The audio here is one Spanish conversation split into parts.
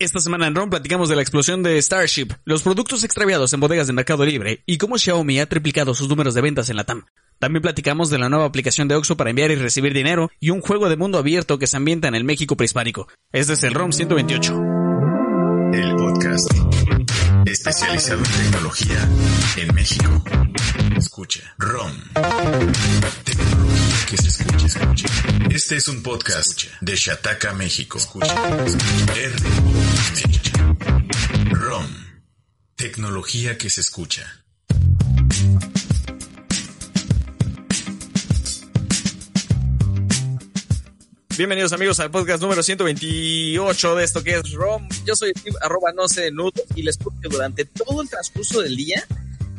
Esta semana en ROM platicamos de la explosión de Starship, los productos extraviados en bodegas de Mercado Libre y cómo Xiaomi ha triplicado sus números de ventas en la TAM. También platicamos de la nueva aplicación de Oxxo para enviar y recibir dinero y un juego de mundo abierto que se ambienta en el México prehispánico. Este es el ROM 128. El podcast especializado en tecnología en México. Escucha. ROM. Tecnología que se escucha, escucha. Este es un podcast de Shataka, México. Escucha. R ROM. Tecnología que se escucha. Bienvenidos amigos al podcast número 128 de esto que es ROM. Yo soy arroba no sé nudo y les cuento que durante todo el transcurso del día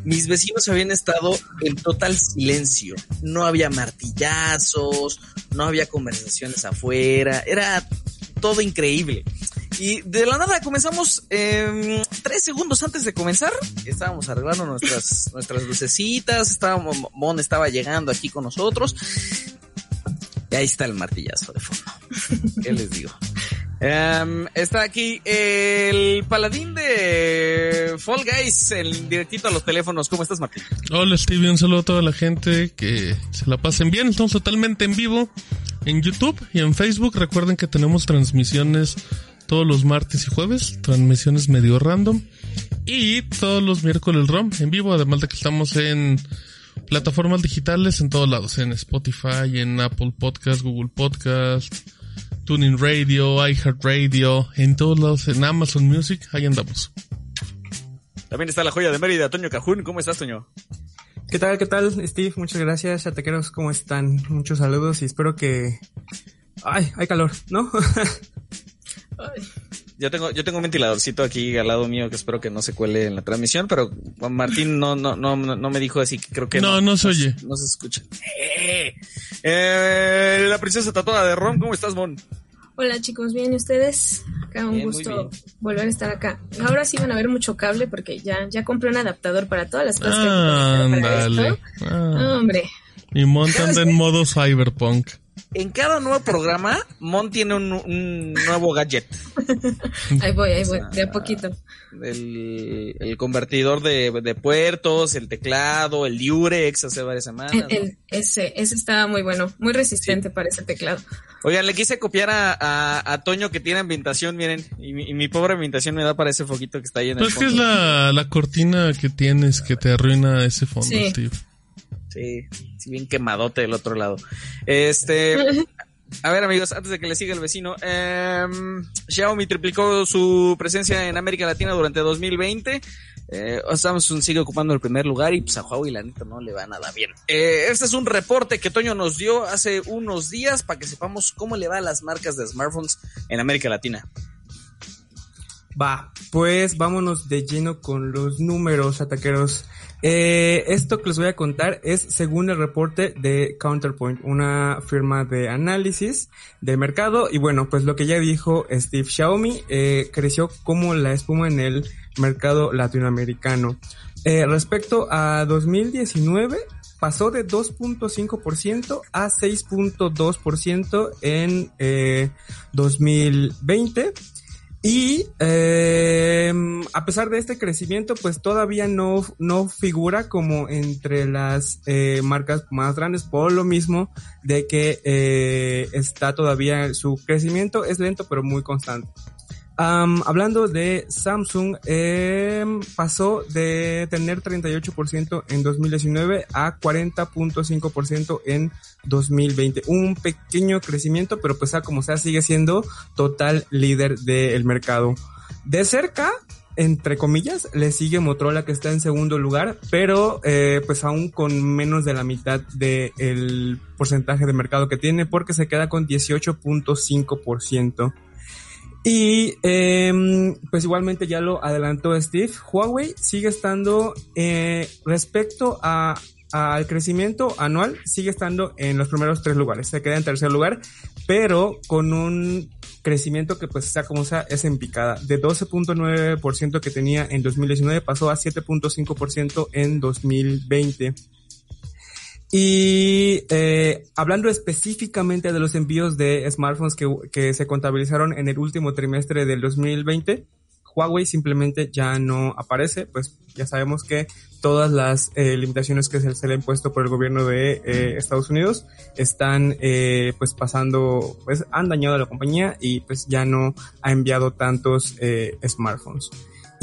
mis vecinos habían estado en total silencio. No había martillazos, no había conversaciones afuera, era todo increíble. Y de la nada comenzamos eh, tres segundos antes de comenzar. Estábamos arreglando nuestras, nuestras lucecitas, estábamos, Mon estaba llegando aquí con nosotros. Y ahí está el martillazo de fondo. ¿Qué les digo? Um, está aquí el paladín de Fall Guys, el directito a los teléfonos. ¿Cómo estás, Martín? Hola, Steve. Un saludo a toda la gente que se la pasen bien. Estamos totalmente en vivo en YouTube y en Facebook. Recuerden que tenemos transmisiones todos los martes y jueves, transmisiones medio random. Y todos los miércoles ROM en vivo, además de que estamos en plataformas digitales en todos lados, en Spotify, en Apple Podcast, Google Podcast, Tuning Radio, iHeartRadio, en todos lados, en Amazon Music, ahí andamos. También está la joya de Mérida, Toño Cajún. ¿Cómo estás, Toño? ¿Qué tal, qué tal, Steve? Muchas gracias, chatequeros, ¿cómo están? Muchos saludos y espero que... Ay, hay calor, ¿no? Ay. Yo tengo, yo tengo un ventiladorcito aquí al lado mío que espero que no se cuele en la transmisión, pero Juan Martín no, no, no, no me dijo así que creo que no. No, no se oye. No, se escucha. Eh, eh, la princesa tatuada de Ron, ¿cómo estás, Mon? Hola chicos, bien, ¿ustedes? Acá un gusto volver a estar acá. Ahora sí van a ver mucho cable porque ya, ya compré un adaptador para todas las cosas ah, que para esto. Ah. Hombre. Y montan en modo cyberpunk en cada nuevo programa, Mon tiene un, nuevo gadget. ahí voy, ahí voy, de a poquito. El, el convertidor de, puertos, el teclado, el Durex hace varias semanas. ese, ese estaba muy bueno, muy resistente para ese teclado. Oigan, le quise copiar a, a, Toño que tiene ambientación, miren, y mi, pobre ambientación me da para ese foquito que está ahí en el pues que es la, la cortina que tienes que te arruina ese fondo, Steve. Sí, bien quemadote del otro lado. Este, a ver amigos, antes de que le siga el vecino, eh, Xiaomi triplicó su presencia en América Latina durante 2020. Eh, Samsung sigue ocupando el primer lugar y pues a Huawei la neta no le va nada bien. Eh, este es un reporte que Toño nos dio hace unos días para que sepamos cómo le va a las marcas de smartphones en América Latina. Va, pues vámonos de lleno con los números ataqueros. Eh, esto que les voy a contar es según el reporte de Counterpoint, una firma de análisis de mercado. Y bueno, pues lo que ya dijo Steve Xiaomi, eh, creció como la espuma en el mercado latinoamericano. Eh, respecto a 2019, pasó de 2.5% a 6.2% en eh, 2020 y eh, a pesar de este crecimiento, pues todavía no, no figura como entre las eh, marcas más grandes por lo mismo de que eh, está todavía su crecimiento es lento pero muy constante hablando de Samsung, eh, pasó de tener 38% en 2019 a 40.5% en 2020. Un pequeño crecimiento, pero pues sea como sea, sigue siendo total líder del mercado. De cerca, entre comillas, le sigue Motorola que está en segundo lugar, pero eh, pues aún con menos de la mitad del porcentaje de mercado que tiene porque se queda con 18.5%. Y eh, pues igualmente ya lo adelantó Steve, Huawei sigue estando eh, respecto a al crecimiento anual sigue estando en los primeros tres lugares, se queda en tercer lugar, pero con un crecimiento que pues sea como sea es en picada. De 12.9% que tenía en 2019 pasó a 7.5% en 2020. Y eh, hablando específicamente de los envíos de smartphones que, se contabilizaron en el último trimestre del 2020, Huawei simplemente ya no aparece, pues ya sabemos que todas las eh, limitaciones que se, le han puesto por el gobierno de eh, Estados Unidos están eh, pues pasando, pues han dañado a la compañía y pues ya no ha enviado tantos eh, smartphones.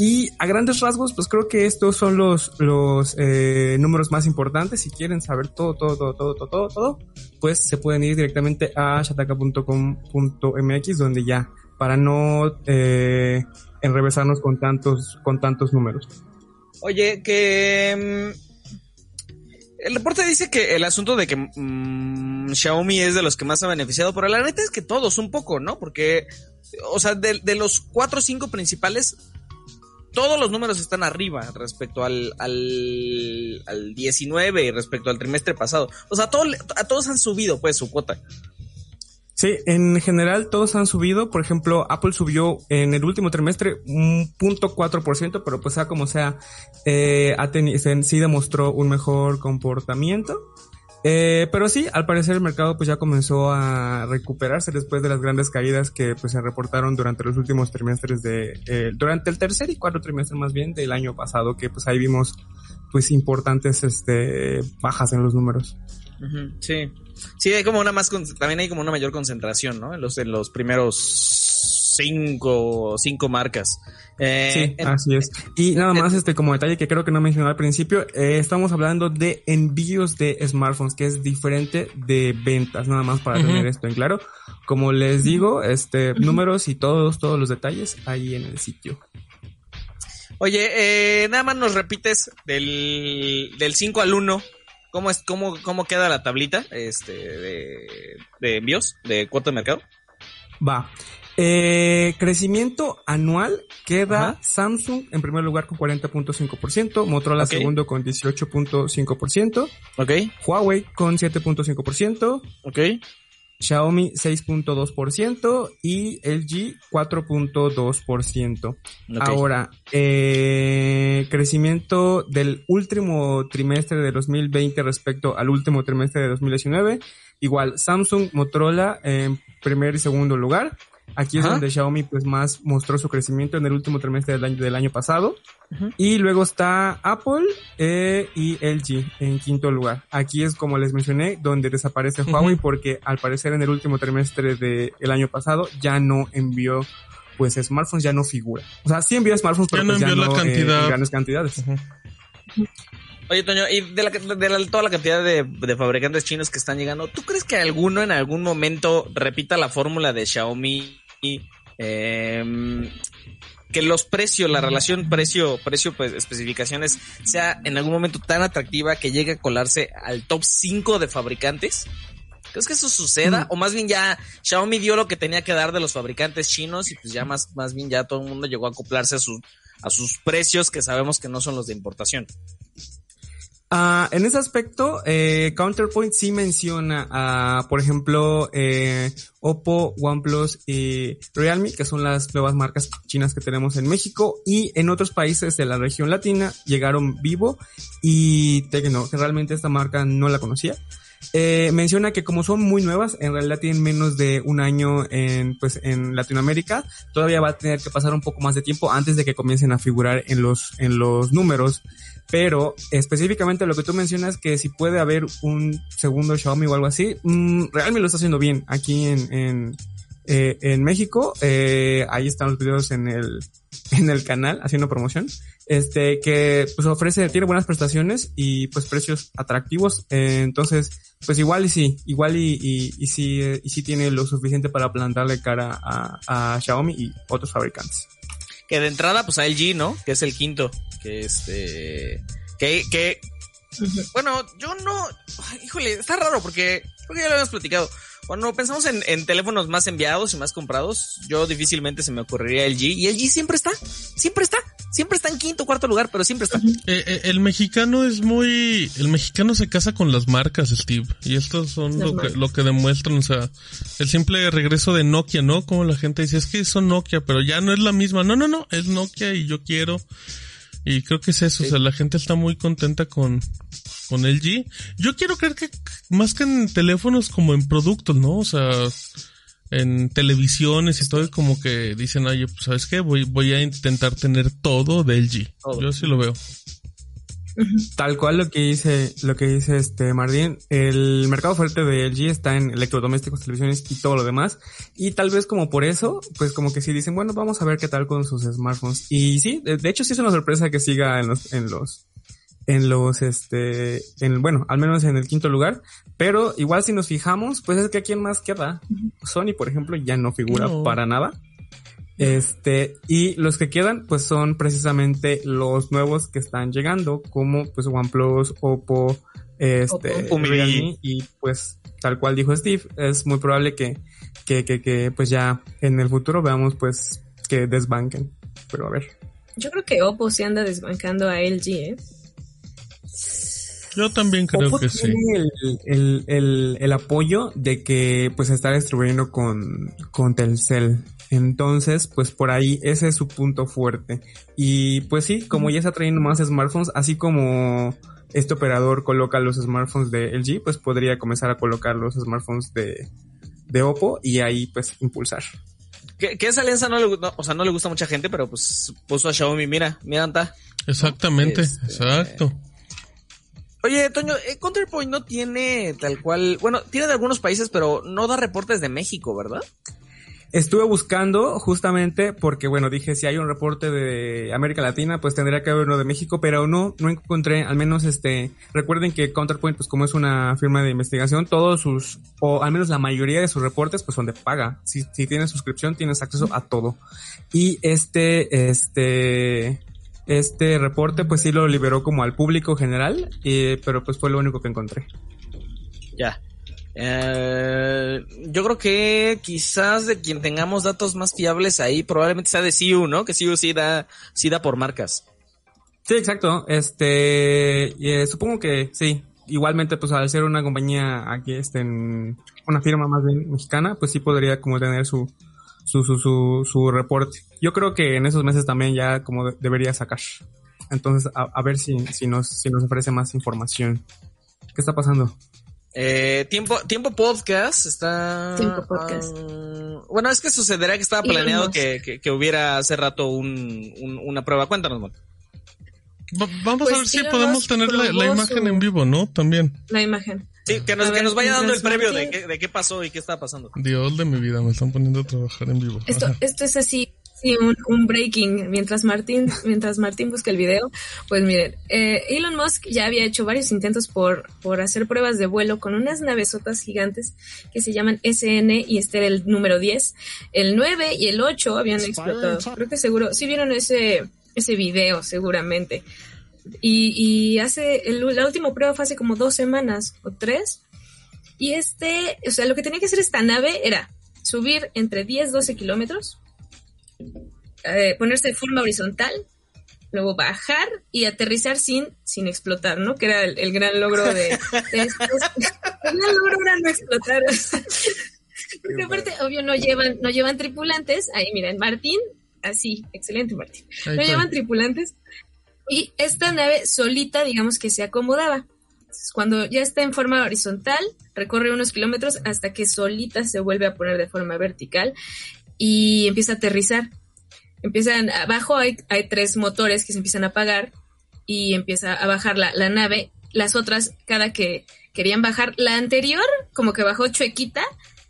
Y a grandes rasgos, pues creo que estos son los, los eh, números más importantes. Si quieren saber todo, todo, todo, todo, todo, todo, todo, pues se pueden ir directamente a shataka.com.mx donde ya, para no eh, enrevesarnos con tantos, con tantos números. Oye, que... mm, el reporte dice que el asunto de que mm, Xiaomi es de los que más ha beneficiado, pero la neta es que todos un poco, ¿no? Porque, o sea, de, de los cuatro o cinco principales, todos los números están arriba respecto al, al, al 19 y respecto al trimestre pasado. O sea, todo, a todos han subido, pues, su cuota. Sí, en general todos han subido. Por ejemplo, Apple subió en el último trimestre un punto cuatro por ciento, pero pues sea como sea, eh, ha teni- se- sí demostró un mejor comportamiento. Eh, pero sí, al parecer el mercado pues ya comenzó a recuperarse después de las grandes caídas que pues se reportaron durante los últimos trimestres de, eh, durante el tercer y cuarto trimestre más bien del año pasado, que pues ahí vimos pues importantes este bajas en los números. Sí. Sí, hay como una más, también hay como una mayor concentración, ¿no? En los, en los primeros cinco, cinco marcas. Eh, Sí, en- así es. Y nada más, este, como detalle que creo que no mencioné al principio, eh, estamos hablando de envíos de smartphones, que es diferente de ventas, nada más para tener esto en claro. Como les digo, este, números y todos, todos los detalles ahí en el sitio. Oye, eh, nada más nos repites del, del 5 al 1. ¿Cómo, es, cómo, ¿Cómo queda la tablita este, de, de envíos, de cuota de mercado? Va. Eh, crecimiento anual queda Ajá. Samsung en primer lugar con 40.5%, Motorola Ok. segundo con 18.5%, Ok, Huawei con 7.5%, ok. Xiaomi 6.2% y LG 4.2%. ok. Ahora, eh, crecimiento del último trimestre de 2020 respecto al último trimestre de 2019. Igual, Samsung, Motorola en primer y segundo lugar. Aquí es donde Xiaomi pues más mostró su crecimiento en el último trimestre del año, del año pasado. Y luego está Apple eh, y LG en quinto lugar. Aquí es como les mencioné, donde desaparece. Huawei porque al parecer en el último trimestre del año pasado ya no envió pues smartphones, ya no figura. O sea, sí envió smartphones, pero Ya no pues ya la no eh, en grandes cantidades. Oye, Toño, y de, la, de la- toda la cantidad de, de fabricantes chinos que están llegando, ¿tú crees que alguno en algún momento repita la fórmula de Xiaomi y em, que los precios, la relación precio, precio, pues, especificaciones, sea en algún momento tan atractiva que llegue a colarse al top 5 de fabricantes? ¿Crees que eso suceda? O más bien ya Xiaomi dio lo que tenía que dar de los fabricantes chinos y pues ya más, más bien ya todo el mundo llegó a acoplarse a sus, a sus precios que sabemos que no son los de importación. Ah, en ese aspecto, eh, Counterpoint sí menciona a, por ejemplo, eh, Oppo, OnePlus y Realme, que son las nuevas marcas chinas que tenemos en México y en otros países de la región latina llegaron Vivo y Tecno, que realmente esta marca no la conocía. Eh, menciona que como son muy nuevas, en realidad tienen menos de un año en, pues, en Latinoamérica, todavía va a tener que pasar un poco más de tiempo antes de que comiencen a figurar en los, en los números. Pero específicamente lo que tú mencionas, que si puede haber un segundo Xiaomi o algo así, mm, realmente lo está haciendo bien aquí en, en, eh, en México. Eh, ahí están los videos en el, en el canal haciendo promoción. Este, que pues ofrece, tiene buenas prestaciones y pues precios atractivos. Eh, entonces, pues igual y sí, igual y, y, y sí, eh, y sí tiene lo suficiente para plantarle cara a, a Xiaomi y otros fabricantes. Que de entrada, pues a LG, ¿no? Que es el quinto. Que este. Que. que bueno, yo no. Híjole, está raro porque. Creo que ya lo habíamos platicado. Cuando pensamos en, en teléfonos más enviados y más comprados, yo difícilmente se me ocurriría LG. Y LG siempre está. Siempre está. Siempre está en quinto, cuarto lugar, pero siempre está. Eh, eh, el mexicano es muy... El mexicano se casa con las marcas, Steve. Y estos son lo que, lo que demuestran, o sea, el simple regreso de Nokia, ¿no? Como la gente dice, es que son Nokia, pero ya no es la misma. No, no, no, es Nokia y yo quiero. Y creo que es eso, o sea, la gente está muy contenta con, con LG. Yo quiero creer que más que en teléfonos como en productos, ¿no? O sea, en televisiones y todo, como que dicen, oye, pues sabes qué, voy, voy a intentar tener todo de LG. Yo sí lo veo. Tal cual lo que dice, lo que dice este Martín, el mercado fuerte de LG está en electrodomésticos, televisiones y todo lo demás. Y tal vez como por eso, pues como que sí dicen, bueno, vamos a ver qué tal con sus smartphones. Y sí, de, hecho sí es una sorpresa que siga en los, en los, en los, este, en, bueno, al menos en el quinto lugar. Pero igual si nos fijamos, pues es que a quién más queda. Sony, por ejemplo, ya no figura para nada. Este, y los que quedan, pues son precisamente los nuevos que están llegando, como pues OnePlus, Oppo, este, Realme, y pues tal cual dijo Steve, es muy probable que, que, que, que pues ya en el futuro veamos pues que desbanquen. Pero a ver. Yo creo que Oppo se anda desbancando a LG, ¿eh? Yo también creo que sí. El, el, el, el, apoyo de que pues está distribuyendo con, con Telcel. Entonces, pues por ahí ese es su punto fuerte. Y pues sí, como ya está trayendo más smartphones, así como este operador coloca los smartphones de LG, pues podría comenzar a colocar los smartphones de, de Oppo y ahí pues impulsar. Que, esa alianza no le, o sea, no le gusta a mucha gente, pero pues puso a Xiaomi, mira, mira, anta. Exactamente, este, exacto. Oye, Toño, eh, Counterpoint no tiene tal cual, bueno, tiene de algunos países, pero no da reportes de México, ¿verdad? Estuve buscando justamente porque, bueno, dije, si hay un reporte de América Latina, pues tendría que haber uno de México, pero no, no encontré, al menos este, recuerden que Counterpoint, pues como es una firma de investigación, todos sus, o al menos la mayoría de sus reportes, pues son de paga. Si, si tienes suscripción, tienes acceso a todo. Y este, este, este reporte, pues sí lo liberó como al público general, pero pues fue lo único que encontré. Ya. Eh, yo creo que quizás de quien tengamos datos más fiables ahí, probablemente sea de CIU, ¿no? Que CIU sí da, sí da por marcas. Sí, exacto. Este, eh, supongo que sí. Igualmente, pues al ser una compañía aquí, este, en una firma más bien mexicana, pues sí podría como tener su, su, su, su, su reporte. Yo creo que en esos meses también ya como debería sacar. Entonces, a, a ver si, si, nos, si nos ofrece más información. ¿Qué está pasando? Eh, tiempo, tiempo podcast está. Tiempo podcast. Um, bueno, es que sucederá que estaba planeado que, que, hubiera hace rato un, una prueba. Cuéntanos, Mon. vamos a pues ver si podemos tener la, imagen en vivo, ¿no? También. La imagen. Sí, que nos, que nos vaya dando el previo de qué, de qué pasó y qué está pasando. Dios de mi vida, me están poniendo a trabajar en vivo. Esto, esto es así Sí, un, un, breaking. Mientras Martín, mientras Martín busca el video, pues miren, eh, Elon Musk ya había hecho varios intentos por, por hacer pruebas de vuelo con unas navesotas gigantes que se llaman SN y este era el número 10. El 9 y el 8 habían explotado. Creo que seguro, sí vieron ese, ese video seguramente. Y, y hace, el, la última prueba fue hace como dos semanas o tres. Y este, o sea, lo que tenía que hacer esta nave era subir entre 10, 12 kilómetros eh, ponerse de forma horizontal, luego bajar y aterrizar sin, sin explotar, ¿no? Que era el, gran logro de, el gran logro era no explotar. Porque aparte, obvio, no llevan, no llevan tripulantes. Ahí miren, Martín, así, excelente Martín. no llevan tripulantes. Y esta nave solita, digamos que se acomodaba. cuando ya está en forma horizontal, recorre unos kilómetros hasta que solita se vuelve a poner de forma vertical y empieza a aterrizar. Empiezan, abajo hay, hay tres motores que se empiezan a apagar y empieza a bajar la, la nave. Las otras, cada que querían bajar, la anterior como que bajó chuequita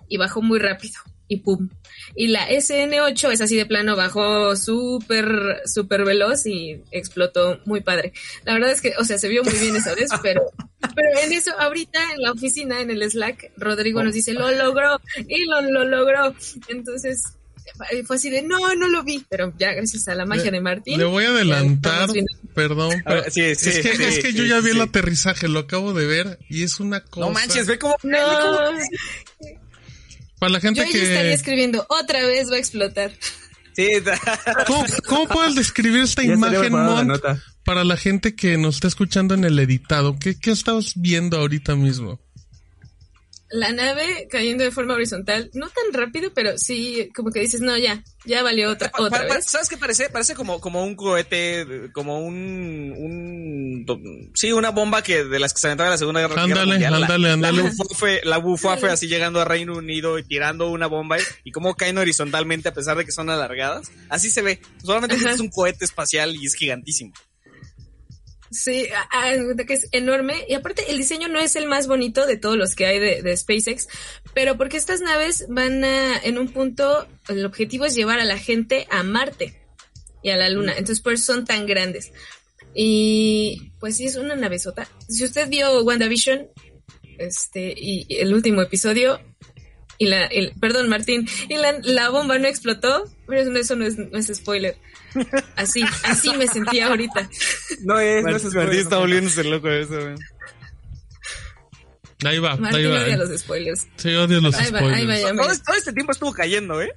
y bajó muy rápido y pum. Y la SN8 es así de plano, bajó súper, súper veloz y explotó muy padre. La verdad es que, o sea, se vio muy bien esa vez, pero, pero en eso, ahorita en la oficina, en el Slack, Rodrigo nos dice, lo logró, y lo, lo logró. Entonces, fue así de, no, no lo vi, pero ya gracias a la magia de Martín. Le voy a adelantar, perdón, pero es, que, es que yo ya vi el aterrizaje, lo acabo de ver y es una cosa... No manches, ve cómo... No. Para la gente yo que... estaría escribiendo, otra vez va a explotar. Sí. ¿Cómo, ¿Cómo, puedes describir esta imagen, Mont, para la gente que nos está escuchando en el editado? ¿Qué, qué estabas viendo ahorita mismo? La nave cayendo de forma horizontal, no tan rápido, pero sí, como que dices, no, ya, ya valió otra, Pa- otra pa- pa- vez. ¿Sabes qué parece? Parece como, como un cohete, como un, un, sí, una bomba que de las que se aventaban en la Segunda Guerra Ándale, Mundial. La- ándale, ándale. La Bufafe, así llegando a Reino Unido y tirando una bomba y cómo caen horizontalmente a pesar de que son alargadas. Así se ve. Solamente Ajá. es un cohete espacial y es gigantísimo. Sí, que es enorme. Y aparte, el diseño no es el más bonito de todos los que hay de, de SpaceX, pero porque estas naves van a, en un punto, el objetivo es llevar a la gente a Marte y a la Luna. Entonces, por eso son tan grandes. Y pues sí, es una navezota. Si usted vio WandaVision, este, y y el último episodio, y la, el, perdón, Martín, y la, la bomba no explotó, pero eso no, eso no es, no es spoiler. Así, así me sentía ahorita. No es, no es Martín está volviéndose loco de eso. güey. Ahí va, ahí Martín va. odia los spoilers. Sí, odio los Ahí va, ahí va, spoilers. ya me- Todo, todo este tiempo estuvo cayendo, ¿eh?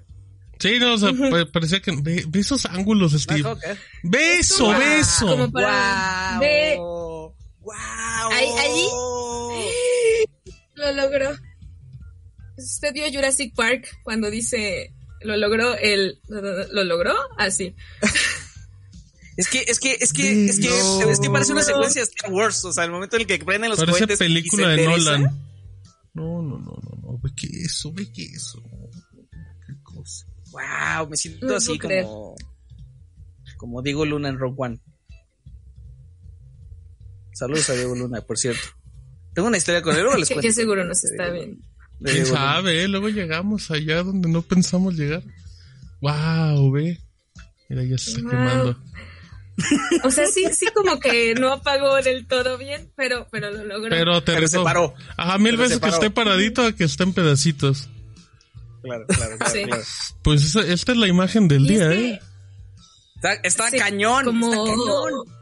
Sí, no, o sea, pa- parecía que... Ve, ve esos ángulos, Steve. No, ok. Beso, Como- beso. como para- Guau. Ve. Guau. Ahí- allí. Lo logró. Usted vio Jurassic Park cuando dice lo logró el lo logró así. Es que, es que, es que, es que, No. es que parece una secuencia de Star Wars. O sea, el momento en el que prenden los Parece cohetes. y película se de endereza. Nolan. No, no, no, no, no. Ve que eso, ve que eso. Qué cosa. Wow, me siento No así puedo creer. como. Como Diego Luna en Rogue One. Saludos a Diego Luna, por cierto. Tengo una historia con él, luego les Que, cuento. que seguro nos está bien. ¿Quién sabe? eh? Luego llegamos allá donde no pensamos llegar. Wow, ve. Mira, ya se está Wow. quemando. O sea, sí, sí como que no apagó del todo bien, pero, pero lo logró. Pero te Pero se paró. Ajá, mil Pero veces que esté paradito a que esté en pedacitos. Claro, claro, claro. Sí. claro. Pues esa- esta es la imagen del Y es día, que ¿eh? Está, está Sí, cañón. como, Está cañón.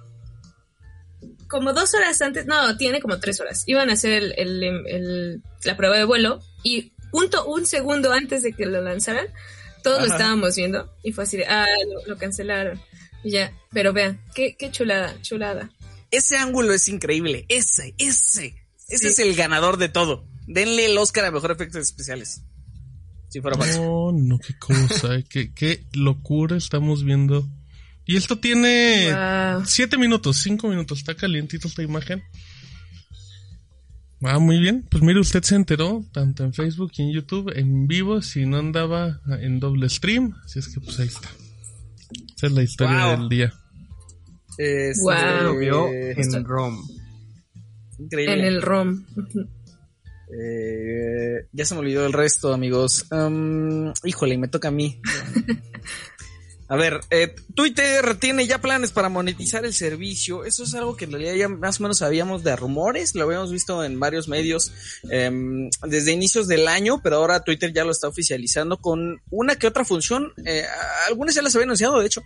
Como dos horas antes, no, tiene como tres horas. Iban a hacer el, el- el- la prueba de vuelo y punto un segundo antes de que lo lanzaran, todos lo estábamos viendo y fue así de, ah, lo, lo cancelaron. Y ya, pero vean, qué, qué chulada, chulada. Ese ángulo es increíble. Ese, ese. Ese Sí. es el ganador de todo. Denle el Oscar a mejor efectos especiales. Si fuera fácil. No, no, qué cosa, eh, qué, qué locura estamos viendo. Y esto tiene Wow. siete minutos, cinco minutos, está calientito esta imagen. Ah, muy bien. Pues mire, usted se enteró, tanto en Facebook y en YouTube, en vivo, si no andaba en doble stream. Así es que pues ahí está. Esa es la historia Wow. del día. Este, Wow. Lo vio eh, en ROM. increíble. En el ROM. Eh, ya se me olvidó el resto, amigos. Um, híjole, me toca a mí. A ver, eh, Twitter tiene ya planes para monetizar el servicio. Eso es algo que en realidad ya más o menos sabíamos de rumores. Lo habíamos visto en varios medios em, desde inicios del año, pero ahora Twitter ya lo está oficializando con una que otra función. Eh, algunas ya las había anunciado, de hecho.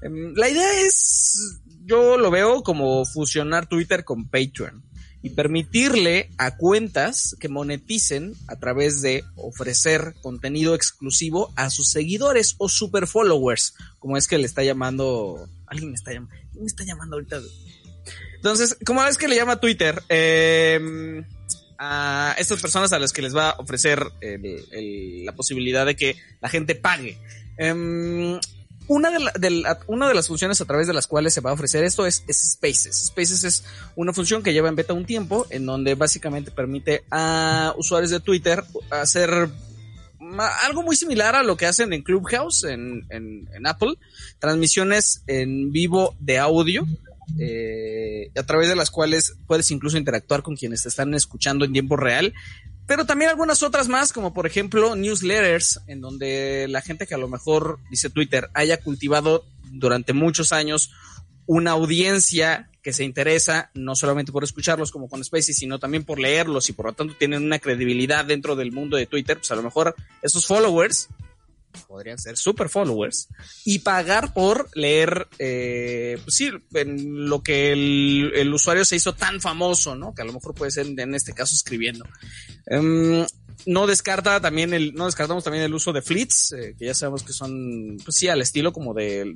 Em, la idea es, yo lo veo como fusionar Twitter con Patreon y permitirle a cuentas que moneticen a través de ofrecer contenido exclusivo a sus seguidores o super followers, como es que le está llamando, alguien me está llamando, ¿quién me está llamando ahorita? Entonces, ¿cómo es que le llama Twitter? Eh, a estas personas a las que les va a ofrecer la posibilidad de que la gente pague. Em, una de, las funciones a través de las cuales se va a ofrecer esto es, es Spaces. Spaces es una función que lleva en beta un tiempo, en donde básicamente permite a usuarios de Twitter hacer algo muy similar a lo que hacen en Clubhouse, en Apple, transmisiones en vivo de audio, eh, a través de las cuales puedes incluso interactuar con quienes te están escuchando en tiempo real pero también algunas otras más, como por ejemplo newsletters, en donde la gente que a lo mejor, dice Twitter, haya cultivado durante muchos años una audiencia que se interesa no solamente por escucharlos como con Spaces, sino también por leerlos y por lo tanto tienen una credibilidad dentro del mundo de Twitter, pues a lo mejor esos followers podrían ser super followers y pagar por leer, eh, pues sí, en lo que el, usuario se hizo tan famoso, ¿no? Que a lo mejor puede ser en este caso escribiendo. Em, no descarta también el, no descartamos también el uso de fleets, eh, que ya sabemos que son, pues sí, al estilo como de,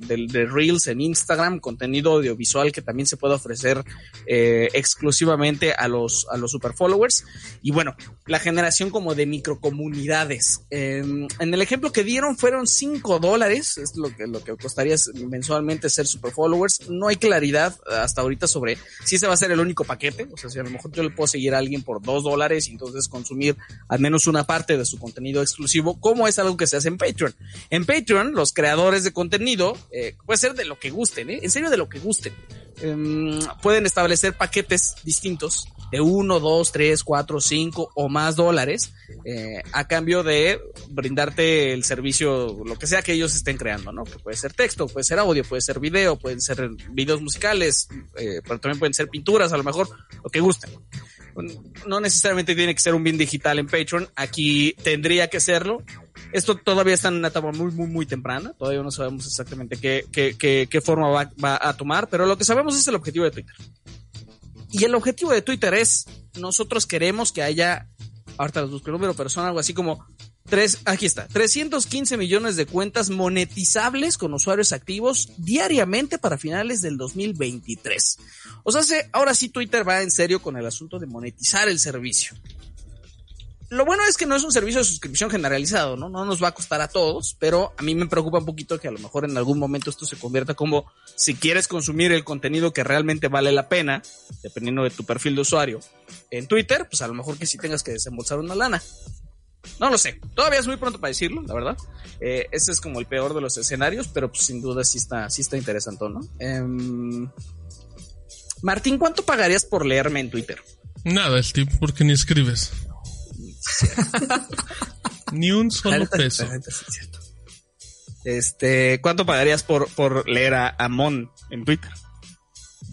Reels en Instagram, contenido audiovisual que también se puede ofrecer eh, exclusivamente a los, a los super followers. Y bueno, la generación como de microcomunidades. Em, en el ejemplo que dieron fueron 5 dólares, es lo que, lo que costaría mensualmente ser super followers. No hay claridad hasta ahorita sobre si ese va a ser el único paquete, o sea, si a lo mejor yo le puedo seguir a alguien por 2 dólares y entonces consumir al menos una parte de su contenido exclusivo, como es algo que se hace en Patreon. En Patreon, los creadores de contenido, eh, puede ser de lo que gusten, ¿eh? en serio de lo que gusten. Em, pueden establecer paquetes distintos de uno, dos, tres, cuatro, cinco o más dólares eh, a cambio de brindarte el servicio, lo que sea que ellos estén creando, ¿no? Que puede ser texto, puede ser audio, puede ser video, pueden ser videos musicales, eh, pero también pueden ser pinturas, a lo mejor, lo que gusten no necesariamente tiene que ser un bien digital en Patreon, aquí tendría que serlo. Esto todavía está en una etapa muy, muy, muy temprana, todavía no sabemos exactamente qué, qué, qué, forma va, va a tomar, pero lo que sabemos es el objetivo de Twitter. Y el objetivo de Twitter es, nosotros queremos que haya, ahorita los busco el número, pero son algo así como Tres, aquí está, 315 millones de cuentas monetizables con usuarios activos diariamente para finales del 2023. O sea, ahora sí Twitter va en serio con el asunto de monetizar el servicio. Lo bueno es que no es un servicio de suscripción generalizado, ¿no? No nos va a costar a todos, pero a mí me preocupa un poquito que a lo mejor en algún momento esto se convierta como si quieres consumir el contenido que realmente vale la pena, dependiendo de tu perfil de usuario, en Twitter, pues a lo mejor que sí tengas que desembolsar una lana. No lo sé. Todavía es muy pronto para decirlo, la verdad. Eh, ese es como el peor de los escenarios, pero pues sin duda sí está, sí está interesante, ¿no? Em, Martín, ¿cuánto pagarías por leerme en Twitter? Nada, Steve, porque ni escribes. ni un solo peso. Este, ¿cuánto pagarías por, por leer a, Amon en Twitter?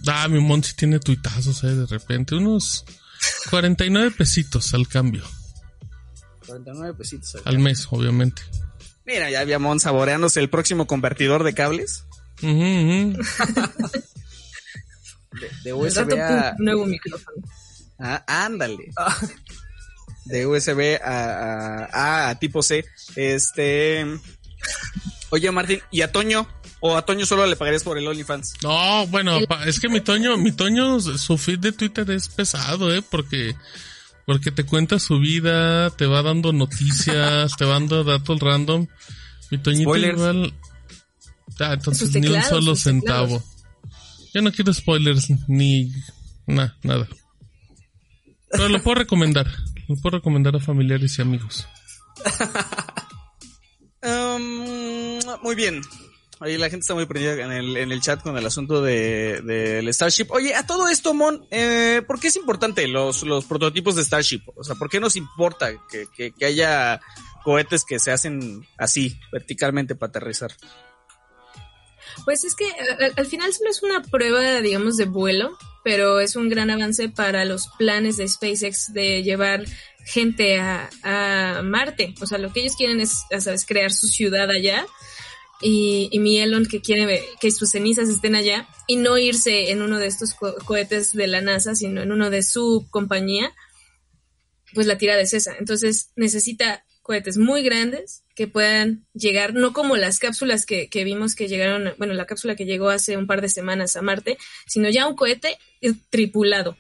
Ah, mi Mon sí tiene tuitazos, eh, de repente. Unos 49 pesitos al cambio. 49 pesitos. Al mes, obviamente. Mira, ya habíamos saboreándose el próximo convertidor de cables. de, USB a... Nuevo micrófono. Ah, ándale. De USB a, a, tipo C. Este... Oye, Martín, ¿y a Toño? ¿O a Toño solo le pagarías por el OnlyFans? No, bueno, es que mi Toño, mi Toño, su feed de Twitter es pesado, ¿eh? Porque porque te cuenta su vida, te va dando noticias, te va dando datos random. Mi Toñito igual. Ah, entonces ni un solo centavo. Yo no quiero spoilers ni nada, nada. Pero lo puedo recomendar. Lo puedo recomendar a familiares y amigos. Um, muy bien. Ahí la gente está muy prendida en el, en el chat con el asunto del de, Starship. Oye, a todo esto, Mon, eh, ¿por qué es importante los, los prototipos de Starship? O sea, ¿por qué nos importa que, que, haya cohetes que se hacen así, verticalmente para aterrizar? Pues es que al, final solo es una prueba, digamos, de vuelo, pero es un gran avance para los planes de SpaceX de llevar gente a, a Marte. O sea, lo que ellos quieren es, sabes, crear su ciudad allá y, y mi Elon que quiere que sus cenizas estén allá y no irse en uno de estos cohetes de la NASA, sino en uno de su compañía, pues la tira de esa. Entonces necesita cohetes muy grandes que puedan llegar, no como las cápsulas que, que, vimos que llegaron, bueno, la cápsula que llegó hace un par de semanas a Marte, sino ya un cohete tripulado.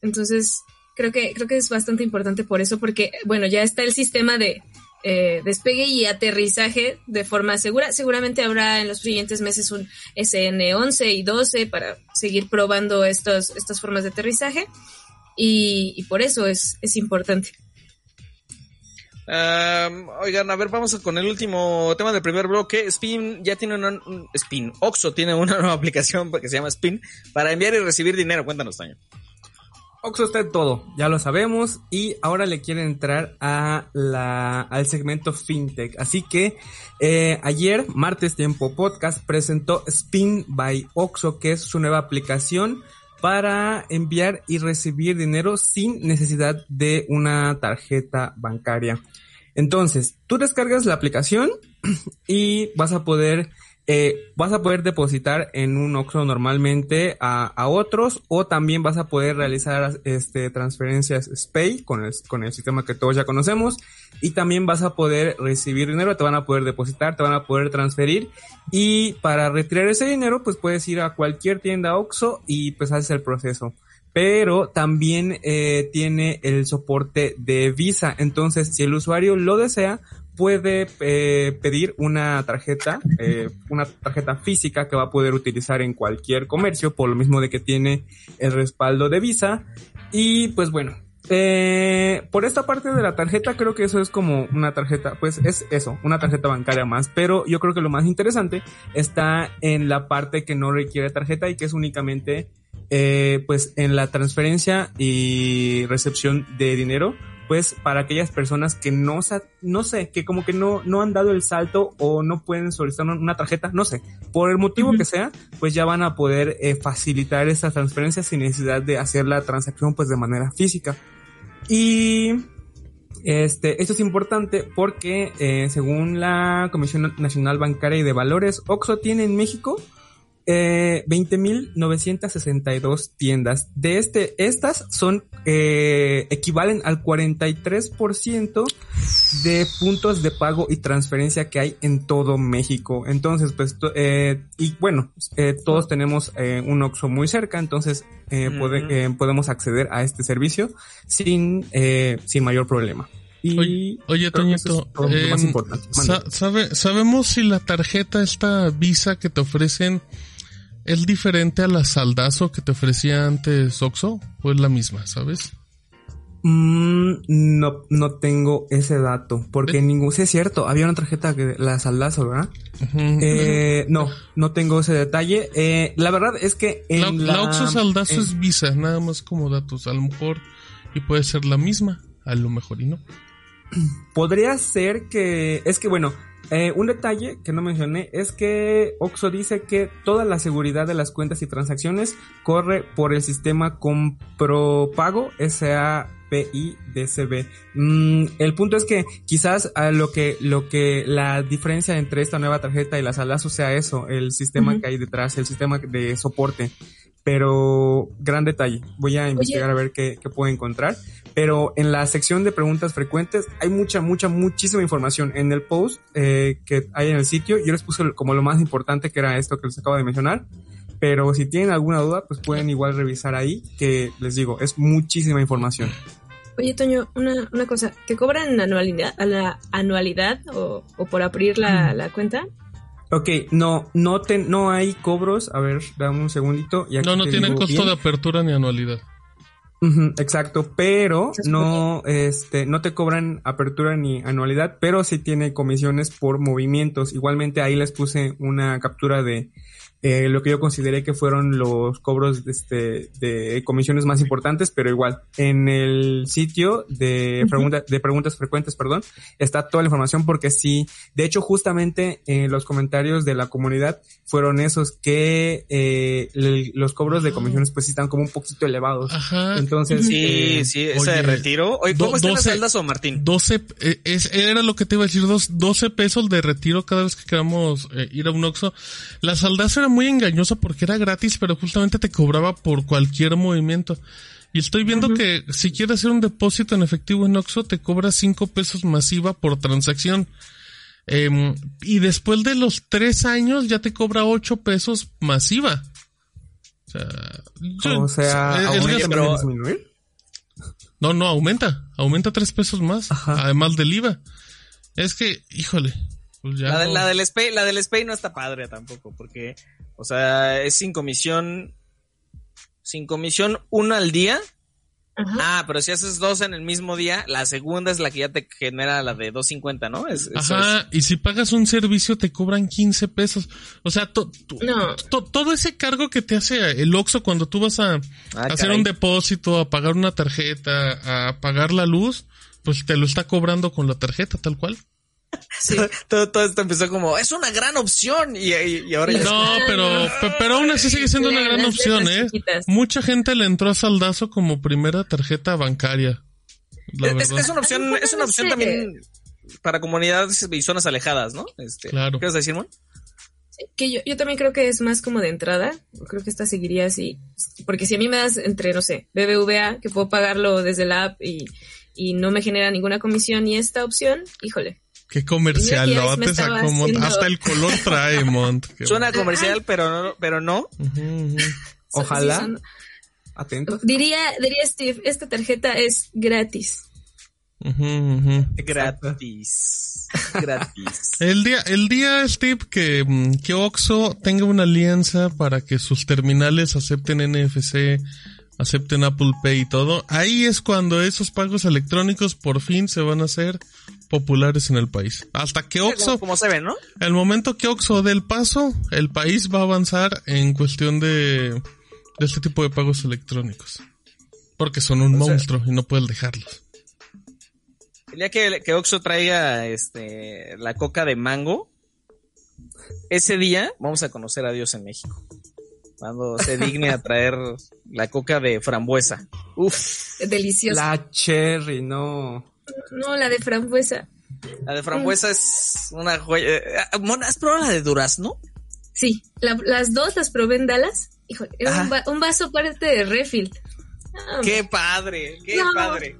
Entonces, creo que, creo que es bastante importante por eso, porque, bueno, ya está el sistema de, eh, despegue y aterrizaje de forma segura. Seguramente habrá en los siguientes meses un SN11 y 12 para seguir probando estos, estas formas de aterrizaje y, por eso es, es importante. oigan, a ver, vamos con el último tema del primer bloque. Spin ya tiene una... Spin, Oxo tiene una nueva aplicación que se llama Spin para enviar y recibir dinero. Cuéntanos, Taño. Oxo está en todo, ya lo sabemos, y ahora le quieren entrar a la, al segmento FinTech. Así que eh, ayer, martes tiempo podcast, presentó Spin by Oxo, que es su nueva aplicación para enviar y recibir dinero sin necesidad de una tarjeta bancaria. Entonces, tú descargas la aplicación y vas a poder eh, vas a poder depositar en un OXXO normalmente a, otros o también vas a poder realizar este, transferencias SPAY con el, con el sistema que todos ya conocemos y también vas a poder recibir dinero, te van a poder depositar, te van a poder transferir y para retirar ese dinero pues puedes ir a cualquier tienda OXXO y pues haces el proceso pero también eh, tiene el soporte de Visa. Entonces, si el usuario lo desea, puede eh, pedir una tarjeta, eh, una tarjeta física que va a poder utilizar en cualquier comercio, por lo mismo de que tiene el respaldo de Visa. Y pues bueno, eh, por esta parte de la tarjeta creo que eso es como una tarjeta, pues es eso, una tarjeta bancaria más, pero yo creo que lo más interesante está en la parte que no requiere tarjeta y que es únicamente eh, pues en la transferencia y recepción de dinero pues para aquellas personas que no, no sé, que como que no, no han dado el salto o no pueden solicitar una tarjeta, no sé, por el motivo que sea, pues ya van a poder eh, facilitar esa transferencia sin necesidad de hacer la transacción pues de manera física. Y este, esto es importante porque eh, según la Comisión Nacional Bancaria y de Valores, OXO tiene en México eh, 20.962 tiendas. De este, estas son, eh, equivalen al 43% de puntos de pago y transferencia que hay en todo México. Entonces, pues, eh, y bueno, eh, todos tenemos eh, un OXO muy cerca, entonces eh, puede, podemos acceder a este servicio sin, sin mayor problema. Y oye, oye Toñito, eh, sabe, ¿sabemos si la tarjeta, esta Visa que te ofrecen, ¿Es diferente a la saldazo que te ofrecía antes Oxo? ¿O es la misma, sabes? Mm, no, no tengo ese dato, porque ningún, sí es cierto, había una tarjeta que la saldazo, ¿verdad? eh, no, no tengo ese detalle. Eh, la verdad es que en la, Oxo saldazo es Visa, nada más como datos, a lo mejor, y puede ser la misma, a lo mejor y no. Podría ser que, es que bueno, eh, un detalle que no mencioné es que Oxo dice que toda la seguridad de las cuentas y transacciones corre por el sistema Compropago SAPI DCB. Mm, el punto es que quizás a lo que lo que la diferencia entre esta nueva tarjeta y la Salazo sea eso, el sistema que hay detrás, el sistema de soporte. Pero gran detalle. Voy a investigar a ver qué, qué puedo encontrar pero en la sección de preguntas frecuentes hay mucha, mucha, muchísima información. En el post eh, que hay en el sitio, yo les puse como lo más importante que era esto que les acabo de mencionar, pero si tienen alguna duda, pues pueden igual revisar ahí, que les digo, es muchísima información. Oye, Toño, una, una cosa, ¿te cobran anualidad, a la anualidad o, o por abrir la, la cuenta? Ok, no, no, te, no hay cobros. A ver, dame un segundito. no, no tienen costo de apertura ni anualidad exacto, pero no, este, no te cobran apertura ni anualidad, pero sí tiene comisiones por movimientos. Igualmente ahí les puse una captura de eh, lo que yo consideré que fueron los cobros de, este, de comisiones más importantes, pero igual, en el sitio de, de preguntas frecuentes, perdón, está toda la información porque sí, de hecho, justamente en los comentarios de la comunidad fueron esos que eh, los cobros de comisiones pues sí están como un poquito elevados. Ajá. Entonces, sí, eh, sí, ese de retiro. Oye, ¿cómo están las celdas o Martín? 12, eh, es, era lo que te iba a decir, dos, 12 pesos de retiro cada vez que queramos ir a un Oxxo. Las saldas eran muy engañosa porque era gratis, pero justamente te cobraba por cualquier movimiento. Y estoy viendo que si quieres hacer un depósito en efectivo en Oxxo, te cobra 5 pesos masiva por transacción. Em, y después de los 3 años ya te cobra 8 pesos masiva. O sea, No, no, aumenta. Aumenta 3 pesos más. Además del IVA. Es que, híjole, pues la, la, del SPAY, la del SPAY no está padre tampoco, porque, o sea, es sin comisión, sin comisión una al día. Ah, pero si haces dos en el mismo día, la segunda es la que ya te genera la de 2.50, ¿no? Es, Ajá, y si pagas un servicio te cobran 15 pesos. O sea, todo ese cargo que te hace el Oxxo cuando tú vas a ah, hacer un depósito, a pagar una tarjeta, a pagar la luz, pues te lo está cobrando con la tarjeta tal cual. Todo, todo, esto empezó como, es una gran opción. Y, ahora ya No, pero, pero aún así sigue siendo una gran opción, ¿eh? Mucha gente le entró a saldazo como primera tarjeta bancaria. Es, una opción, es una opción también para comunidades y zonas alejadas, ¿no? Este, claro. ¿Qué vas a decir, Mon? Que yo, yo también creo que es más como de entrada. Creo que esta seguiría así. Porque si a mí me das entre, no sé, BBVA, que puedo pagarlo desde la app y, y no me genera ninguna comisión, y esta opción, híjole. Qué comercial, Mira que ¿no? ya me Te estaba sacó Mont. Hasta el color trae, Mont. Suena comercial, pero no, pero no. Ojalá. sí, son- Atentos. diría, diría Steve, esta tarjeta es gratis. Ujú. Gratis. Gratis. El día, el día, Steve, que, mm, que Oxxo tenga una alianza para que sus terminales acepten NFC, acepten Apple Pay y todo, ahí es cuando esos pagos electrónicos por fin se van a hacer populares en el país. Hasta que Oxxo, como se ve, ¿no? el momento que Oxxo dé el paso, el país va a avanzar en cuestión de, de este tipo de pagos electrónicos. Porque son un O sea- monstruo y no puedes dejarlos. El día que, que Oxxo traiga este, la coca de mango, ese día vamos a conocer a Dios en México. Cuando se digne a traer la coca de frambuesa. Uf, Deliciosa. La cherry, no. No, la de frambuesa. la de frambuesa es una joya. Eh, Mona, ¿has probado la de durazno? Sí, la- las dos las probé en Dallas. Híjole, era un, va- un vaso parte de refill. Ah, Qué padre, qué No. padre.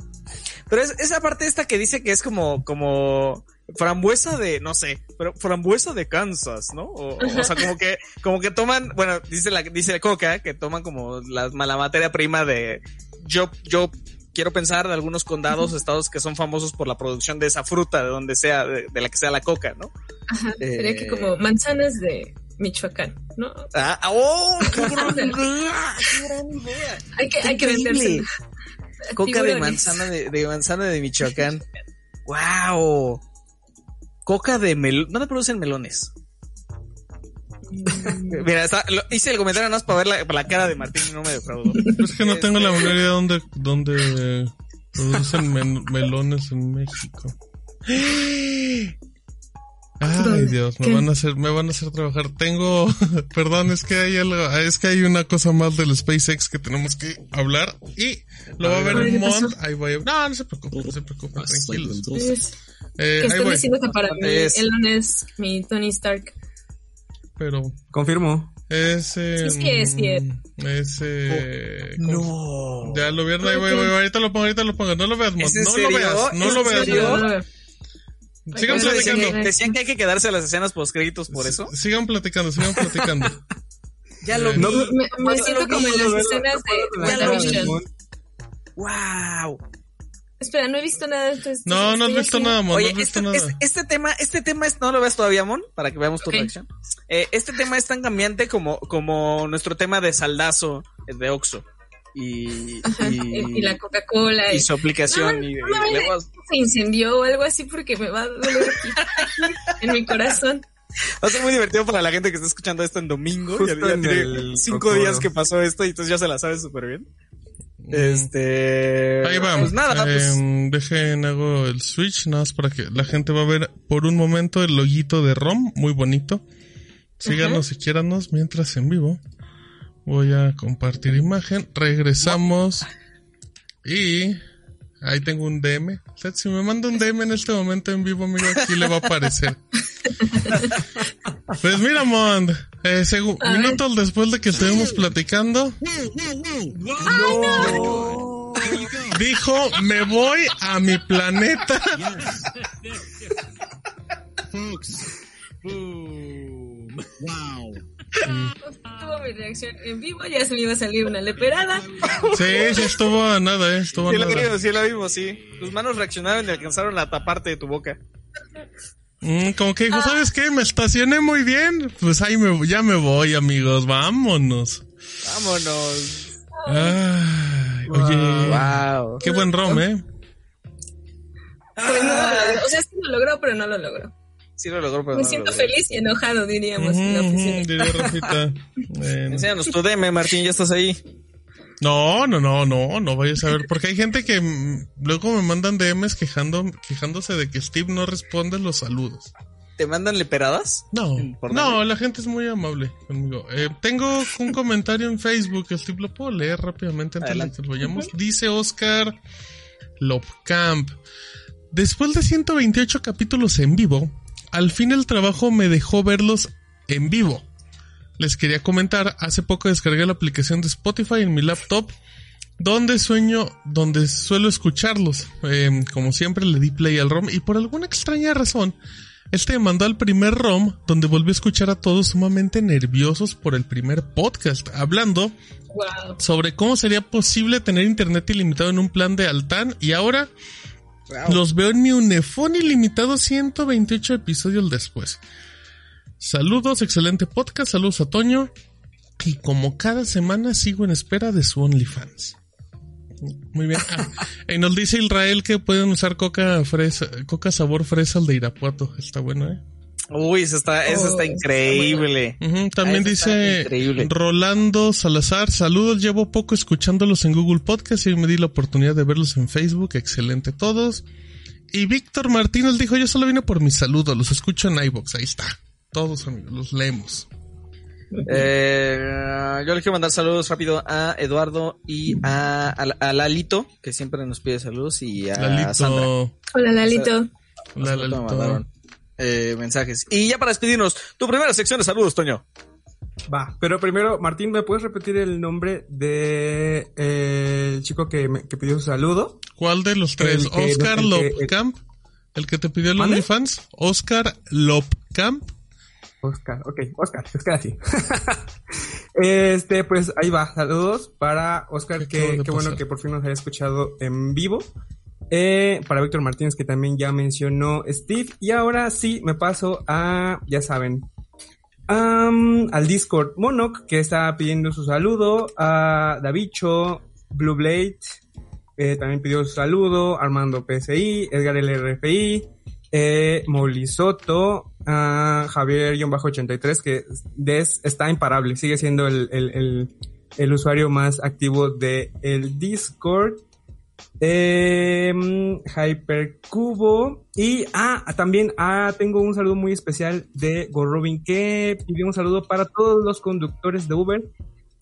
Pero es, esa parte esta que dice que es como, como frambuesa de, no sé, pero frambuesa de Kansas, ¿no? O, o- o sea, como que, como que toman, bueno, dice la, dice Coca, que toman como la, la materia prima de, yo, yo quiero pensar de algunos condados, estados que son famosos por la producción de esa fruta, de donde sea, de, de la que sea la coca, ¿no? Ajá, Eh. sería que como manzanas de Michoacán, ¿no? Ah, ¡Oh! ¡Qué gran idea! ¡Qué gran idea! Hay que, hay que venderse. Coca de manzana de, de manzana de Michoacán. ¡Wow! Coca de melón. ¿Dónde producen melones? Mm, Mira, está- lo- hice el comentario nada más para ver la, para la cara de Martín y no me defraudó. Es que no tengo la Este, menor idea de dónde, dónde producen men- melones en México. Ay. Dios, me ¿Qué? van a hacer, me van a hacer trabajar. Tengo, perdón, es que hay algo, es que hay una cosa más del SpaceX que tenemos que hablar y lo va a ver. Mont. Ahí voy a, no, no se preocupen, no se preocupen, tranquilos. Eh, que están diciendo que para mí Es- Elon es mi Tony Stark. pero Confirmo. es, eh, es que es cierto. es, eh, No. Ya lo vieron, ahí voy, voy, ahorita lo pongo, ahorita lo pongo. No lo veas, Mont, ¿Es en no lo serio? veas, no ¿Es lo veas. serio? Mont. Sigan eso decían, platicando. que, decían que hay que quedarse a las escenas post créditos por eso. Sigan platicando, sigan platicando. Ya lo Eh, vi. No, Me, me siento lo como en las lo escenas de lo WandaVision. Mon. Wow. Espera, no he visto nada de esto. No, no has visto nada, Mon, no Oye, has visto este, nada. este, este tema, este tema es, no lo ves todavía, Mon, para que veamos tu reacción. Eh, este tema es tan cambiante como, como nuestro tema de saldazo de Oxxo. Y, Ajá, y, y la Coca-Cola. y Y, su aplicación. No, y, no, y no, luego- se incendió o algo así porque me va a doler aquí, en mi corazón. va a ser muy divertido para la gente que está escuchando esto en domingo. Justo Ya, ya en tiene cinco cocoro. días que pasó esto y entonces ya se la sabe súper bien. Este. Ahí va. Pues nada, pues, Em, dejen, hago el switch, nada más para que la gente va a ver por un momento el loguito de ROM, muy bonito. Síganos y quiéranos mientras en vivo. Voy a compartir imagen. Regresamos. Y ahí tengo un DM. O sea, si me manda un DM en este momento en vivo, amigo, aquí le va a aparecer. Pues mira, Mond, eh, A minutos después de que estuvimos platicando, dijo, me voy a mi planeta. Folks. Boom. Wow. Tuvo mi reacción en vivo, ya se me iba a salir una leperada. Sí, sí, estuvo a nada, eh, estuvo a sí la nada. vimos, sí la vimos, sí. Tus manos reaccionaron y alcanzaron la taparte de tu boca. Mm, como que dijo, Ah. ¿sabes qué? Me estacioné muy bien. Pues ahí me, ya me voy, amigos, vámonos. Vámonos. Ay, oye, Wow. qué buen rom, ¿eh? Pues no lo logró. O sea, sí lo logró, pero no lo logró. Sí lo logró, pero Me no lo siento logró. feliz y enojado, diríamos en la oficina. diría Rafita. Bueno. Enséñanos tu DM, Martín, ya estás ahí. No, no, no, no, no vayas a ver, porque hay gente que luego me mandan DMs quejando, quejándose de que Steve no responde los saludos. ¿Te mandan leperadas? No, ¿Por no, la gente es muy amable conmigo. Eh, tengo un comentario en Facebook, Steve, lo puedo leer rápidamente antes Adelante. de que lo vayamos. Dice Oscar Lopcamp. Después de 128 capítulos en vivo, al fin el trabajo me dejó verlos en vivo. Les quería comentar, hace poco descargué la aplicación de Spotify en mi laptop, donde sueño, donde suelo escucharlos. Eh, como siempre le di play al ROM y por alguna extraña razón, este me mandó al primer ROM donde volví a escuchar a todos sumamente nerviosos por el primer podcast, hablando Wow. sobre cómo sería posible tener internet ilimitado en un plan de Altan y ahora los veo en mi Unifón ilimitado 128 episodios después. Saludos, excelente podcast, saludos a Toño y como cada semana sigo en espera de su OnlyFans. Muy bien. Ah, y nos dice Israel que pueden usar coca fresa, coca sabor fresa al de Irapuato. Está bueno, ¿eh? Uy, eso está, eso Oh, está está increíble. También Ah, dice increíble. Rolando Salazar, saludos, llevo poco escuchándolos en Google Podcast y me di la oportunidad de verlos en Facebook, excelente todos. Y Víctor Martínez dijo, yo solo vine por mi saludo, los escucho en iVoox, ahí está. Todos amigos, los leemos. Eh, yo le quiero mandar saludos rápido a Eduardo y a, a, a Lalito, que siempre nos pide saludos, y a Sandra. Lalito, Hola, Lalito. la Hace rato me Lalito. mandaron, eh, mensajes. Y ya para despedirnos, tu primera sección de saludos, Toño. Va, pero primero, Martín, ¿me puedes repetir el nombre de eh, el chico que, me- que pidió su saludo? ¿Cuál de los tres? El Oscar el Lopcamp, el que te pidió el. OnlyFans. Oscar Lopcamp. Oscar, ok, Oscar, Oscar así. este, pues ahí va, saludos para Oscar, ¿Qué que qué bueno que por fin nos haya escuchado en vivo. Eh, para Víctor Martínez, que también ya mencionó Steve. Y ahora sí, me paso a, ya saben, am, al Discord Monok, que está pidiendo su saludo, a Davicho, Blue Blade, eh, también pidió su saludo, Armando PSI, Edgar LRFI, eh, Molly Soto, a Javier-83, que des- está imparable, sigue siendo el, el, el, usuario más activo de el Discord. Eh, Hypercubo y ah, también ah, tengo un saludo muy especial de Gorobin que pidió un saludo para todos los conductores de Uber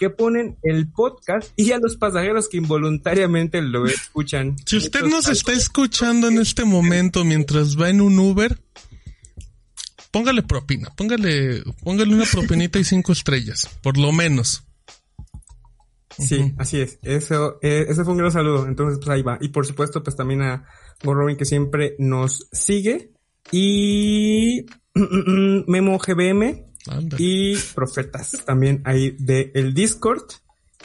que ponen el podcast y a los pasajeros que involuntariamente lo escuchan. Si usted nos está escuchando en este momento mientras va en un Uber, póngale propina, póngale, póngale una propinita y cinco estrellas, por lo menos. Sí, así es. Eso, eh, ese fue un gran saludo. Entonces, pues ahí va. Y por supuesto, pues también a Gorrobin que siempre nos sigue. Y Memo GBM Y Profetas también ahí de el Discord.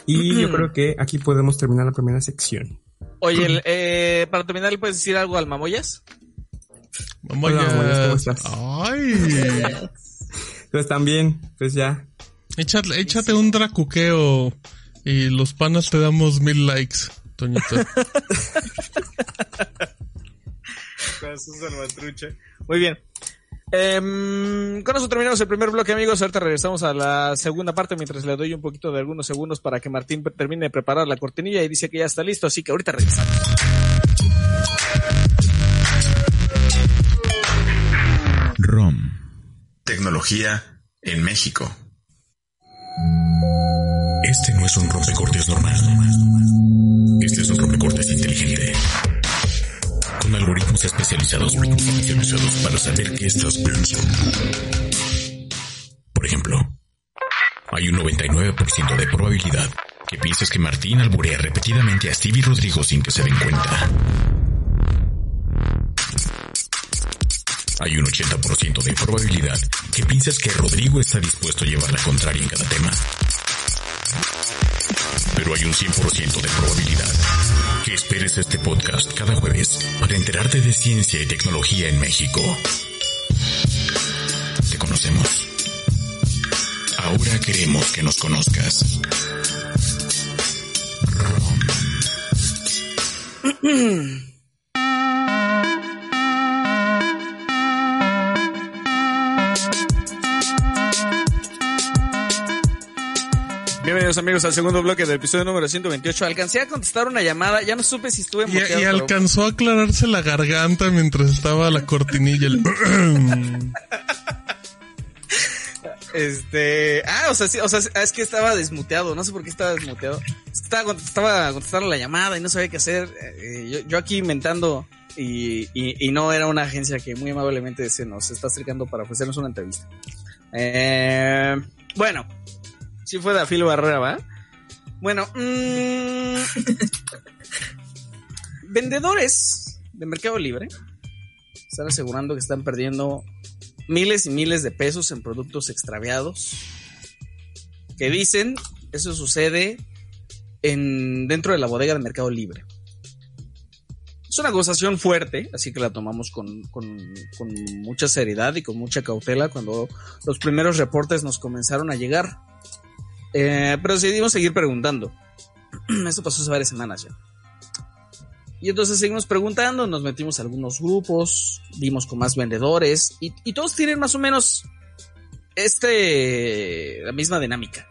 Y yo creo que aquí podemos terminar la primera sección. Oye, el, eh, para terminar, ¿le puedes decir algo al Mamoyas? Vamos Hola, ya. Mamoyas, ¿cómo estás? Ay. Entonces también, pues ya. Échate, échate un dracuqueo y los panas te damos mil likes, Toñito. Muy bien. Em, con eso terminamos el primer bloque, amigos. Ahorita regresamos a la segunda parte mientras le doy un poquito de algunos segundos para que Martín termine de preparar la cortinilla y dice que ya está listo, así que ahorita regresamos. ROM. Tecnología en México. Este no es un rompecortes normal. Este es un rompecortes inteligente. Con algoritmos especializados, para saber qué estás pensando. Por ejemplo, hay un 99% de probabilidad que pienses que Martín alburea repetidamente a Stevie Rodrigo sin que se den cuenta. Hay un 80% de probabilidad que pienses que Rodrigo está dispuesto a llevar la contraria en cada tema. Pero hay un 100% de probabilidad esperes este podcast cada jueves para enterarte de ciencia y tecnología en México. Te conocemos. Ahora queremos que nos conozcas. Bienvenidos amigos al segundo bloque del episodio número 128. Alcancé a contestar una llamada, ya no supe si estuve muteado, y alcanzó a aclararse la garganta mientras estaba la cortinilla. el- Este, ah, o sea, sí, o sea, es que estaba desmuteado, no sé por qué estaba desmuteado. Estaba, estaba contestando la llamada y no sabía qué hacer. Eh, yo, yo aquí inventando y, y, y no era una agencia que muy amablemente se nos está acercando para ofrecernos una entrevista. Eh, bueno, si fue de Filo Barrera, ¿va? Bueno, mm, vendedores de Mercado Libre están asegurando que están perdiendo miles y miles de pesos en productos extraviados. Que dicen, eso sucede en, dentro de la bodega de Mercado Libre. Es una acusación fuerte, así que la tomamos con, con, con mucha seriedad y con mucha cautela cuando los primeros reportes nos comenzaron a llegar. Eh, pero decidimos seguir preguntando. Esto pasó hace varias semanas ya. Y entonces seguimos preguntando, nos metimos a algunos grupos, vimos con más vendedores y, todos tienen más o menos este la misma dinámica.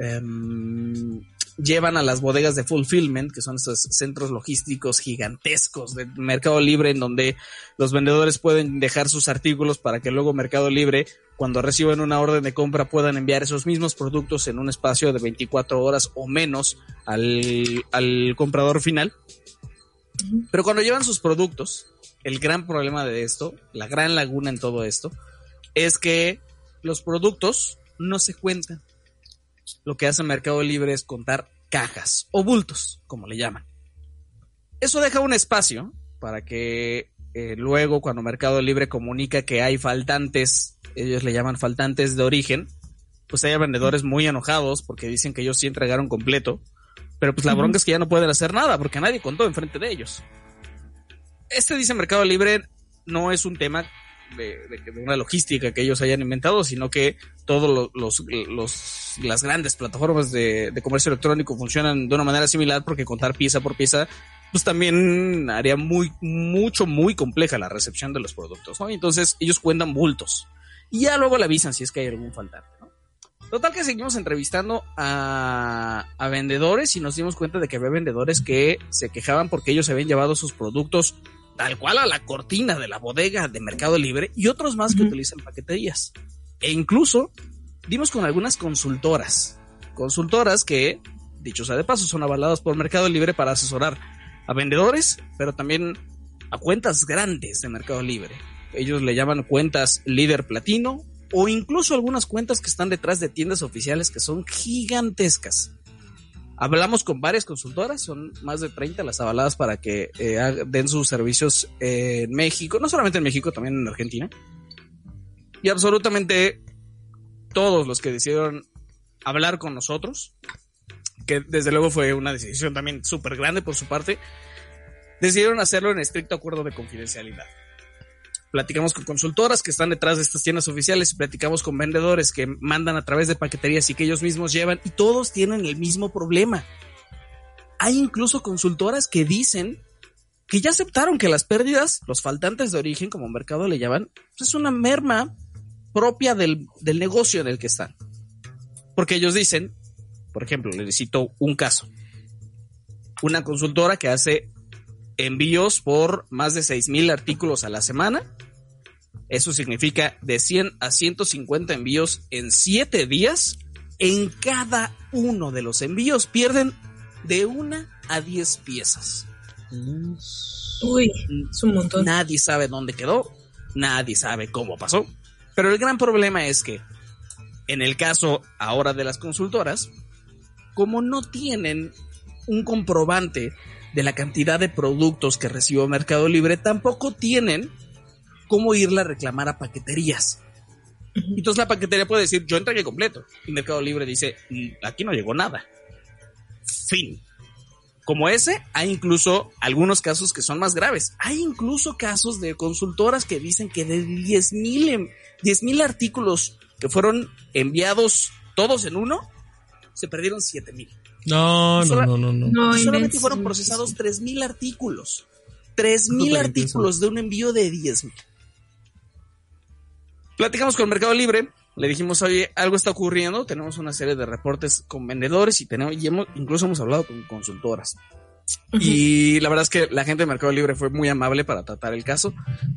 Em, llevan a las bodegas de fulfillment, que son estos centros logísticos gigantescos de Mercado Libre, en donde los vendedores pueden dejar sus artículos para que luego Mercado Libre, cuando reciban una orden de compra, puedan enviar esos mismos productos en un espacio de 24 horas o menos al, al comprador final. Pero cuando llevan sus productos, el gran problema de esto, la gran laguna en todo esto, es que los productos no se cuentan. Lo que hace Mercado Libre es contar cajas o bultos, como le llaman. Eso deja un espacio para que eh, luego cuando Mercado Libre comunica que hay faltantes, ellos le llaman faltantes de origen, pues haya vendedores muy enojados porque dicen que ellos sí entregaron completo, pero pues la bronca es que ya no pueden hacer nada porque nadie contó enfrente de ellos. Este dice Mercado Libre no es un tema de, de- de una logística que ellos hayan inventado, sino que todos los, los- las grandes plataformas de, de comercio electrónico funcionan de una manera similar porque contar pieza por pieza pues también haría muy, mucho, muy compleja la recepción de los productos, ¿no? Entonces ellos cuentan bultos y ya luego le avisan si es que hay algún faltante, ¿no? Total que seguimos entrevistando a, a vendedores y nos dimos cuenta de que había vendedores que se quejaban porque ellos habían llevado sus productos tal cual a la cortina de la bodega de Mercado Libre y otros más que utilizan paqueterías. E incluso dimos con algunas consultoras, consultoras que, dicho sea de paso, son avaladas por Mercado Libre para asesorar a vendedores, pero también a cuentas grandes de Mercado Libre. Ellos le llaman cuentas líder platino o incluso algunas cuentas que están detrás de tiendas oficiales que son gigantescas. Hablamos con varias consultoras, son más de 30 las avaladas para que eh, den sus servicios en México, no solamente en México, también en Argentina. Y absolutamente todos los que decidieron hablar con nosotros, que desde luego fue una decisión también súper grande por su parte, decidieron hacerlo en estricto acuerdo de confidencialidad. Platicamos con consultoras que están detrás de estas tiendas oficiales y platicamos con vendedores que mandan a través de paqueterías y que ellos mismos llevan y todos tienen el mismo problema. Hay incluso consultoras que dicen que ya aceptaron que las pérdidas, los faltantes de origen, como mercado le llaman, es una merma propia del, del negocio en el que están. Porque ellos dicen, por ejemplo, les cito un caso. Una consultora que hace envíos por más de 6.000 artículos a la semana. Eso significa de 100 a 150 envíos en 7 días. En cada uno de los envíos pierden de una a 10 piezas. Uy, es un montón. Nadie sabe dónde quedó, nadie sabe cómo pasó. Pero el gran problema es que, en el caso ahora de las consultoras, como no tienen un comprobante de la cantidad de productos que recibió Mercado Libre, tampoco tienen cómo irla a reclamar a paqueterías. Entonces la paquetería puede decir, yo entregué completo. Y Mercado Libre dice, "Mm, aquí no llegó nada. Fin. Como ese, hay incluso algunos casos que son más graves. Hay incluso casos de consultoras que dicen que de 10 mil 10,000 artículos que fueron enviados todos en uno, se perdieron 7 mil. No, no, no, no, no. No, Solamente fueron procesados 3 mil artículos. 3 mil Súper artículos de un envío de 10 mil. Platicamos con Mercado Libre, le dijimos, oye, algo está ocurriendo, tenemos una serie de reportes con vendedores y tenemos, y hemos, incluso hemos hablado con consultoras. Y la verdad es que la gente de Mercado Libre fue muy amable para tratar el caso.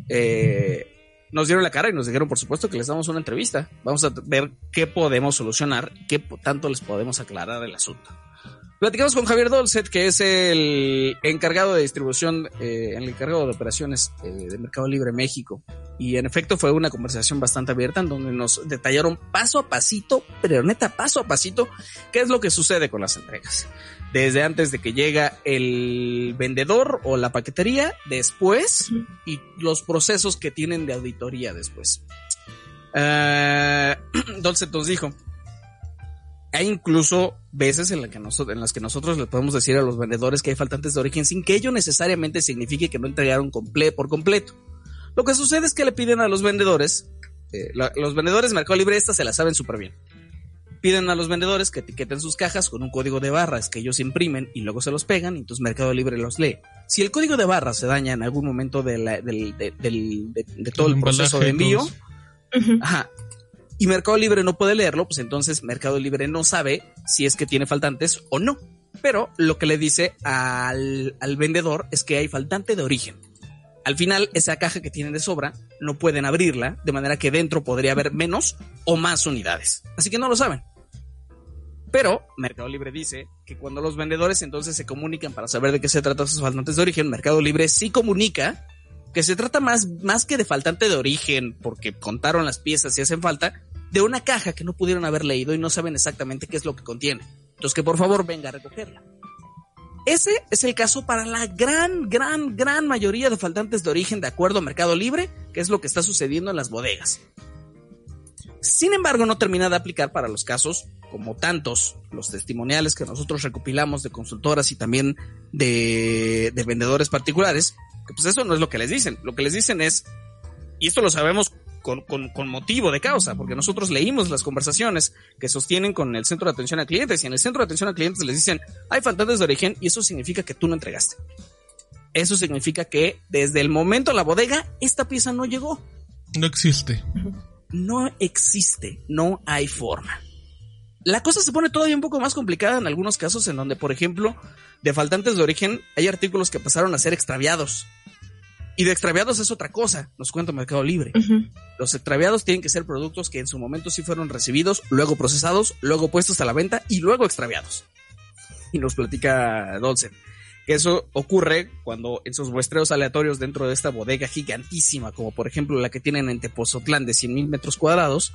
Eh, nos dieron la cara y nos dijeron, por supuesto, que les damos una entrevista. Vamos a ver qué podemos solucionar, qué tanto les podemos aclarar el asunto. Platicamos con Javier Dolcet, que es el encargado de distribución, eh, el encargado de operaciones eh, de Mercado Libre México. Y en efecto fue una conversación bastante abierta en donde nos detallaron paso a pasito, pero neta paso a pasito, qué es lo que sucede con las entregas. Desde antes de que llega el vendedor o la paquetería, después, y los procesos que tienen de auditoría después. Uh, Dolcet nos dijo, hay incluso veces en, la que nosotros, en las que nosotros le podemos decir a los vendedores que hay faltantes de origen sin que ello necesariamente signifique que no entregaron comple por completo. Lo que sucede es que le piden a los vendedores, eh, la, los vendedores de Mercado Libre estas se la saben súper bien. Piden a los vendedores que etiqueten sus cajas con un código de barras que ellos imprimen y luego se los pegan y entonces Mercado Libre los lee. Si el código de barras se daña en algún momento de, la, del, de, del, de, de todo el, el proceso de envío, uh -huh. ajá, y Mercado Libre no puede leerlo, pues entonces Mercado Libre no sabe si es que tiene faltantes o no. Pero lo que le dice al, al, vendedor es que hay faltante de origen. Al final, esa caja que tienen de sobra no pueden abrirla, de manera que dentro podría haber menos o más unidades. Así que no lo saben. Pero Mercado Libre dice que cuando los vendedores entonces se comunican para saber de qué se trata esos faltantes de origen, Mercado Libre sí comunica que se trata más, más que de faltante de origen, porque contaron las piezas y hacen falta, de una caja que no pudieron haber leído y no saben exactamente qué es lo que contiene. Entonces que por favor venga a recogerla. Ese es el caso para la gran, gran, gran mayoría de faltantes de origen de acuerdo a Mercado Libre, que es lo que está sucediendo en las bodegas. Sin embargo, no termina de aplicar para los casos, como tantos, los testimoniales que nosotros recopilamos de consultoras y también de, de vendedores particulares, que pues eso no es lo que les dicen. Lo que les dicen es, y esto lo sabemos con, con, con, motivo de causa, porque nosotros leímos las conversaciones que sostienen con el centro de atención a clientes y en el centro de atención a clientes les dicen, hay faltantes de origen y eso significa que tú no entregaste. Eso significa que desde el momento de la bodega, esta pieza no llegó. No existe. No existe, no hay forma. La cosa se pone todavía un poco más complicada en algunos casos en donde, por ejemplo, de faltantes de origen hay artículos que pasaron a ser extraviados. Y de extraviados es otra cosa, nos cuenta Mercado Libre. Uh -huh. Los extraviados tienen que ser productos que en su momento sí fueron recibidos, luego procesados, luego puestos a la venta y luego extraviados. Y nos platica Dolce que eso ocurre cuando en sus muestreos aleatorios dentro de esta bodega gigantísima, como por ejemplo la que tienen en Tepozotlán de 100 mil metros cuadrados,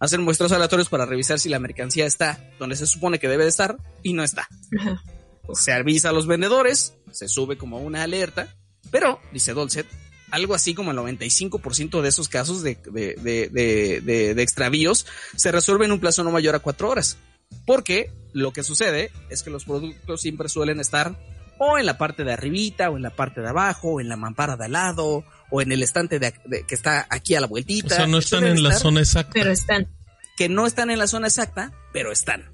hacen muestreos aleatorios para revisar si la mercancía está donde se supone que debe de estar y no está. Uh -huh. Se avisa a los vendedores, se sube como una alerta pero, dice Dolcet, algo así como el 95% de esos casos de, de, de, de, extravíos se resuelven en un plazo no mayor a cuatro horas. Porque lo que sucede es que los productos siempre suelen estar o en la parte de arribita, o en la parte de abajo, o en la mampara de al lado, o en el estante de, que está aquí a la vueltita. O sea, no están en la zona exacta. Pero están. Que no están en la zona exacta, pero están.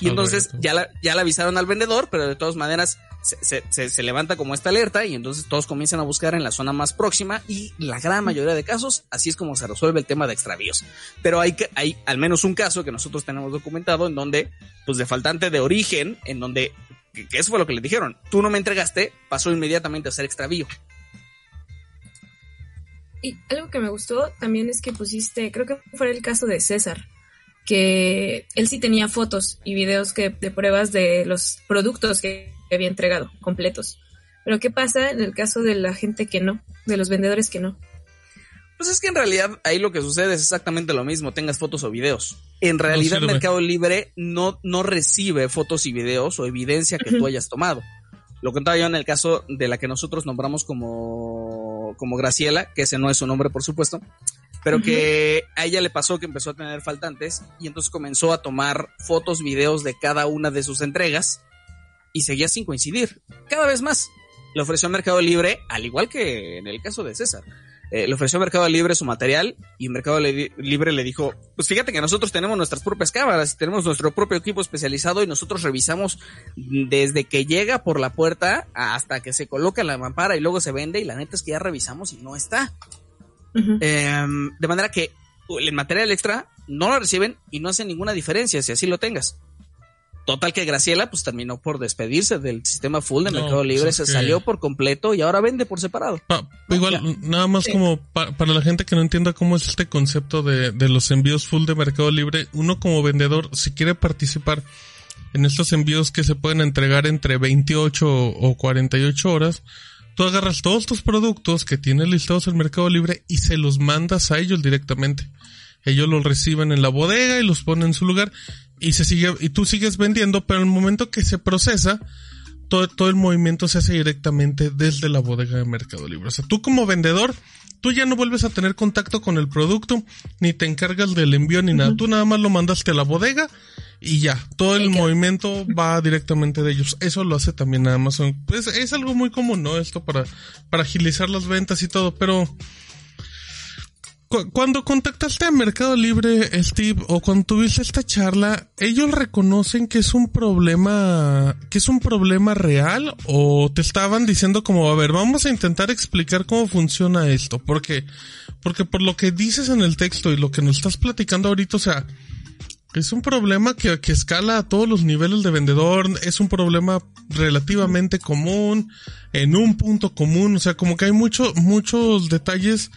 Y entonces ya la, ya la avisaron al vendedor, pero de todas maneras se, se, se, levanta como esta alerta y entonces todos comienzan a buscar en la zona más próxima y la gran mayoría de casos así es como se resuelve el tema de extravíos. Pero hay, hay al menos un caso que nosotros tenemos documentado en donde, pues de faltante de origen, en donde, que, que eso fue lo que le dijeron, tú no me entregaste, pasó inmediatamente a ser extravío. Y algo que me gustó también es que pusiste, creo que fue el caso de César, que él sí tenía fotos y videos que, de pruebas de los productos que había entregado, completos. Pero ¿qué pasa en el caso de la gente que no, de los vendedores que no? Pues es que en realidad ahí lo que sucede es exactamente lo mismo, tengas fotos o videos. En realidad no Mercado Libre no, no recibe fotos y videos o evidencia que uh -huh. tú hayas tomado. Lo contaba yo en el caso de la que nosotros nombramos como, como Graciela, que ese no es su nombre por supuesto, pero uh -huh. que a ella le pasó que empezó a tener faltantes y entonces comenzó a tomar fotos, videos de cada una de sus entregas y seguía sin coincidir. Cada vez más. Le ofreció a Mercado Libre, al igual que en el caso de César. Eh, le ofreció a Mercado Libre su material y Mercado Libre le dijo, pues fíjate que nosotros tenemos nuestras propias cámaras, tenemos nuestro propio equipo especializado y nosotros revisamos desde que llega por la puerta hasta que se coloca en la mampara y luego se vende y la neta es que ya revisamos y no está. Uh -huh. eh, de manera que el material extra no lo reciben y no hacen ninguna diferencia si así lo tengas. Total que Graciela pues terminó por despedirse del sistema full de no, Mercado Libre, pues es se que... salió por completo y ahora vende por separado. Pa, igual, ya. nada más sí. como pa, para la gente que no entienda cómo es este concepto de, de, los envíos full de Mercado Libre, uno como vendedor, si quiere participar, en estos envíos que se pueden entregar entre 28 o 48 horas, tú agarras todos tus productos que tienes listados en Mercado Libre y se los mandas a ellos directamente. Ellos los reciben en la bodega y los ponen en su lugar y se sigue, y tú sigues vendiendo, pero en el momento que se procesa, todo, todo el movimiento se hace directamente desde la bodega de Mercado Libre. O sea, tú como vendedor, tú ya no vuelves a tener contacto con el producto, ni te encargas del envío ni nada. Tú nada más lo mandaste a la bodega y ya, todo el movimiento va directamente de ellos. Eso lo hace también Amazon. Pues es algo muy común, ¿no? Esto para, para agilizar las ventas y todo, pero cuando contactaste a Mercado Libre, Steve, o cuando tuviste esta charla, ellos reconocen que es un problema, que es un problema real, o te estaban diciendo como, a ver, vamos a intentar explicar cómo funciona esto, porque, porque por lo que dices en el texto y lo que nos estás platicando ahorita, o sea, es un problema que, que escala a todos los niveles de vendedor, es un problema relativamente común, en un punto común, o sea, como que hay muchos, muchos detalles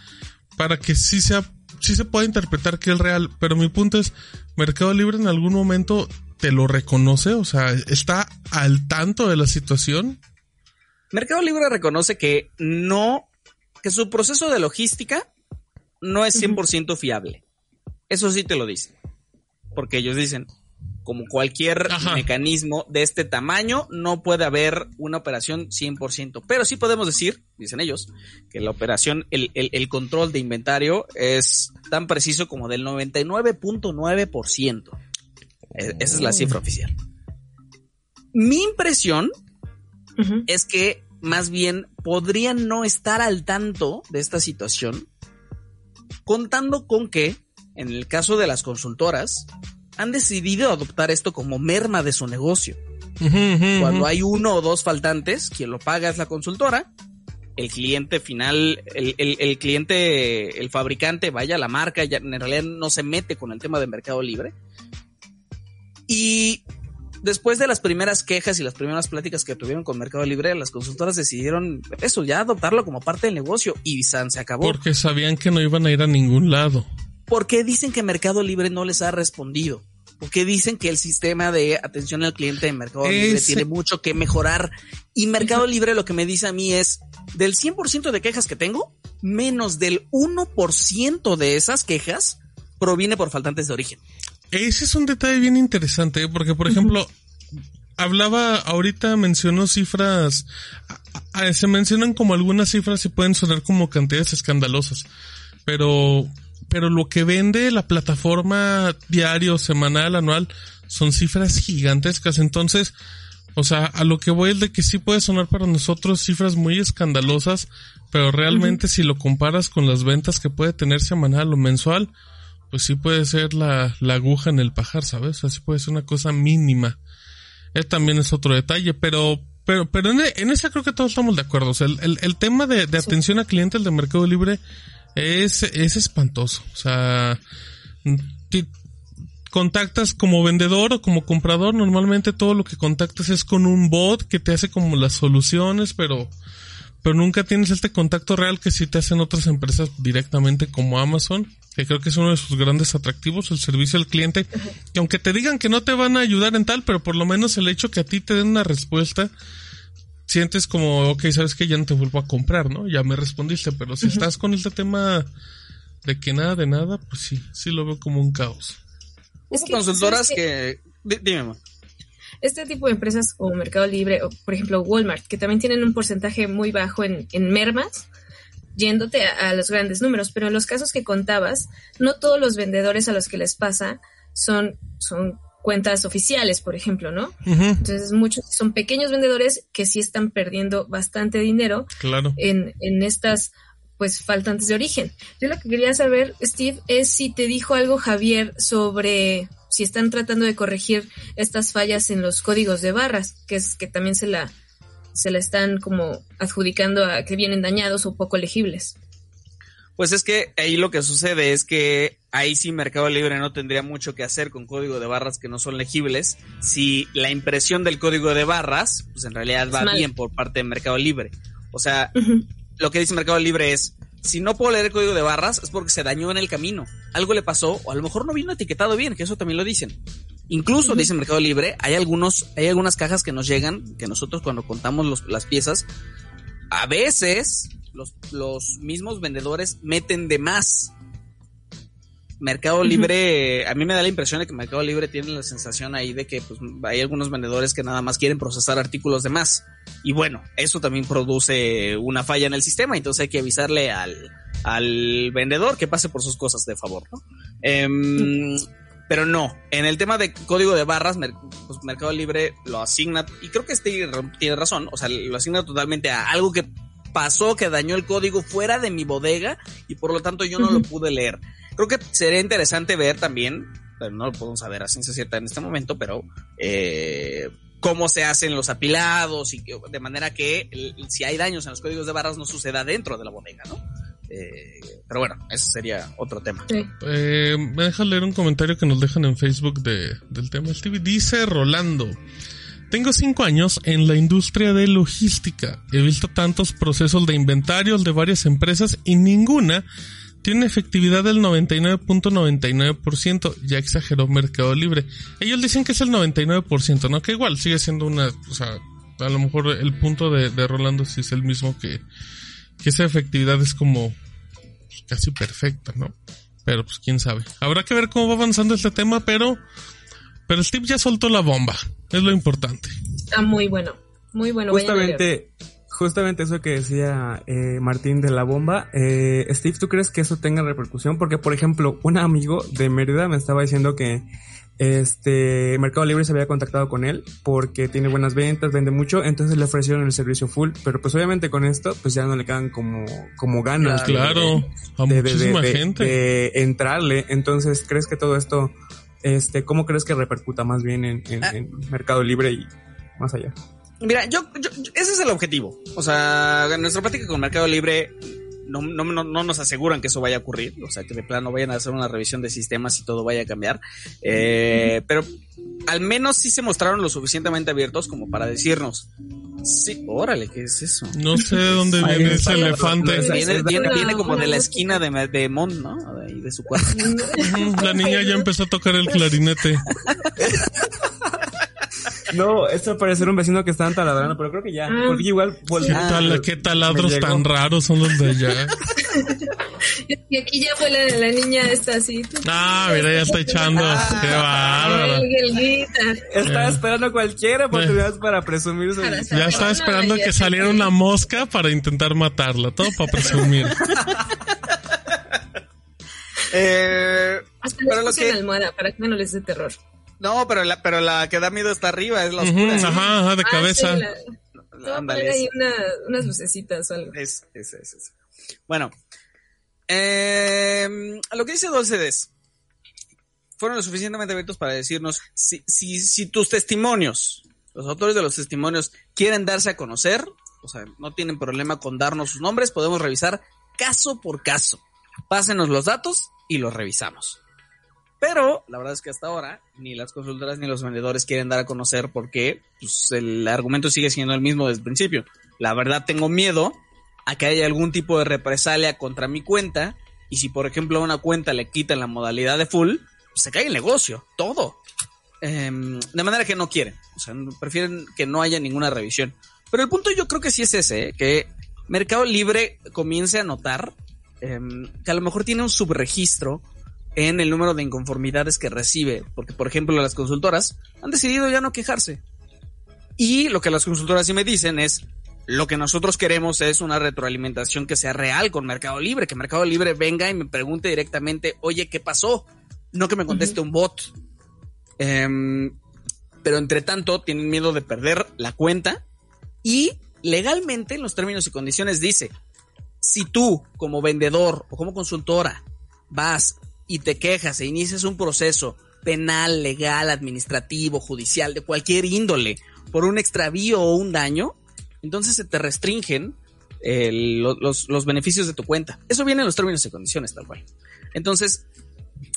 para que sí sea, sí se pueda interpretar que es real, pero mi punto es, Mercado Libre en algún momento te lo reconoce, o sea, está al tanto de la situación. Mercado Libre reconoce que no, que su proceso de logística no es 100% fiable. Eso sí te lo dicen. Porque ellos dicen, como cualquier mecanismo de este tamaño, no puede haber una operación 100%. Pero sí podemos decir, dicen ellos, que la operación, el, el control de inventario es tan preciso como del 99.9%. E, esa es la cifra oficial. Mi impresión es que más bien podrían no estar al tanto de esta situación, contando con que, en el caso de las consultoras, han decidido adoptar esto como merma de su negocio. Cuando hay uno o dos faltantes, quien lo paga es la consultora, el cliente final, el, cliente, el fabricante, vaya, la marca, ya en realidad no se mete con el tema de mercado libre. Y después de las primeras quejas y las primeras pláticas que tuvieron con Mercado Libre, las consultoras decidieron eso, ya adoptarlo como parte del negocio y San se acabó. Porque sabían que no iban a ir a ningún lado. ¿Por qué dicen que Mercado Libre no les ha respondido? ¿Por qué dicen que el sistema de atención al cliente de Mercado Libre tiene mucho que mejorar? Y Mercado Libre lo que me dice a mí es, del 100% de quejas que tengo, menos del 1% de esas quejas proviene por faltantes de origen. Ese es un detalle bien interesante, porque por ejemplo, hablaba, ahorita mencionó cifras, se mencionan como algunas cifras y pueden sonar como cantidades escandalosas, pero pero lo que vende la plataforma diario, semanal, anual, son cifras gigantescas. Entonces, o sea, a lo que voy es de que sí puede sonar para nosotros cifras muy escandalosas, pero realmente si lo comparas con las ventas que puede tener semanal o mensual, pues sí puede ser la, la aguja en el pajar, ¿sabes? O sea, sí puede ser una cosa mínima. Él también es otro detalle, pero, pero, pero en, en esa creo que todos estamos de acuerdo. O sea, el, el, tema de, de atención a clientes de Mercado Libre es, es espantoso. O sea, contactas como vendedor o como comprador, normalmente todo lo que contactas es con un bot que te hace como las soluciones, pero, pero nunca tienes este contacto real que sí te hacen otras empresas directamente como Amazon, que creo que es uno de sus grandes atractivos, el servicio al cliente, que aunque te digan que no te van a ayudar en tal, pero por lo menos el hecho que a ti te den una respuesta, sientes como, ok, sabes que ya no te vuelvo a comprar, ¿no? Ya me respondiste, pero si estás con este tema de que nada de nada, pues sí, sí lo veo como un caos. Es consultoras que... Dime, Este tipo de empresas como Mercado Libre o, por ejemplo, Walmart, que también tienen un porcentaje muy bajo en, en mermas, yéndote a, a, los grandes números, pero en los casos que contabas, no todos los vendedores a los que les pasa son, son cuentas oficiales, por ejemplo, ¿no? Entonces, muchos son pequeños vendedores que sí están perdiendo bastante dinero claro. en, en estas pues faltantes de origen. Yo lo que quería saber, Steve, es si te dijo algo Javier sobre si están tratando de corregir estas fallas en los códigos de barras, que es que también se la se la están como adjudicando a que vienen dañados o poco legibles. Pues es que ahí lo que sucede es que ahí sí Mercado Libre no tendría mucho que hacer con código de barras que no son legibles. Si la impresión del código de barras, pues en realidad va bien por parte de Mercado Libre. O sea, lo que dice Mercado Libre es, si no puedo leer el código de barras es porque se dañó en el camino. Algo le pasó o a lo mejor no vino etiquetado bien, que eso también lo dicen. Incluso, dice Mercado Libre, hay algunos, hay algunas cajas que nos llegan, que nosotros cuando contamos los- las piezas, a veces los, los mismos vendedores meten de más. Mercado Libre, a mí me da la impresión de que Mercado Libre tiene la sensación ahí de que pues, hay algunos vendedores que nada más quieren procesar artículos de más. Y bueno, eso también produce una falla en el sistema, entonces hay que avisarle al, al vendedor que pase por sus cosas de favor, ¿no? Em, pero no, en el tema de código de barras, Mer- pues Mercado Libre lo asigna, y creo que este tiene razón, o sea, lo asigna totalmente a algo que pasó, que dañó el código fuera de mi bodega, y por lo tanto yo no lo pude leer. Creo que sería interesante ver también, pero no lo podemos saber a ciencia cierta en este momento, pero eh, cómo se hacen los apilados y que- de manera que el- si hay daños en los códigos de barras no suceda dentro de la bodega, ¿no? Eh, pero bueno, ese sería otro tema. Sí. Eh, me deja leer un comentario que nos dejan en Facebook de, del tema TV. Dice Rolando. Tengo cinco años en la industria de logística. He visto tantos procesos de inventarios de varias empresas y ninguna tiene efectividad del 99.99%. Ya exageró Mercado Libre. Ellos dicen que es el 99%, ¿no? Que igual sigue siendo una, o sea, a lo mejor el punto de, Rolando sí es el mismo que, que esa efectividad es como casi perfecta, ¿no? Pero pues quién sabe. Habrá que ver cómo va avanzando este tema, pero pero Steve ya soltó la bomba. Es lo importante. Está muy bueno. Muy bueno. Justamente, justamente eso que decía eh, Martín de la bomba. Eh, Steve, ¿tú crees que eso tenga repercusión? Porque, por ejemplo, un amigo de Mérida me estaba diciendo que este Mercado Libre se había contactado con él porque tiene buenas ventas, vende mucho, entonces le ofrecieron el servicio full, pero pues obviamente con esto pues ya no le quedan como, como ganas. de- Claro, de, muchísima de- gente. de entrarle. Entonces, ¿crees que todo esto, este, cómo crees que repercuta más bien en, en- Ah. en Mercado Libre y más allá? Mira, yo, yo- ese es el objetivo. O sea, nuestra práctica con Mercado Libre no, no, no, no nos aseguran que eso vaya a ocurrir. O sea, que de plano vayan a hacer una revisión de sistemas y todo vaya a cambiar. Eh, pero al menos sí se mostraron lo suficientemente abiertos como para decirnos, sí, órale, ¿qué es eso? No sé de dónde viene ese elefante. la- Viene, viene, viene como de la esquina de, de Mon, ¿no? De, ahí de su cuarto. La niña ya empezó a tocar el clarinete. No, esto parece ser un vecino que está taladrando, pero creo que ya, Ah. porque igual ¿Qué, tal, qué taladros tan raros son los de allá? Y aquí ya fue la, la niña esta así. Ah, mira, ya está echando. Qué bárbaro. Estaba Eh. esperando cualquier oportunidad para presumir su Para Ya estaba esperando que saliera una mosca para intentar matarla. Todo para presumir. Eh, Hasta Pero les lo puse que- en almohada para que no les dé terror. No, pero la, pero la que da miedo está arriba, es la oscura. Ajá, ajá, de Ah, cabeza. sí, la- te voy a Ándale, poner ahí es- una, unas lucecitas o algo. Es, es, es, es. Bueno, eh, a lo que dice Dulcedes, fueron lo suficientemente abiertos para decirnos si, si, si tus testimonios, los autores de los testimonios, quieren darse a conocer, o sea, no tienen problema con darnos sus nombres, podemos revisar caso por caso. Pásenos los datos y los revisamos. Pero la verdad es que hasta ahora ni las consultoras ni los vendedores quieren dar a conocer porque pues, el argumento sigue siendo el mismo desde el principio. La verdad tengo miedo a que haya algún tipo de represalia contra mi cuenta y si por ejemplo a una cuenta le quitan la modalidad de full, pues, se cae el negocio, todo. Em, de manera que no quieren, o sea, prefieren que no haya ninguna revisión. Pero el punto yo creo que sí es ese, ¿eh? que Mercado Libre comience a notar em, que a lo mejor tiene un subregistro en el número de inconformidades que recibe, porque por ejemplo las consultoras han decidido ya no quejarse. Y lo que las consultoras sí me dicen es, lo que nosotros queremos es una retroalimentación que sea real con Mercado Libre, que Mercado Libre venga y me pregunte directamente, oye, ¿qué pasó? No que me conteste un bot. Em, pero entre tanto tienen miedo de perder la cuenta y legalmente en los términos y condiciones dice, si tú como vendedor o como consultora vas y te quejas e inicias un proceso penal, legal, administrativo, judicial, de cualquier índole, por un extravío o un daño, entonces se te restringen eh, lo- los, los beneficios de tu cuenta. Eso viene en los términos y condiciones, tal cual. Entonces,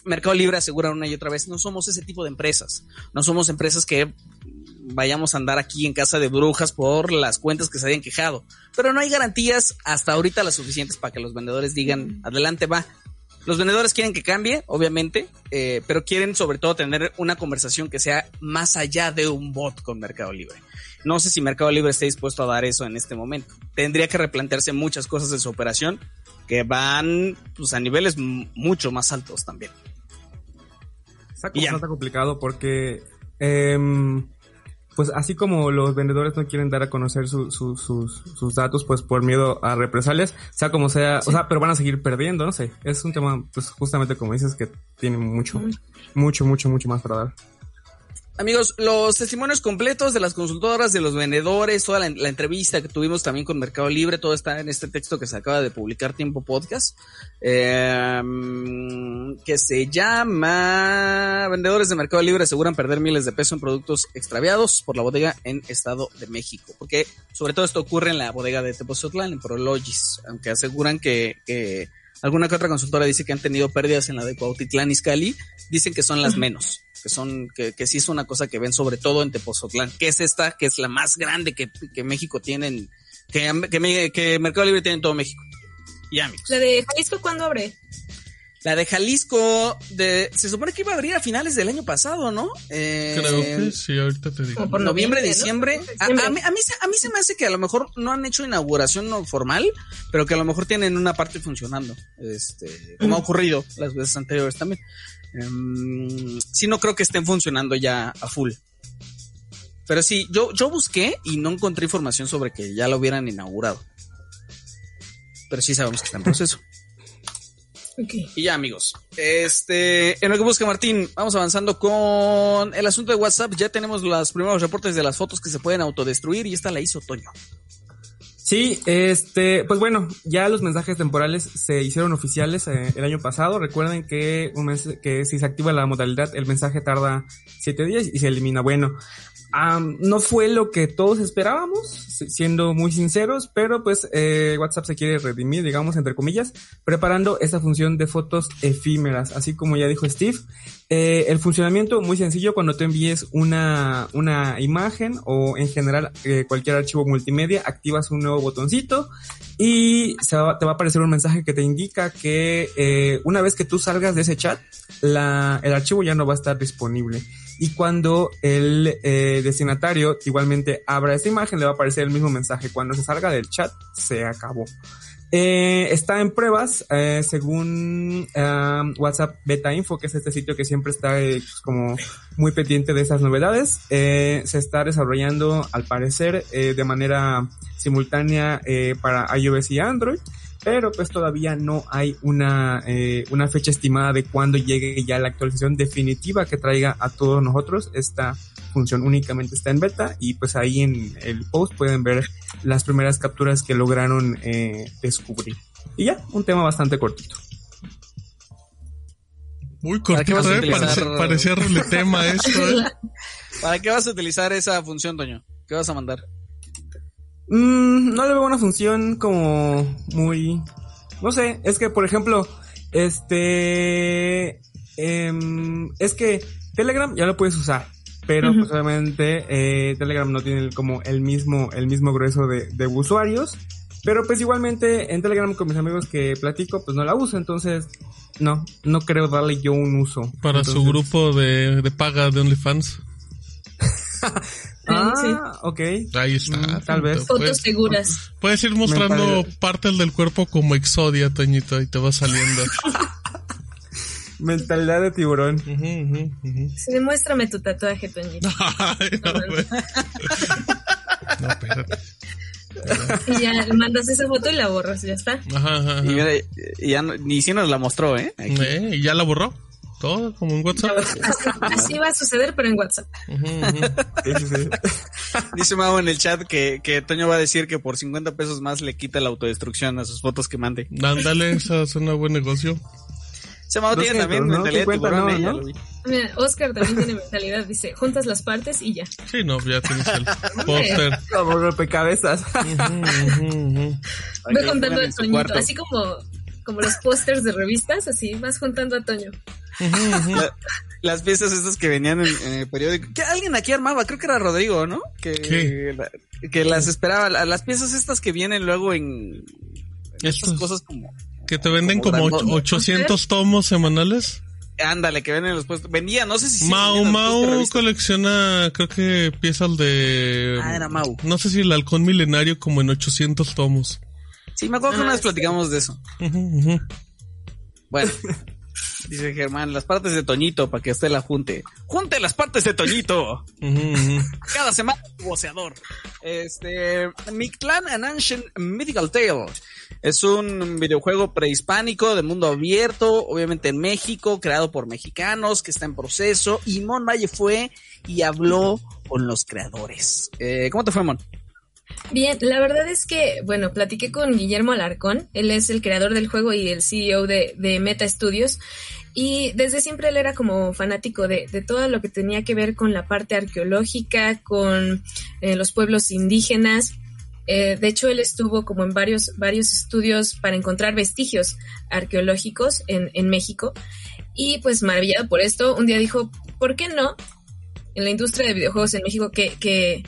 Mercado Libre asegura una y otra vez, no somos ese tipo de empresas. No somos empresas que vayamos a andar aquí en casa de brujas por las cuentas que se hayan quejado. Pero no hay garantías hasta ahorita las suficientes para que los vendedores digan, adelante va. Los vendedores quieren que cambie, obviamente, eh, pero quieren sobre todo tener una conversación que sea más allá de un bot con Mercado Libre. No sé si Mercado Libre esté dispuesto a dar eso en este momento. Tendría que replantearse muchas cosas de su operación que van pues, a niveles mucho más altos también. Está, está complicado porque em, pues así como los vendedores no quieren dar a conocer sus, sus datos, pues por miedo a represalias, sea como sea, o sea, pero van a seguir perdiendo, no sé. Es un tema, pues justamente como dices, que tiene mucho, mucho, mucho, mucho más para dar. Amigos, los testimonios completos de las consultoras, de los vendedores, toda la, entrevista que tuvimos también con Mercado Libre, todo está en este texto que se acaba de publicar Tiempo Podcast, em, que se llama Vendedores de Mercado Libre aseguran perder miles de pesos en productos extraviados por la bodega en Estado de México. Porque sobre todo esto ocurre en la bodega de Tepozotlán, en Prologis, aunque aseguran que, que alguna que otra consultora dice que han tenido pérdidas en la de Cuautitlán Izcalli, dicen que son las menos que son, que, que sí es una cosa que ven sobre todo en Tepozotlán, que es esta, que es la más grande que, que México tiene, que, que, que Mercado Libre tiene en todo México. Y amigos. ¿La de Jalisco cuándo abre? La de Jalisco, de, se supone que iba a abrir a finales del año pasado, ¿no? Eh, Creo que sí, ahorita te digo. Por noviembre, diciembre. A, mí, a, mí, a, mí, se me hace que a lo mejor no han hecho inauguración formal, pero que a lo mejor tienen una parte funcionando, este, como ha ocurrido las veces anteriores también. Um, sí, no creo que estén funcionando ya a full. Pero sí, yo, yo busqué y no encontré información sobre que ya lo hubieran inaugurado. Pero sí sabemos que está en proceso. Y ya, amigos. Este, en lo que busca Martín, vamos avanzando con el asunto de WhatsApp. Ya tenemos los primeros reportes de las fotos que se pueden autodestruir y esta la hizo Toño. Sí, este, pues bueno, ya los mensajes temporales se hicieron oficiales eh, el año pasado. Recuerden que un mes, que si se activa la modalidad, el mensaje tarda siete días y se elimina. Bueno, no fue lo que todos esperábamos, siendo muy sinceros, pero pues eh, WhatsApp se quiere redimir, digamos, entre comillas, preparando esta función de fotos efímeras, así como ya dijo Steve. Eh, el funcionamiento muy sencillo cuando te envíes una, una imagen o en general eh, cualquier archivo multimedia, activas un nuevo botoncito y se va, te va a aparecer un mensaje que te indica que una vez que tú salgas de ese chat, la, el archivo ya no va a estar disponible y cuando el eh, destinatario igualmente abra esta imagen le va a aparecer el mismo mensaje. Cuando se salga del chat, se acabó. Eh, está en pruebas, eh, según WhatsApp Beta Info, que es este sitio que siempre está pues, como muy pendiente de esas novedades. se está desarrollando, al parecer, de manera simultánea para iOS y Android pero pues todavía no hay una, eh, una fecha estimada de cuándo llegue ya la actualización definitiva que traiga a todos nosotros. Esta función únicamente está en beta y pues ahí en el post pueden ver las primeras capturas que lograron eh, descubrir. Y ya, un tema bastante cortito. Muy cortito, ¿eh? Parecía, parecía tema esto, ¿eh? ¿Para qué vas a utilizar esa función, Doño? ¿Qué vas a mandar? Mm, no le veo una función como muy... No sé, es que por ejemplo, este... Em, es que Telegram ya lo puedes usar, pero pues obviamente eh, Telegram no tiene como el mismo, el mismo grueso de, de, usuarios. Pero pues igualmente en Telegram con mis amigos que platico, pues no la uso, entonces no, no creo darle yo un uso. Para su grupo de, de paga de OnlyFans. Ah, ok. Ahí está. Mm, tal vez. Fotos seguras. Puedes ir mostrando partes del cuerpo como Exodia, Toñito, y te va saliendo. Mentalidad de tiburón. Sí, demuéstrame tu tatuaje, Toñito. no, espérate. Y ya mandas esa foto y la borras, ya está. Ajá, Y, ya ni si nos la mostró, ¿eh? ¿eh? ¿Y ya la borró? Todo como en WhatsApp. Así, va a suceder, pero en WhatsApp. Dice Mau en el chat que, que Toño va a decir que por 50 pesos más le quita la autodestrucción a sus fotos que mande. Ándale, eso es un buen negocio. Se Mau tiene también mentalidad de tiburón, ¿no? Mira, Oscar también tiene mentalidad, dice, juntas las partes y ya. Sí, no, ya tienes el póster. Como rompecabezas. Voy juntando el Toñito, así como, como los pósters de revistas, así, vas juntando a Toño las piezas estas que venían en, el periódico. Que alguien aquí armaba, creo que era Rodrigo, ¿no? Que, que las esperaba. Las piezas estas que vienen luego en estas cosas como Que te venden Como como dando- och- 800 tomos semanales. Ándale, que venden en los puestos. Vendía, no sé si... Mau en Mau colecciona, creo que piezas de... Ah, era Mau. No sé si el halcón milenario como en 800 tomos. Sí, me acuerdo que una Ah, vez platicamos de eso. Bueno. Dice Germán, las partes de Toñito para que usted la junte. ¡Junte las partes de Toñito! Cada semana tu voceador. Este, Mictlan An Ancient Mythical Tale. Es un videojuego prehispánico de mundo abierto, obviamente en México, creado por mexicanos, que está en proceso. Y Mon Valle fue y habló con los creadores. Eh, ¿Cómo te fue, Mon? Bien, la verdad es que, bueno, platiqué con Guillermo Alarcón, él es el creador del juego y el CEO de, Meta Studios, y desde siempre él era como fanático de, de todo lo que tenía que ver con la parte arqueológica, con eh, los pueblos indígenas. Eh, de hecho, él estuvo como en varios, varios estudios para encontrar vestigios arqueológicos en, en México, y pues maravillado por esto, un día dijo, ¿por qué no? En la industria de videojuegos en México que, que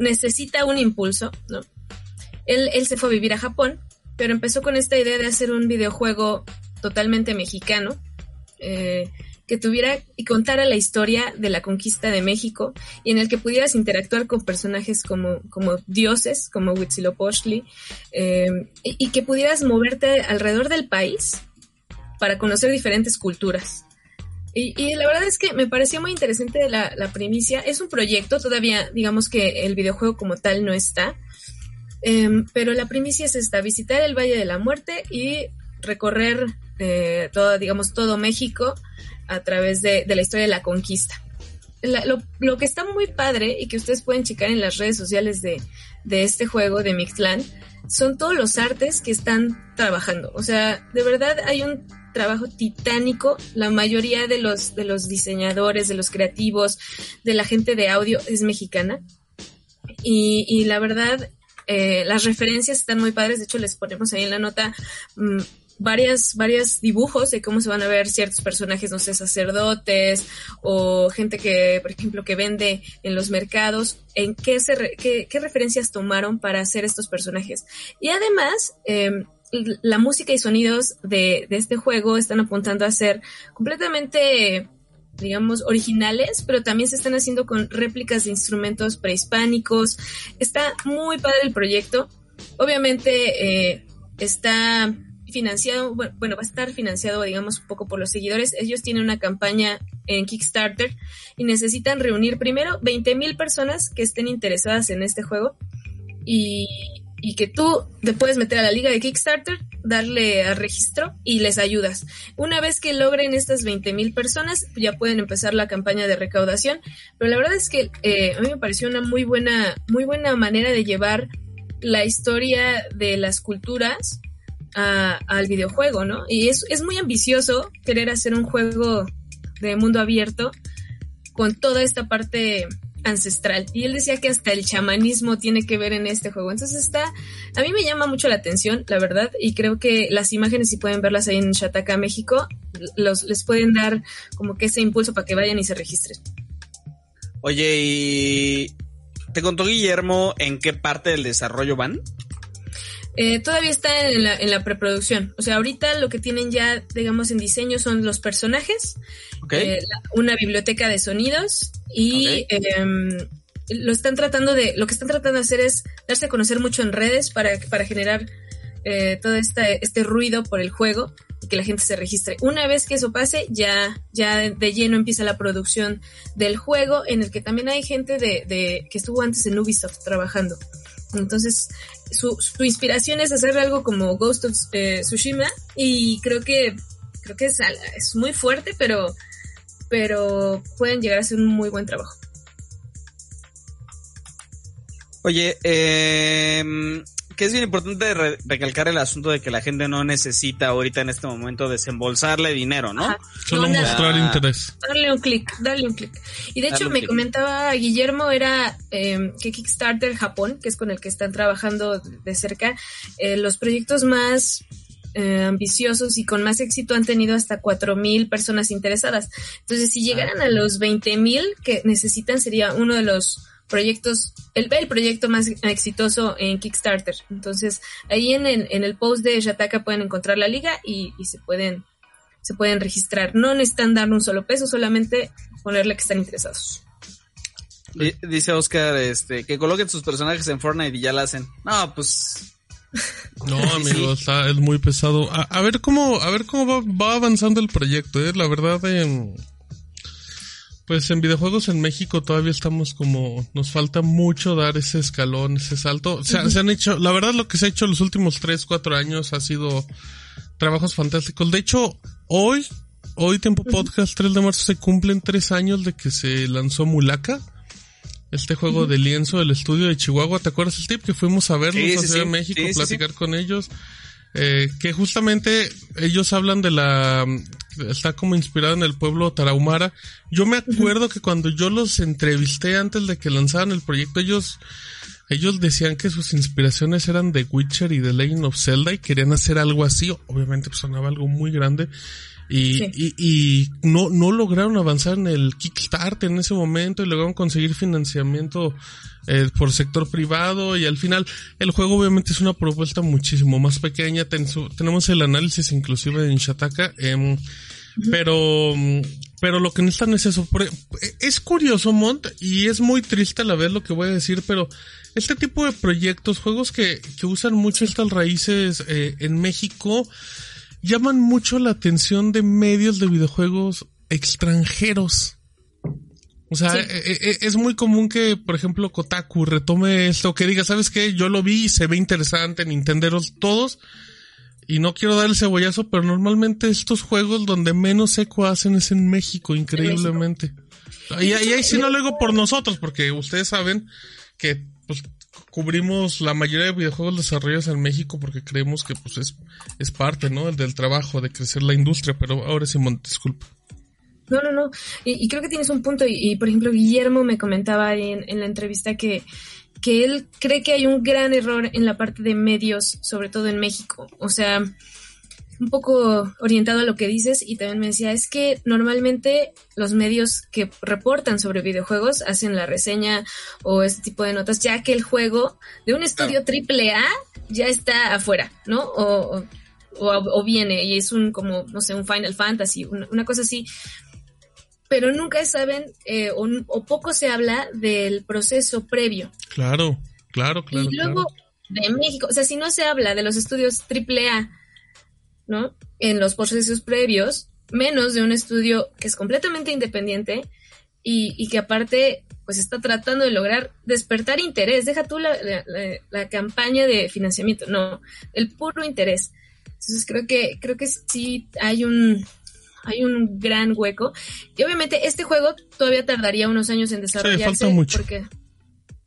necesita un impulso, ¿no? Él, él se fue a vivir a Japón, pero empezó con esta idea de hacer un videojuego totalmente mexicano, eh, que tuviera y contara la historia de la conquista de México y en el que pudieras interactuar con personajes como, como dioses, como Huitzilopochtli, eh, y, y que pudieras moverte alrededor del país para conocer diferentes culturas. Y, la verdad es que me pareció muy interesante la, la primicia. Es un proyecto, todavía digamos que el videojuego como tal no está. Em, pero la primicia es esta, visitar el Valle de la Muerte y recorrer eh, todo, digamos, todo México a través de, de la historia de la conquista. Lo, lo que está muy padre y que ustedes pueden checar en las redes sociales de, de este juego de Mictlan son todos los artes que están trabajando. O sea, de verdad hay un trabajo titánico. La mayoría de los, de los diseñadores, de los creativos, de la gente de audio es mexicana. Y, y la verdad, eh, las referencias están muy padres. De hecho, les ponemos ahí en la nota mm, varias, varios dibujos de cómo se van a ver ciertos personajes, no sé, sacerdotes o gente que, por ejemplo, que vende en los mercados, en qué, se qué, qué referencias tomaron para hacer estos personajes. Y además, l- la música y sonidos de, este juego están apuntando a ser completamente digamos, originales, pero también se están haciendo con réplicas de instrumentos prehispánicos. Está muy padre el proyecto. Obviamente eh, está financiado, bu- bueno, va a estar financiado, digamos, un poco por los seguidores. Ellos tienen una campaña en Kickstarter y necesitan reunir primero 20 mil personas que estén interesadas en este juego y, y que tú te puedes meter a la liga de Kickstarter, darle a registro y les ayudas. Una vez que logren estas 20 mil personas, ya pueden empezar la campaña de recaudación. Pero la verdad es que eh, a mí me pareció una muy buena, muy buena manera de llevar la historia de las culturas a- al videojuego, ¿no? Y es, es muy ambicioso querer hacer un juego de mundo abierto con toda esta parte ancestral. Y él decía que hasta el chamanismo tiene que ver en este juego. Entonces está, a mí me llama mucho la atención, la verdad, y creo que las imágenes, si pueden verlas ahí en Shataka, México, los, les pueden dar como que ese impulso para que vayan y se registren. Oye, y ¿te contó Guillermo en qué parte del desarrollo van? Eh, todavía está en la, en la preproducción. O sea, ahorita lo que tienen ya, digamos, en diseño son los personajes, eh, la- una biblioteca de sonidos y em, lo están tratando de, lo que están tratando de hacer es darse a conocer mucho en redes para, para generar eh, todo este, este ruido por el juego y que la gente se registre. Una vez que eso pase, ya, ya de lleno empieza la producción del juego, en el que también hay gente de, de que estuvo antes en Ubisoft trabajando. Entonces, su, su inspiración es hacer algo como Ghost of eh, Tsushima y creo que creo que es, es muy fuerte, pero pero pueden llegar a ser un muy buen trabajo. Oye, eh, que es bien importante re- recalcar el asunto de que la gente no necesita ahorita en este momento desembolsarle dinero, ¿no? Ajá. Solo No, mostrar Ah. interés. Darle un clic, darle un clic. Y de Darle hecho me comentaba Guillermo, era eh, que Kickstarter Japón, que es con el que están trabajando de cerca, eh, los proyectos más eh, ambiciosos y con más éxito han tenido hasta 4.000 personas interesadas. Entonces, si llegaran a los 20.000 que necesitan, sería uno de los proyectos, el, el proyecto más exitoso en Kickstarter. Entonces, ahí en, en, en el post de Shataka pueden encontrar la liga y, y, se pueden se pueden registrar. No necesitan dar un solo peso, solamente ponerle que están interesados. Dice Oscar, este, que coloquen sus personajes en Fortnite y ya la hacen. No, pues no, amigo, está, es muy pesado. A, a, ver cómo, a ver cómo va, va avanzando el proyecto, eh. La verdad, eh, pues en videojuegos en México todavía estamos como, nos falta mucho dar ese escalón, ese salto. O sea, uh -huh. se han hecho, la verdad lo que se ha hecho los últimos 3, 4 años ha sido trabajos fantásticos. De hecho, hoy, hoy Tiempo Podcast 3 de marzo se cumplen 3 años de que se lanzó Mulaka. Este juego de lienzo del estudio de Chihuahua, ¿te acuerdas el tip? Que fuimos a verlos sí, a Ciudad sí, de México, sí, platicar con ellos. Eh, que justamente ellos hablan de la está como inspirado en el pueblo tarahumara. Yo me acuerdo que cuando yo los entrevisté antes de que lanzaran el proyecto, ellos ellos decían que sus inspiraciones eran de Witcher y de Legend of Zelda y querían hacer algo así. Obviamente pues, sonaba algo muy grande. Y, sí. y, y, no, no lograron avanzar en el Kickstarter en ese momento y lograron conseguir financiamiento eh, por sector privado y al final el juego obviamente es una propuesta muchísimo más pequeña. Ten, su, tenemos el análisis inclusive en Shataka. Eh, uh -huh. Pero, pero lo que necesitan es eso. Es curioso, Mont, y es muy triste a la vez lo que voy a decir, pero este tipo de proyectos, juegos que, que usan mucho estas raíces eh, en México, llaman mucho la atención de medios de videojuegos extranjeros. O sea, sí. E, e, es muy común que, por ejemplo, Kotaku retome esto, que diga, ¿sabes qué? Yo lo vi y se ve interesante, Nintenderos todos, y no quiero dar el cebollazo, pero normalmente estos juegos donde menos eco hacen es en México, increíblemente. Y, y ahí sí no lo digo por nosotros, porque ustedes saben que pues cubrimos la mayoría de videojuegos desarrollados en México porque creemos que pues es, es parte, ¿no? Del trabajo de crecer la industria, pero ahora sí, disculpa. No, no, no. Y, creo que tienes un punto. Y, y, por ejemplo, Guillermo me comentaba en, en la entrevista que, que él cree que hay un gran error en la parte de medios, sobre todo en México. O sea, un poco orientado a lo que dices y también me decía, es que normalmente los medios que reportan sobre videojuegos hacen la reseña o este tipo de notas, ya que el juego de un estudio triple A ya está afuera, ¿no? O, o, o, viene y es un como, no sé, un Final Fantasy, una, una cosa así. Pero nunca saben eh, o, o, poco se habla del proceso previo. Claro, claro, claro. Y luego claro. de México, o sea, si no se habla de los estudios triple A ¿no? En los procesos previos, menos de un estudio que es completamente independiente y, y que aparte pues está tratando de lograr despertar interés. Deja tú la, la, la, campaña de financiamiento, no, el puro interés. Entonces creo que, creo que sí hay un, hay un gran hueco. Y obviamente este juego todavía tardaría unos años en desarrollarse. Sí, falta mucho. Porque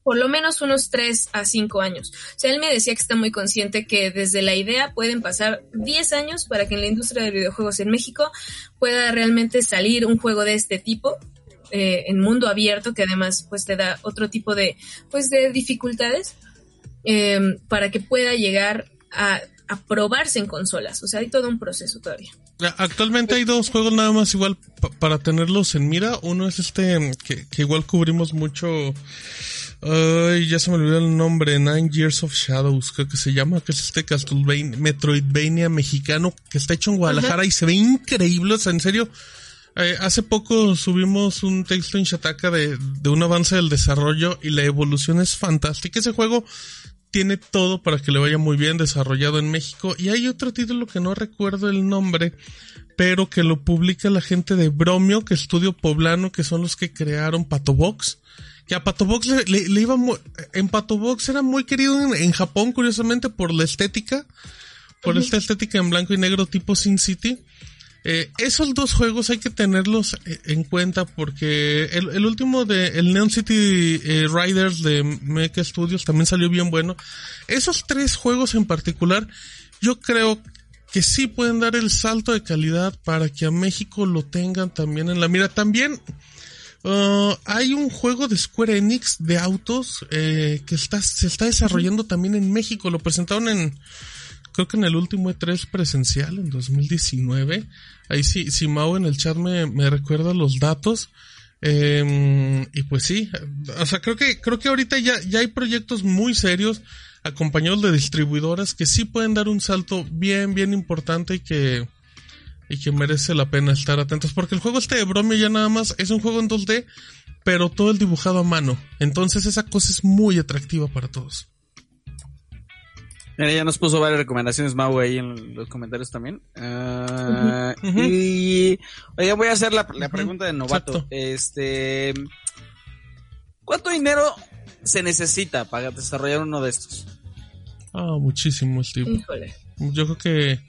por lo menos unos 3 a 5 años. O sea, él me decía que está muy consciente que desde la idea pueden pasar 10 años para que en la industria de videojuegos en México pueda realmente salir un juego de este tipo eh, en mundo abierto que además pues te da otro tipo de pues de dificultades eh, para que pueda llegar a, a probarse en consolas. O sea, hay todo un proceso todavía. Actualmente hay dos juegos nada más igual para tenerlos en mira. Uno es este que, que igual cubrimos mucho Ay, ya se me olvidó el nombre, Nine Years of Shadows, creo que se llama, que es este Castlevania, Metroidvania mexicano, que está hecho en Guadalajara Ajá. y se ve increíble, o sea, en serio. Eh, hace poco subimos un texto en Shataka de, de un avance del desarrollo y la evolución es fantástica. Ese juego tiene todo para que le vaya muy bien desarrollado en México. Y hay otro título que no recuerdo el nombre, pero que lo publica la gente de Bromio, que estudio poblano, que son los que crearon Patobox que a Patobox le, le, le iba muy, en Patobox era muy querido en, en, Japón, curiosamente, por la estética, por uh -huh. esta estética en blanco y negro tipo Sin City. Eh, esos dos juegos hay que tenerlos eh, en cuenta porque el, el último de el Neon City eh, Riders de Mecha Studios también salió bien bueno. Esos tres juegos en particular, yo creo que sí pueden dar el salto de calidad para que a México lo tengan también en la mira. También Uh, hay un juego de Square Enix de autos eh, que está, se está desarrollando también en México. Lo presentaron en, creo que en el último E3 presencial, en 2019. Ahí sí, si Mau en el chat me, me recuerda los datos. Eh, y pues sí, o sea, creo que, creo que ahorita ya, ya hay proyectos muy serios acompañados de distribuidoras que sí pueden dar un salto bien, bien importante y que, y que merece la pena estar atentos. Porque el juego este de Bromio ya nada más es un juego en 2D, pero todo el dibujado a mano. Entonces esa cosa es muy atractiva para todos. Mira, ya nos puso varias recomendaciones Mau ahí en los comentarios también. Ah, Y oye, voy a hacer la, la pregunta de novato. Exacto. Este, ¿cuánto dinero se necesita para desarrollar uno de estos? Ah, muchísimo, Steve. Híjole. Yo creo que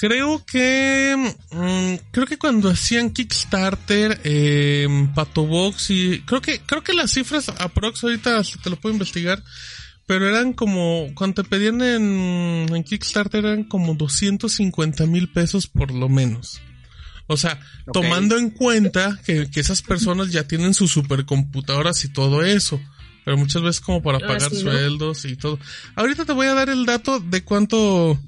creo que mm, creo que cuando hacían Kickstarter, eh, Patobox y creo que creo que las cifras aprox ahorita te lo puedo investigar, pero eran como cuando te pedían en, en Kickstarter eran como 250 mil pesos por lo menos. O sea, tomando en cuenta que, que esas personas ya tienen sus supercomputadoras y todo eso. Pero muchas veces como para Ah, pagar sí, ¿no? sueldos y todo. Ahorita te voy a dar el dato de cuánto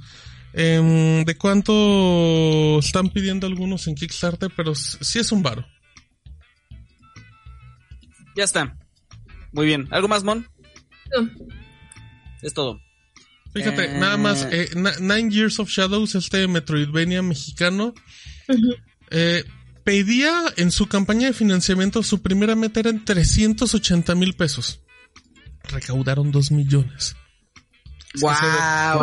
em, de cuánto están pidiendo algunos en Kickstarter, pero sí es un varo. Ya está. Muy bien. ¿Algo más, Mon? No. Es todo. Fíjate, Eh. nada más, eh, Nine Years of Shadows, este Metroidvania mexicano, eh, pedía en su campaña de financiamiento, su primera meta era en 380 mil pesos. Recaudaron 2 millones. Wow.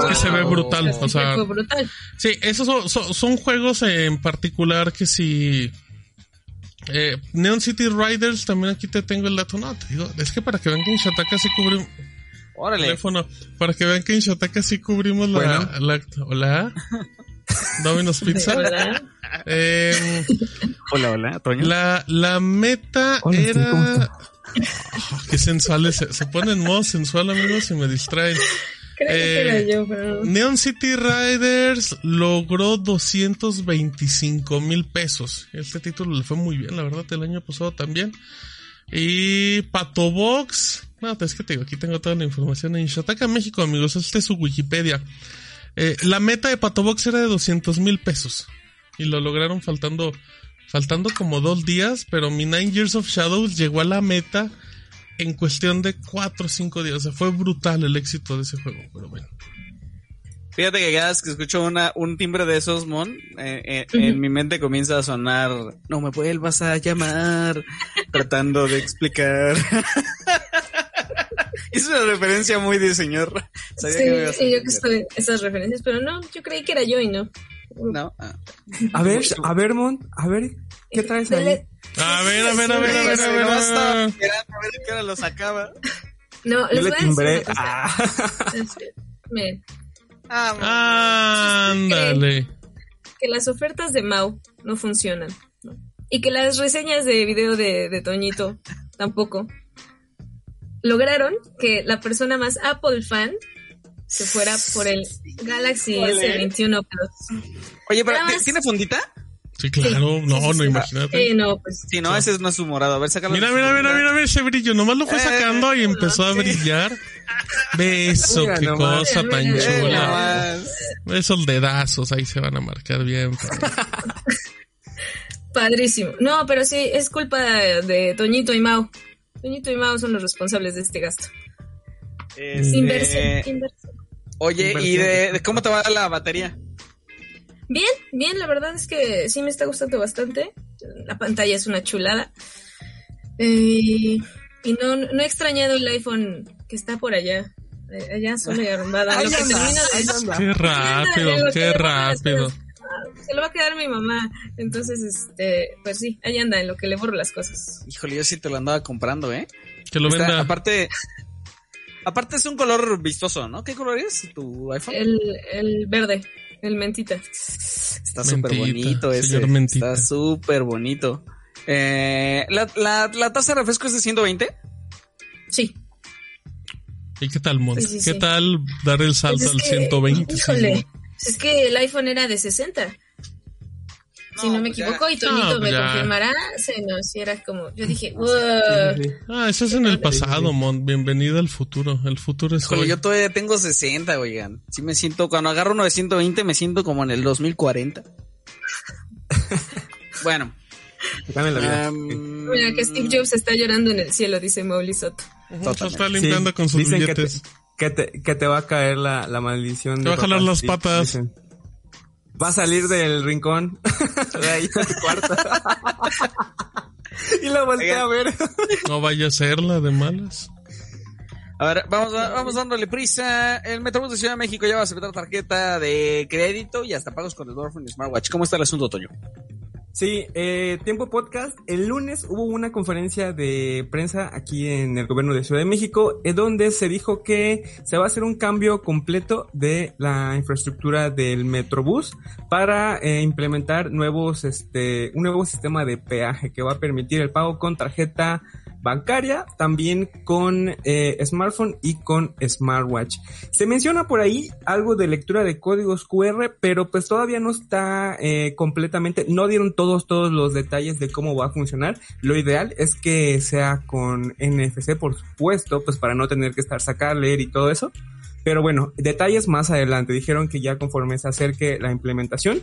es que se ve brutal. O sea, brutal. Sí, esos son, son- son juegos en particular que si... Eh, Neon City Riders, también aquí te tengo el dato. No, te digo, es que para que vean que en Shataka sí cubrimos... Órale. Teléfono, para que vean que en Shataka sí cubrimos la... Bueno. la- hola. Domino's Pizza. ¿verdad? Eh, Hola, hola, Toño. la, la meta Hola, Steve, ¿cómo era... Ah, qué sensuales. Se, se pone en modo sensual, amigos, y me distraen. Creo que Eh, era yo, pero. Neon City Riders logró 225 mil pesos. Este título le fue muy bien, la verdad, el año pasado también. Y Patobox. No, es que te digo, aquí tengo toda la información en Shataka México, amigos. Este es su Wikipedia. Eh, la meta de Patobox era de 200 mil pesos. Y lo lograron faltando, faltando como dos días, pero mi Nine Years of Shadows llegó a la meta en cuestión de cuatro o cinco días. O sea, fue brutal el éxito de ese juego, pero bueno. Fíjate que cada vez que escucho una, un timbre de esos, Mon, eh, eh, en mi mente comienza a sonar, no me vuelvas a llamar, tratando de explicar. es una referencia muy de señor. Sabía Sí, que me ibas a sí, yo que estoy esas referencias, pero no, yo creí que era yo y no. No, ah. A ver, a ver, Mon, a ver, ¿qué traes ahí? A ver, a ver, a ver, a ver, a ver. No a ver. esperando a ver a qué hora lo sacaba. No, les le voy a decir timbré. una cosa. Ah. Este, Miren, Ah, Ándale. que las ofertas de Mau no funcionan. ¿no? Y que las reseñas de video de, de Toñito tampoco. Lograron que la persona más Apple fan se fuera por el Galaxy Ole. S21 Plus. Oye, pero Nada ¿ti- más. ¿tiene fundita? Sí, claro. Sí, No, sí, no, sí. imagínate. Eh, no, pues Sí, no, ese no es su morado. A ver, sácalo. Mira, mira, mira, mira, mira ese brillo. Nomás lo fue Eh, sacando y empezó a sí. brillar. Beso, Mira qué nomás. cosa Mira, tan mira, chula. nomás. Esos dedazos ahí se van a marcar bien. padrísimo. No, pero sí, es culpa de, Toñito y Mau. Toñito y Mau son los responsables de este gasto. Este, Inversión, inversión. Oye, ¿y de, de cómo te va la batería? Bien, bien, la verdad es que sí me está gustando bastante. La pantalla es una chulada. Eh, y no, no he extrañado el iPhone que está por allá. Eh, Allá sola y arrumbada. Anda, termino de-. Qué rápido, en lo que qué rápido. Se lo va a quedar mi mamá. Entonces, este, pues sí, ahí anda, en lo que le borro las cosas. Híjole, yo sí te lo andaba comprando, ¿eh? Que lo Está- venda. aparte, aparte es un color vistoso, ¿no? ¿Qué color es tu iPhone? El, el verde, el mentita. Está súper bonito ese. Mentita. Está súper bonito. Eh, la, la, la tasa de refresco es de 120. Sí. ¿Y qué tal, Mon? Sí, sí, ¿Qué sí. tal dar el salto Pues al que, 120? Híjole, es que el iPhone era de 60. Si no me pues ya. equivoco, y Toñito No, me ya. confirmará, se nos si era como, yo dije, "Wow". Sí, sí. Ah, eso es en el pasado, Mon. Bienvenido al futuro. El futuro es hoy. yo todavía tengo 60, oigan. Sí me siento, cuando agarro uno de 120 me siento como en el 2040. bueno, Gane la vida. Um, Mira que Steve Jobs está llorando en el cielo, dice Mauli Soto. Se está limpiando Sí, con sus dicen que te, billetes. que, te, que te va a caer la, la maldición. Te va a jalar las patas. dicen. Va a salir del rincón de ahí de tu cuarto. y la voltea a ver. No vaya a ser la de malas. A ver, vamos, a- vamos dándole prisa. El Metrobús de Ciudad de México ya va a aceptar tarjeta de crédito y hasta pagos con smartphone y smartwatch. ¿Cómo está el asunto, Toño? Sí, eh, Tiempo Podcast. El lunes hubo una conferencia de prensa aquí en el gobierno de Ciudad de México, eh, donde se dijo que se va a hacer un cambio completo de la infraestructura del Metrobús para eh, implementar nuevos, este, un nuevo sistema de peaje que va a permitir el pago con tarjeta bancaria, también con eh, smartphone y con smartwatch. Se menciona por ahí algo de lectura de códigos QR, pero pues todavía no está eh, completamente, no dieron todos, todos los detalles de cómo va a funcionar. Lo ideal es que sea con NFC, por supuesto, pues para no tener que estar sacar, leer y todo eso. Pero bueno, detalles más adelante. Dijeron que ya conforme se acerque la implementación,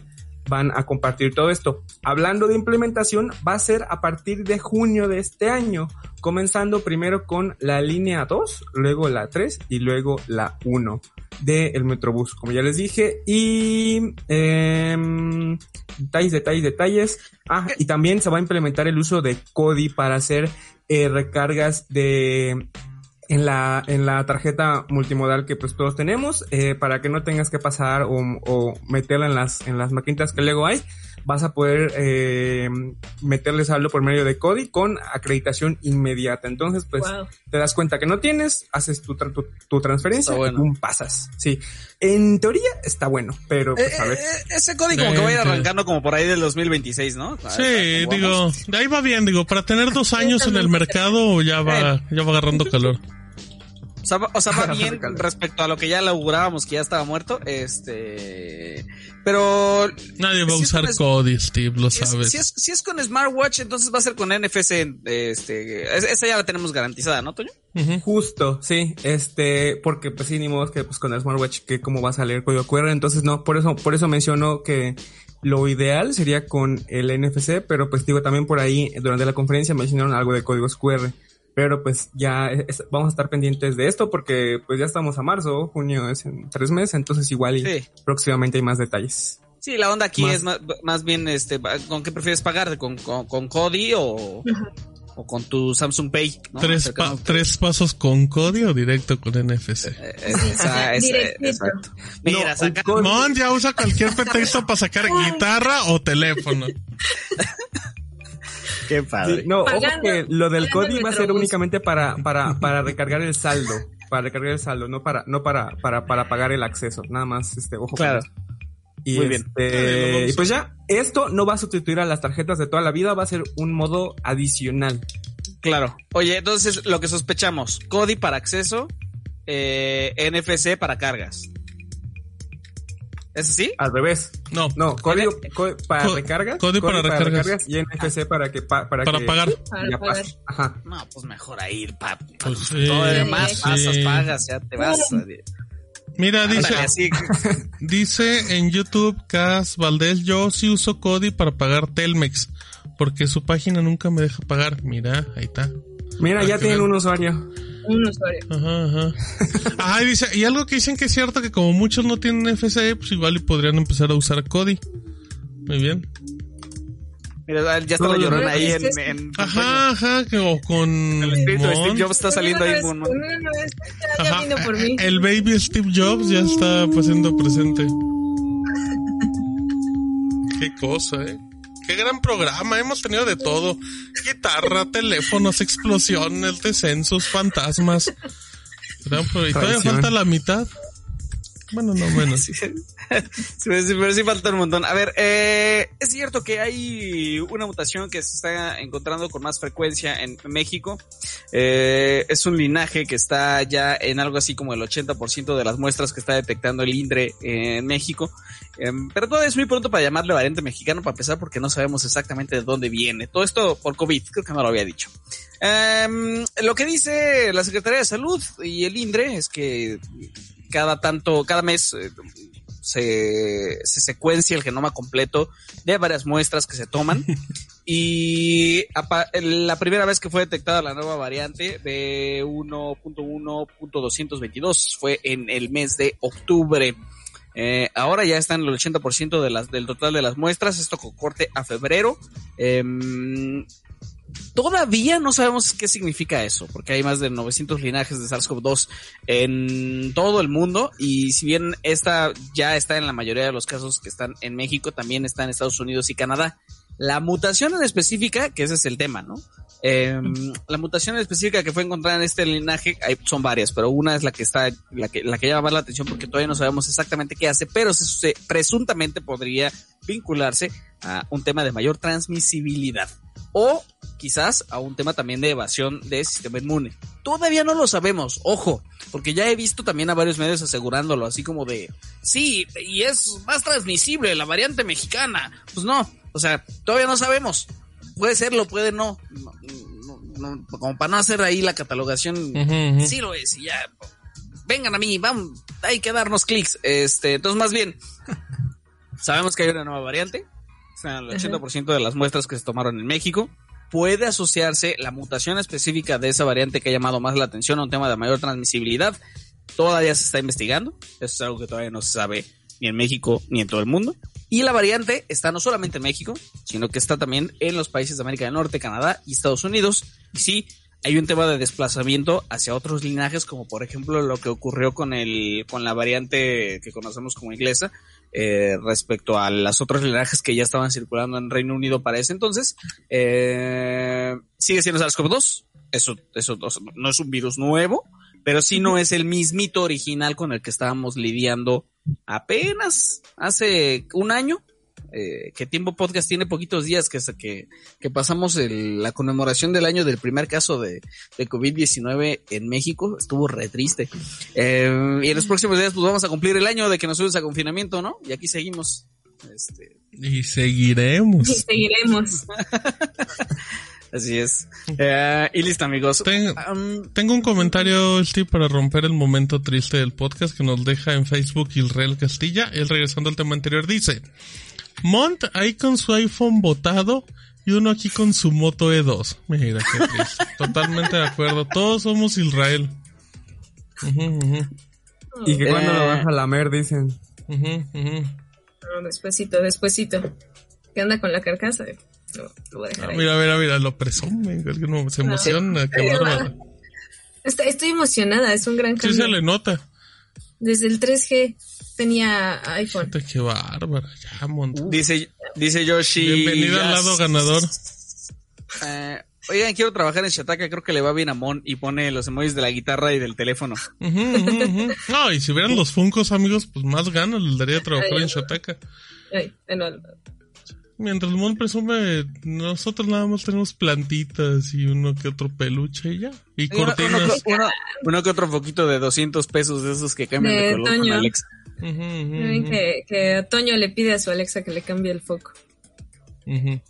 van a compartir todo esto. Hablando de implementación, va a ser a partir de junio de este año, comenzando primero con la línea 2, luego la 3 y luego la 1 del Metrobús, como ya les dije. Y em, detalles, detalles, detalles. Ah, y también se va a implementar el uso de CODI para hacer eh, recargas de en la, en la tarjeta multimodal que pues todos tenemos, eh, para que no tengas que pasar o, o meterla en las, en las maquinitas que luego hay, vas a poder eh, meterle saldo por medio de CODI con acreditación inmediata. Entonces, pues, Wow. te das cuenta que no tienes, haces tu, tra- tu, tu transferencia bueno. y pum, pasas. Sí. En teoría está bueno, pero pues a ver. Eh, eh, ese código como que va a ir arrancando como por ahí del 2026, ¿no? A Sí, ver, ¿cómo digo, de ahí va bien, digo, para tener dos años en el mercado ya va, ya va agarrando calor. O sea, va- o sea, va bien respecto a lo que ya le augurábamos que ya estaba muerto. Este. Pero. Nadie va a usar es- Cody, Steve, lo Si es, sabes. si, es, si es con smartwatch, entonces va a ser con NFC. Este, es- esa ya la tenemos garantizada, ¿no, Toño? Justo, sí, este, porque pues sí, ni modo que pues con el smartwatch que cómo va a salir código QR, entonces no, por eso, por eso menciono que lo ideal sería con el NFC, pero pues digo también por ahí durante la conferencia mencionaron algo de códigos QR, pero pues ya es- vamos a estar pendientes de esto porque pues ya estamos a marzo, junio es en tres meses, entonces igual y Sí. próximamente hay más detalles. Sí, la onda aquí Más- es más, más bien, este, ¿con qué prefieres pagar? ¿Con, con, con Cody o, o con tu Samsung Pay? ¿no? Tres, Cercano. pa- tres pasos con Cody o directo con NFC. Eh, eh, esa- exacto. Mira, No, saca- Mon ya usa cualquier pretexto para sacar guitarra o teléfono. Qué padre. Sí, no, ojo que lo del el va a ser únicamente para, para, para recargar el saldo. Para recargar el saldo, no para, no para, para, para pagar el acceso. Nada más, este, ojo. Claro. Y, Muy bien. este, y pues ya, esto no va a sustituir a las tarjetas de toda la vida, va a ser un modo adicional. Claro. Oye, entonces lo que sospechamos, Cody para acceso, eh, NFC para cargas. ¿Es así? Al revés. No, No, código, co- para Co- recargas. código para recargas. y NFC para que, pa- para, para que pagar. Para ya pagar. pase. Ajá. No, pues mejor ahí, pa, Pues sí, todo lo demás sí. pasas, pagas, ya te vas. Mira, dice, Ándale, así. dice en YouTube Cas Valdés, yo sí uso Cody para pagar Telmex, porque su página nunca me deja pagar. Mira, ahí está. Mira, Para ya tienen un usuario. Un usuario. Ajá, ajá. Ajá, y dice, y algo que dicen que es cierto, que como muchos no tienen FCE, pues igual y podrían empezar a usar Cody. Muy bien. Mira, ya está Todo la lo llorona ahí en, en Ajá, ajá, que, o con El espíritu de Steve. Jobs está saliendo ahí. Ya, ya Ajá, vino por mí. El baby Steve Jobs ya está pues, siendo presente. Qué cosa, eh. Qué gran programa, hemos tenido de todo. Guitarra, teléfonos, explosiones, descensos, fantasmas. Pro- Y todavía falta la mitad. Bueno, no pero sí- pero sí falta un montón. A ver, eh, es cierto que hay una mutación que se está encontrando con más frecuencia en México. Eh, es un linaje que está ya en algo así como el 80% de las muestras que está detectando el INDRE en México. Em, pero todavía es muy pronto para llamarle variante mexicano para empezar porque no sabemos exactamente de dónde viene. Todo esto por COVID, creo que no lo había dicho. Em, lo que dice la Secretaría de Salud y el INDRE es que cada tanto, cada mes eh, se, se secuencia el genoma completo de varias muestras que se toman y apa- la primera vez que fue detectada la nueva variante de 1.1.222 fue en el mes de octubre. Eh, ahora ya está en el 80% de las, del total de las muestras, esto con corte a febrero. Em, todavía no sabemos qué significa eso, porque hay más de 900 linajes de SARS-CoV-2 en todo el mundo y si bien esta ya está en la mayoría de los casos que están en México, también está en Estados Unidos y Canadá. La mutación en específica, que ese es el tema, ¿no? Eh, la mutación en específica que fue encontrada en este linaje, hay, son varias, pero una es la que está, la que, la que llama más la atención porque todavía no sabemos exactamente qué hace, pero se, se- presuntamente podría vincularse a un tema de mayor transmisibilidad o quizás a un tema también de evasión de sistema inmune. Todavía no lo sabemos, ojo, porque ya he visto también a varios medios asegurándolo, así como de, sí, y es más transmisible la variante mexicana. Pues no, o sea, todavía no sabemos. Puede serlo, puede no. No, no, no, como para no hacer ahí la catalogación, sí lo es, y ya, vengan a mí, vamos, hay que darnos clics. Este, entonces más bien, sabemos que hay una nueva variante, o sea, el 80% de las muestras que se tomaron en México. Puede asociarse la mutación específica de esa variante que ha llamado más la atención a un tema de mayor transmisibilidad. Todavía se está investigando. Eso es algo que todavía no se sabe ni en México ni en todo el mundo. Y la variante está no solamente en México, sino que está también en los países de América del Norte, Canadá y Estados Unidos. Y sí, hay un tema de desplazamiento hacia otros linajes, como por ejemplo lo que ocurrió con el, con la variante que conocemos como inglesa, eh, respecto a las otros linajes que ya estaban circulando en Reino Unido para ese entonces. Eh, sigue siendo SARS-CoV-2. Eso, eso no es un virus nuevo, pero sí no es el mismito original con el que estábamos lidiando apenas hace un año. Eh, que Tiempo Podcast tiene poquitos días que, que, que pasamos el- la conmemoración del año del primer caso de, de COVID-19 en México. Estuvo re triste. Eh, y en los próximos días pues vamos a cumplir el año de que nos subimos a confinamiento, ¿no? Y aquí seguimos. Este, Y seguiremos. Y seguiremos. así es. Eh, y listo, amigos. Ten- Am, Tengo un comentario, Steve, para romper el momento triste del podcast que nos deja en Facebook Israel Castilla. Él regresando al tema anterior dice, Mont ahí con su iPhone botado y uno aquí con su moto E2. Mira qué triste. Totalmente de acuerdo. Todos somos Israel. Ujú, ujú, Y que cuando Eh. lo vas a lamer, dicen. ujú, ujú. No, despuesito, despuesito. ¿Qué anda con la carcasa? No, lo voy a dejar Ah, ahí. mira, mira, mira, lo presume. no, se emociona. Qué bárbaro. Está- estoy emocionada, es un gran Sí cambio. se le nota. Desde el 3G tenía iPhone. Fíjate, Qué bárbara. Ya, Mont. dice, dice Yoshi. Bienvenido al lado ganador. Eh, oigan, quiero trabajar en Shataka, creo que le va bien a Mon y pone los emojis de la guitarra y del teléfono. No, y si vieran los funcos, amigos, pues más ganas les daría trabajar en Shataka. Ay, Mientras el Mon presume, nosotros nada más tenemos plantitas y uno que otro peluche y ya. Y Uno, uno cortinas. que- uno- uno que otro foquito de 200 pesos de esos que cambian de, De color con Toño. Alexa. Ujú, ven ujú, que, que Toño le pide a su Alexa que le cambie el foco. ujú.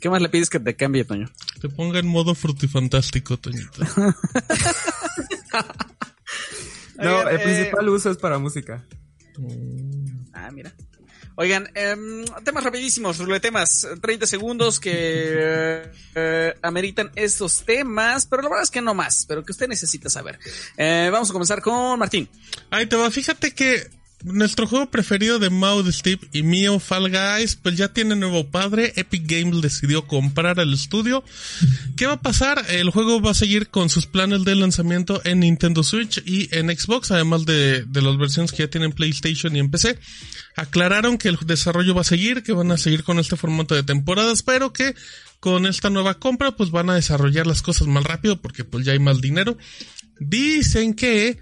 ¿Qué más le pides que te cambie, Toño? Te ponga en modo frutifantástico, Toñito. No, el eh, principal uso es para música. Ah, mira. Oigan, em, temas rapidísimos, temas, 30 segundos que eh, eh, ameritan estos temas, pero la verdad es que no más, pero que usted necesita saber. Eh, vamos a comenzar con Martín. Ahí te va, fíjate que nuestro juego preferido de Mau, de Steve y mío, Fall Guys, pues ya tiene nuevo padre. Epic Games decidió comprar el estudio. ¿Qué va a pasar? El juego va a seguir con sus planes de lanzamiento en Nintendo Switch y en Xbox, además de, las versiones que ya tienen PlayStation y en PC. Aclararon que el desarrollo va a seguir, que van a seguir con este formato de temporadas, pero que con esta nueva compra pues van a desarrollar las cosas más rápido porque pues ya hay más dinero. Dicen que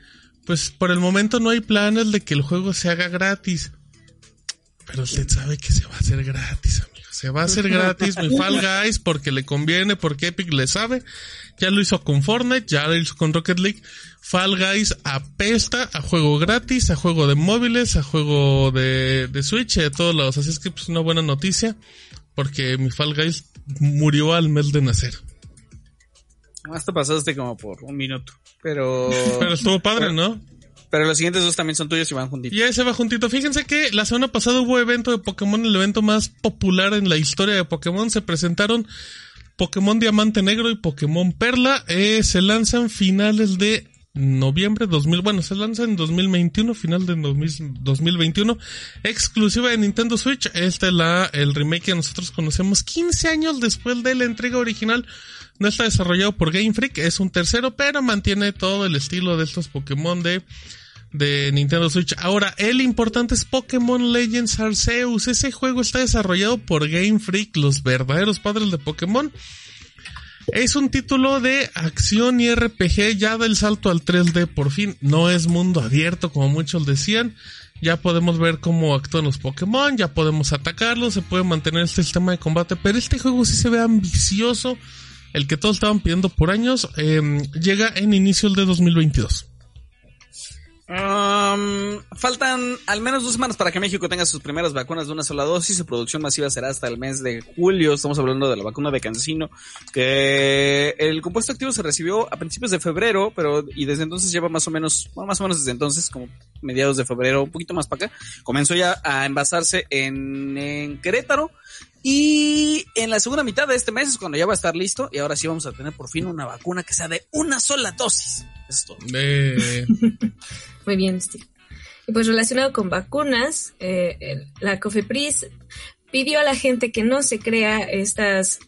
pues por el momento no hay planes de que el juego se haga gratis. Pero usted sabe que se va a hacer gratis, amigo. Se va a hacer gratis mi Fall Guys porque le conviene, porque Epic le sabe. Ya lo hizo con Fortnite, ya lo hizo con Rocket League. Fall Guys apesta a juego gratis, a juego de móviles, a juego de, de Switch de todos lados. Así es que pues una buena noticia porque mi Fall Guys murió al mes de nacer. Esto pasaste como por un minuto, pero... Pero estuvo padre, ¿no? Pero los siguientes dos también son tuyos y van juntitos. Y ese va juntito. Fíjense que la semana pasada hubo evento de Pokémon, el evento más popular en la historia de Pokémon. Se presentaron Pokémon Diamante Negro y Pokémon Perla. Eh, se lanzan finales de noviembre 2000, bueno, se lanza en 2021, final de 2000 2021, exclusiva de Nintendo Switch. Este es la, el remake que nosotros conocemos 15 años después de la entrega original. No está desarrollado por Game Freak, es un tercero, pero mantiene todo el estilo de estos Pokémon de, de Nintendo Switch. Ahora, el importante es Pokémon Legends Arceus. Ese juego está desarrollado por Game Freak, los verdaderos padres de Pokémon. Es un título de acción y RPG ya del salto al 3D por fin. No es mundo abierto como muchos decían. Ya podemos ver cómo actúan los Pokémon, ya podemos atacarlos, se puede mantener este sistema de combate, pero este juego sí se ve ambicioso, el que todos estaban pidiendo por años, eh, llega en inicio de 2022. Faltan al menos dos semanas para que México tenga sus primeras vacunas de una sola dosis. Su producción masiva será hasta el mes de julio. Estamos hablando de la vacuna de Cancino, que el compuesto activo se recibió a principios de febrero, pero y desde entonces lleva más o menos, bueno, más o menos desde entonces, como mediados de febrero, un poquito más para acá, comenzó ya a envasarse en, en Querétaro. Y en la segunda mitad de este mes es cuando ya va a estar listo y ahora sí vamos a tener por fin una vacuna que sea de una sola dosis. Eso es todo. Eh, Muy bien, Steve. Y pues relacionado con vacunas, eh, el- la COFEPRIS pidió a la gente que no se crea estas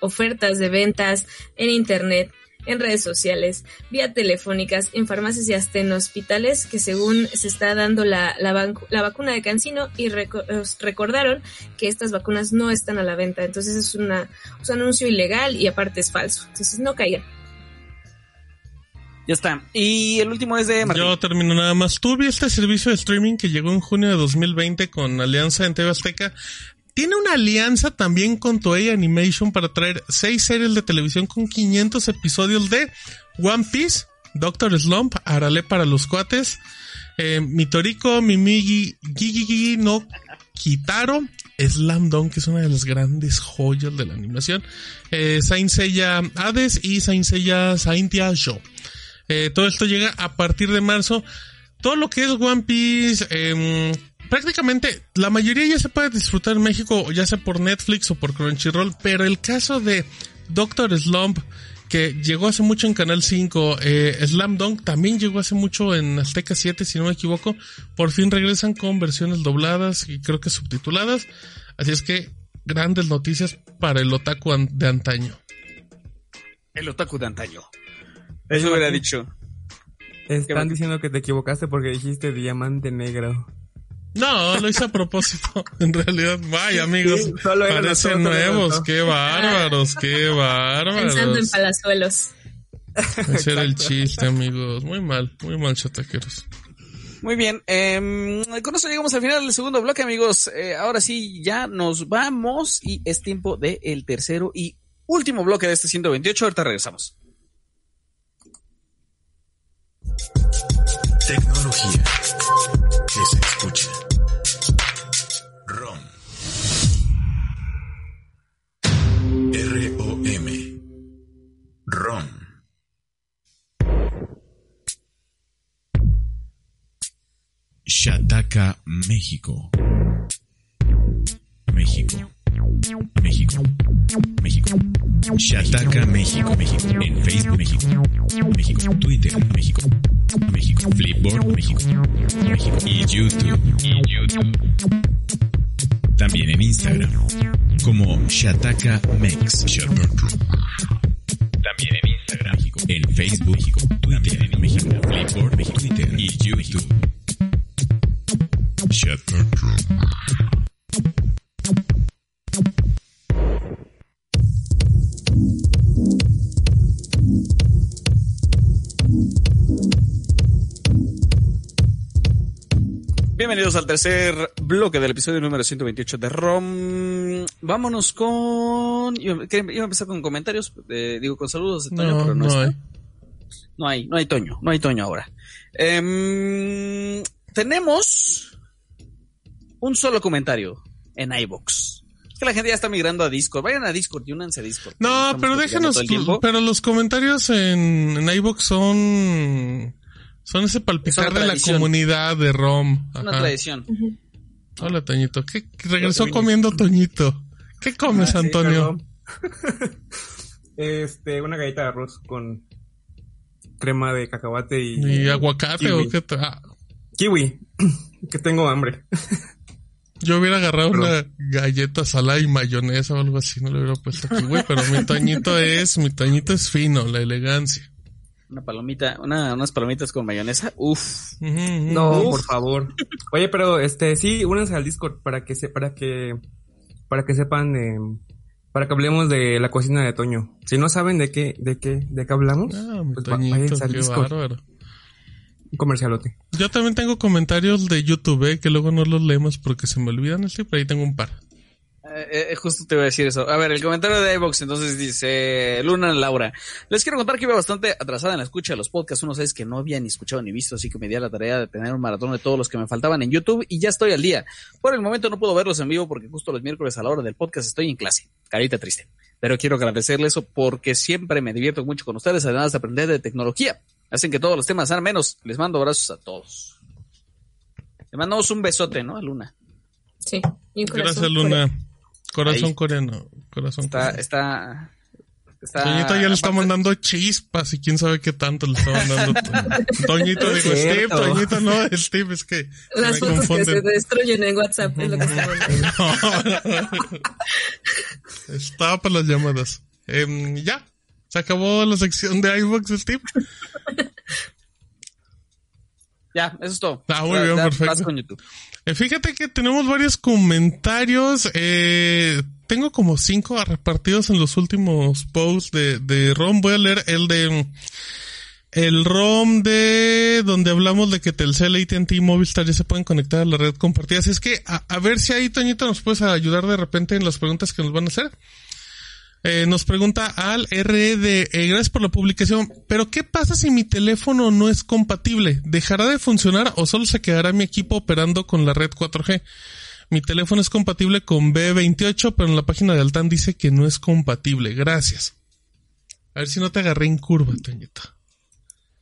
ofertas de ventas en internet, en redes sociales, vía telefónicas, en farmacias y hasta en hospitales, que según se está dando la, la, vacuna de Cancino y reco- recordaron que estas vacunas no están a la venta. Entonces es una, es un anuncio ilegal y aparte es falso. Entonces no caigan. Ya está. Y el último es de Martín. Yo termino nada más. Tuve este servicio de streaming que llegó en junio de 2020 con alianza en TV Azteca. Tiene una alianza también con Toei Animation para traer seis series de televisión con 500 episodios de One Piece, Doctor Slump, Arale para los cuates, eh, Mitoriko, Mimigi, Gigi no Kitaro, Slam Dunk, que es una de las grandes joyas de la animación, eh, Saint Seiya Hades y Saint Seiya Saintia Show. Eh, todo esto llega a partir de marzo. Todo lo que es One Piece, em, prácticamente la mayoría ya se puede disfrutar en México, ya sea por Netflix o por Crunchyroll, pero el caso de Doctor Slump, que llegó hace mucho en Canal 5, eh, Slam Dunk también llegó hace mucho en Azteca 7, si no me equivoco, por fin regresan con versiones dobladas y creo que subtituladas, así es que grandes noticias para el otaku an- de antaño. El otaku de antaño. Eso hubiera dicho. Están diciendo que te equivocaste porque dijiste diamante negro. No, lo hice a propósito. En realidad, vaya amigos, Sí, parecen nosotros, nuevos. Qué bárbaros, qué Pensando en bárbaros. palazuelos. Ese era el chiste, amigos. Muy mal, muy mal, chataqueros. Muy bien, em, con eso llegamos al final del segundo bloque, amigos. Eh, ahora sí, ya nos vamos y es tiempo del tercero y último bloque de este 128. Ahorita regresamos. Tecnología ROM. Shataka, México. México. México. México. Shataka, México, México. En Facebook, México. México. Twitter, México. México. Flipboard, México. México. Y YouTube. Y YouTube. También en Instagram. Como Shataka Mex. También Facebook, México. Twitter, en México. Flipboard, México. Twitter y YouTube. Shataka. Bienvenidos al tercer bloque del episodio número 128 de ROM. Vámonos con... Iba, iba a empezar con comentarios, eh, digo con saludos de Toño, No, pero no, no está. No hay, no hay Toño, no hay Toño ahora. Em, tenemos un solo comentario en iBox. Es que la gente ya está migrando a Discord. Vayan a Discord y únanse a Discord. No, pero tiempo. pero los comentarios en, en iVoox son, Son ese palpitar una de la comunidad de ROM. Una Ajá. tradición. Hola, Toñito. ¿Qué regresó comiendo Toñito? ¿Qué comes, Ah, sí, Antonio? perdón. este, una galleta de arroz con crema de cacahuate y, ¿Y aguacate Kiwi. o qué? tra- ah, kiwi. que tengo hambre. yo hubiera agarrado Perdón. una galleta salada y mayonesa o algo así, no le hubiera puesto kiwi, pero mi Toñito es, mi Toñito es fino, la elegancia. Una palomita, una, unas palomitas con mayonesa. Uf. Ujú, ujú. No, Uf. por favor. Oye, pero este, sí, únanse al Discord para que se, para que, para que sepan, eh, para que hablemos de la cocina de Toño. Si no saben de qué, de qué, de qué hablamos, Ah, pues va- Toñito, váyanse al qué Discord. bárbaro. Un comercialote. Yo también tengo comentarios de YouTube, eh, que luego no los leemos porque se me olvidan así, pero ahí tengo un par. Eh, eh, justo te voy a decir eso. A ver, el comentario de iVox entonces dice Luna Laura. Les quiero contar que iba bastante atrasada en la escucha de los podcasts. Uno sabes que no había ni escuchado ni visto, así que me di a la tarea de tener un maratón de todos los que me faltaban en YouTube y ya estoy al día. Por el momento no puedo verlos en vivo porque justo los miércoles a la hora del podcast estoy en clase. Carita triste. Pero quiero agradecerles eso porque siempre me divierto mucho con ustedes, además de aprender de tecnología. Hacen que todos los temas sean menos. Les mando abrazos a todos. Le mandamos un besote, ¿no? A Luna. Sí. Y un corazón Gracias, Luna. Corazón Ahí. coreano. Corazón Está, coreano. está, está. Toñito ya le está mandando chispas y quién sabe qué tanto le está mandando. Toñito, Es digo, Steve. Toñito, no, Steve, es que se Las me fotos que se confunden. destruyen en WhatsApp es lo que está mandando. Estaba para las llamadas. Em, ya, se acabó la sección de iVox, Steve. Ya, eso es todo. Ah, muy Ya, bien, ya perfecto. vas con YouTube. Eh, fíjate que tenemos varios comentarios. Eh, tengo como cinco repartidos en los últimos posts de, de ROM. Voy a leer el de el ROM de donde hablamos de que Telcel, AT&T y Movistar ya se pueden conectar a la red compartida. Así es que a, a ver si ahí, Toñito, nos puedes ayudar de repente en las preguntas que nos van a hacer. Eh, nos pregunta al RD, eh, gracias por la publicación, pero ¿qué pasa si mi teléfono no es compatible? ¿Dejará de funcionar o solo se quedará mi equipo operando con la red 4G? Mi teléfono es compatible con B28, pero en la página de Altan dice que no es compatible. Gracias. A ver si no te agarré en curva, Toñito.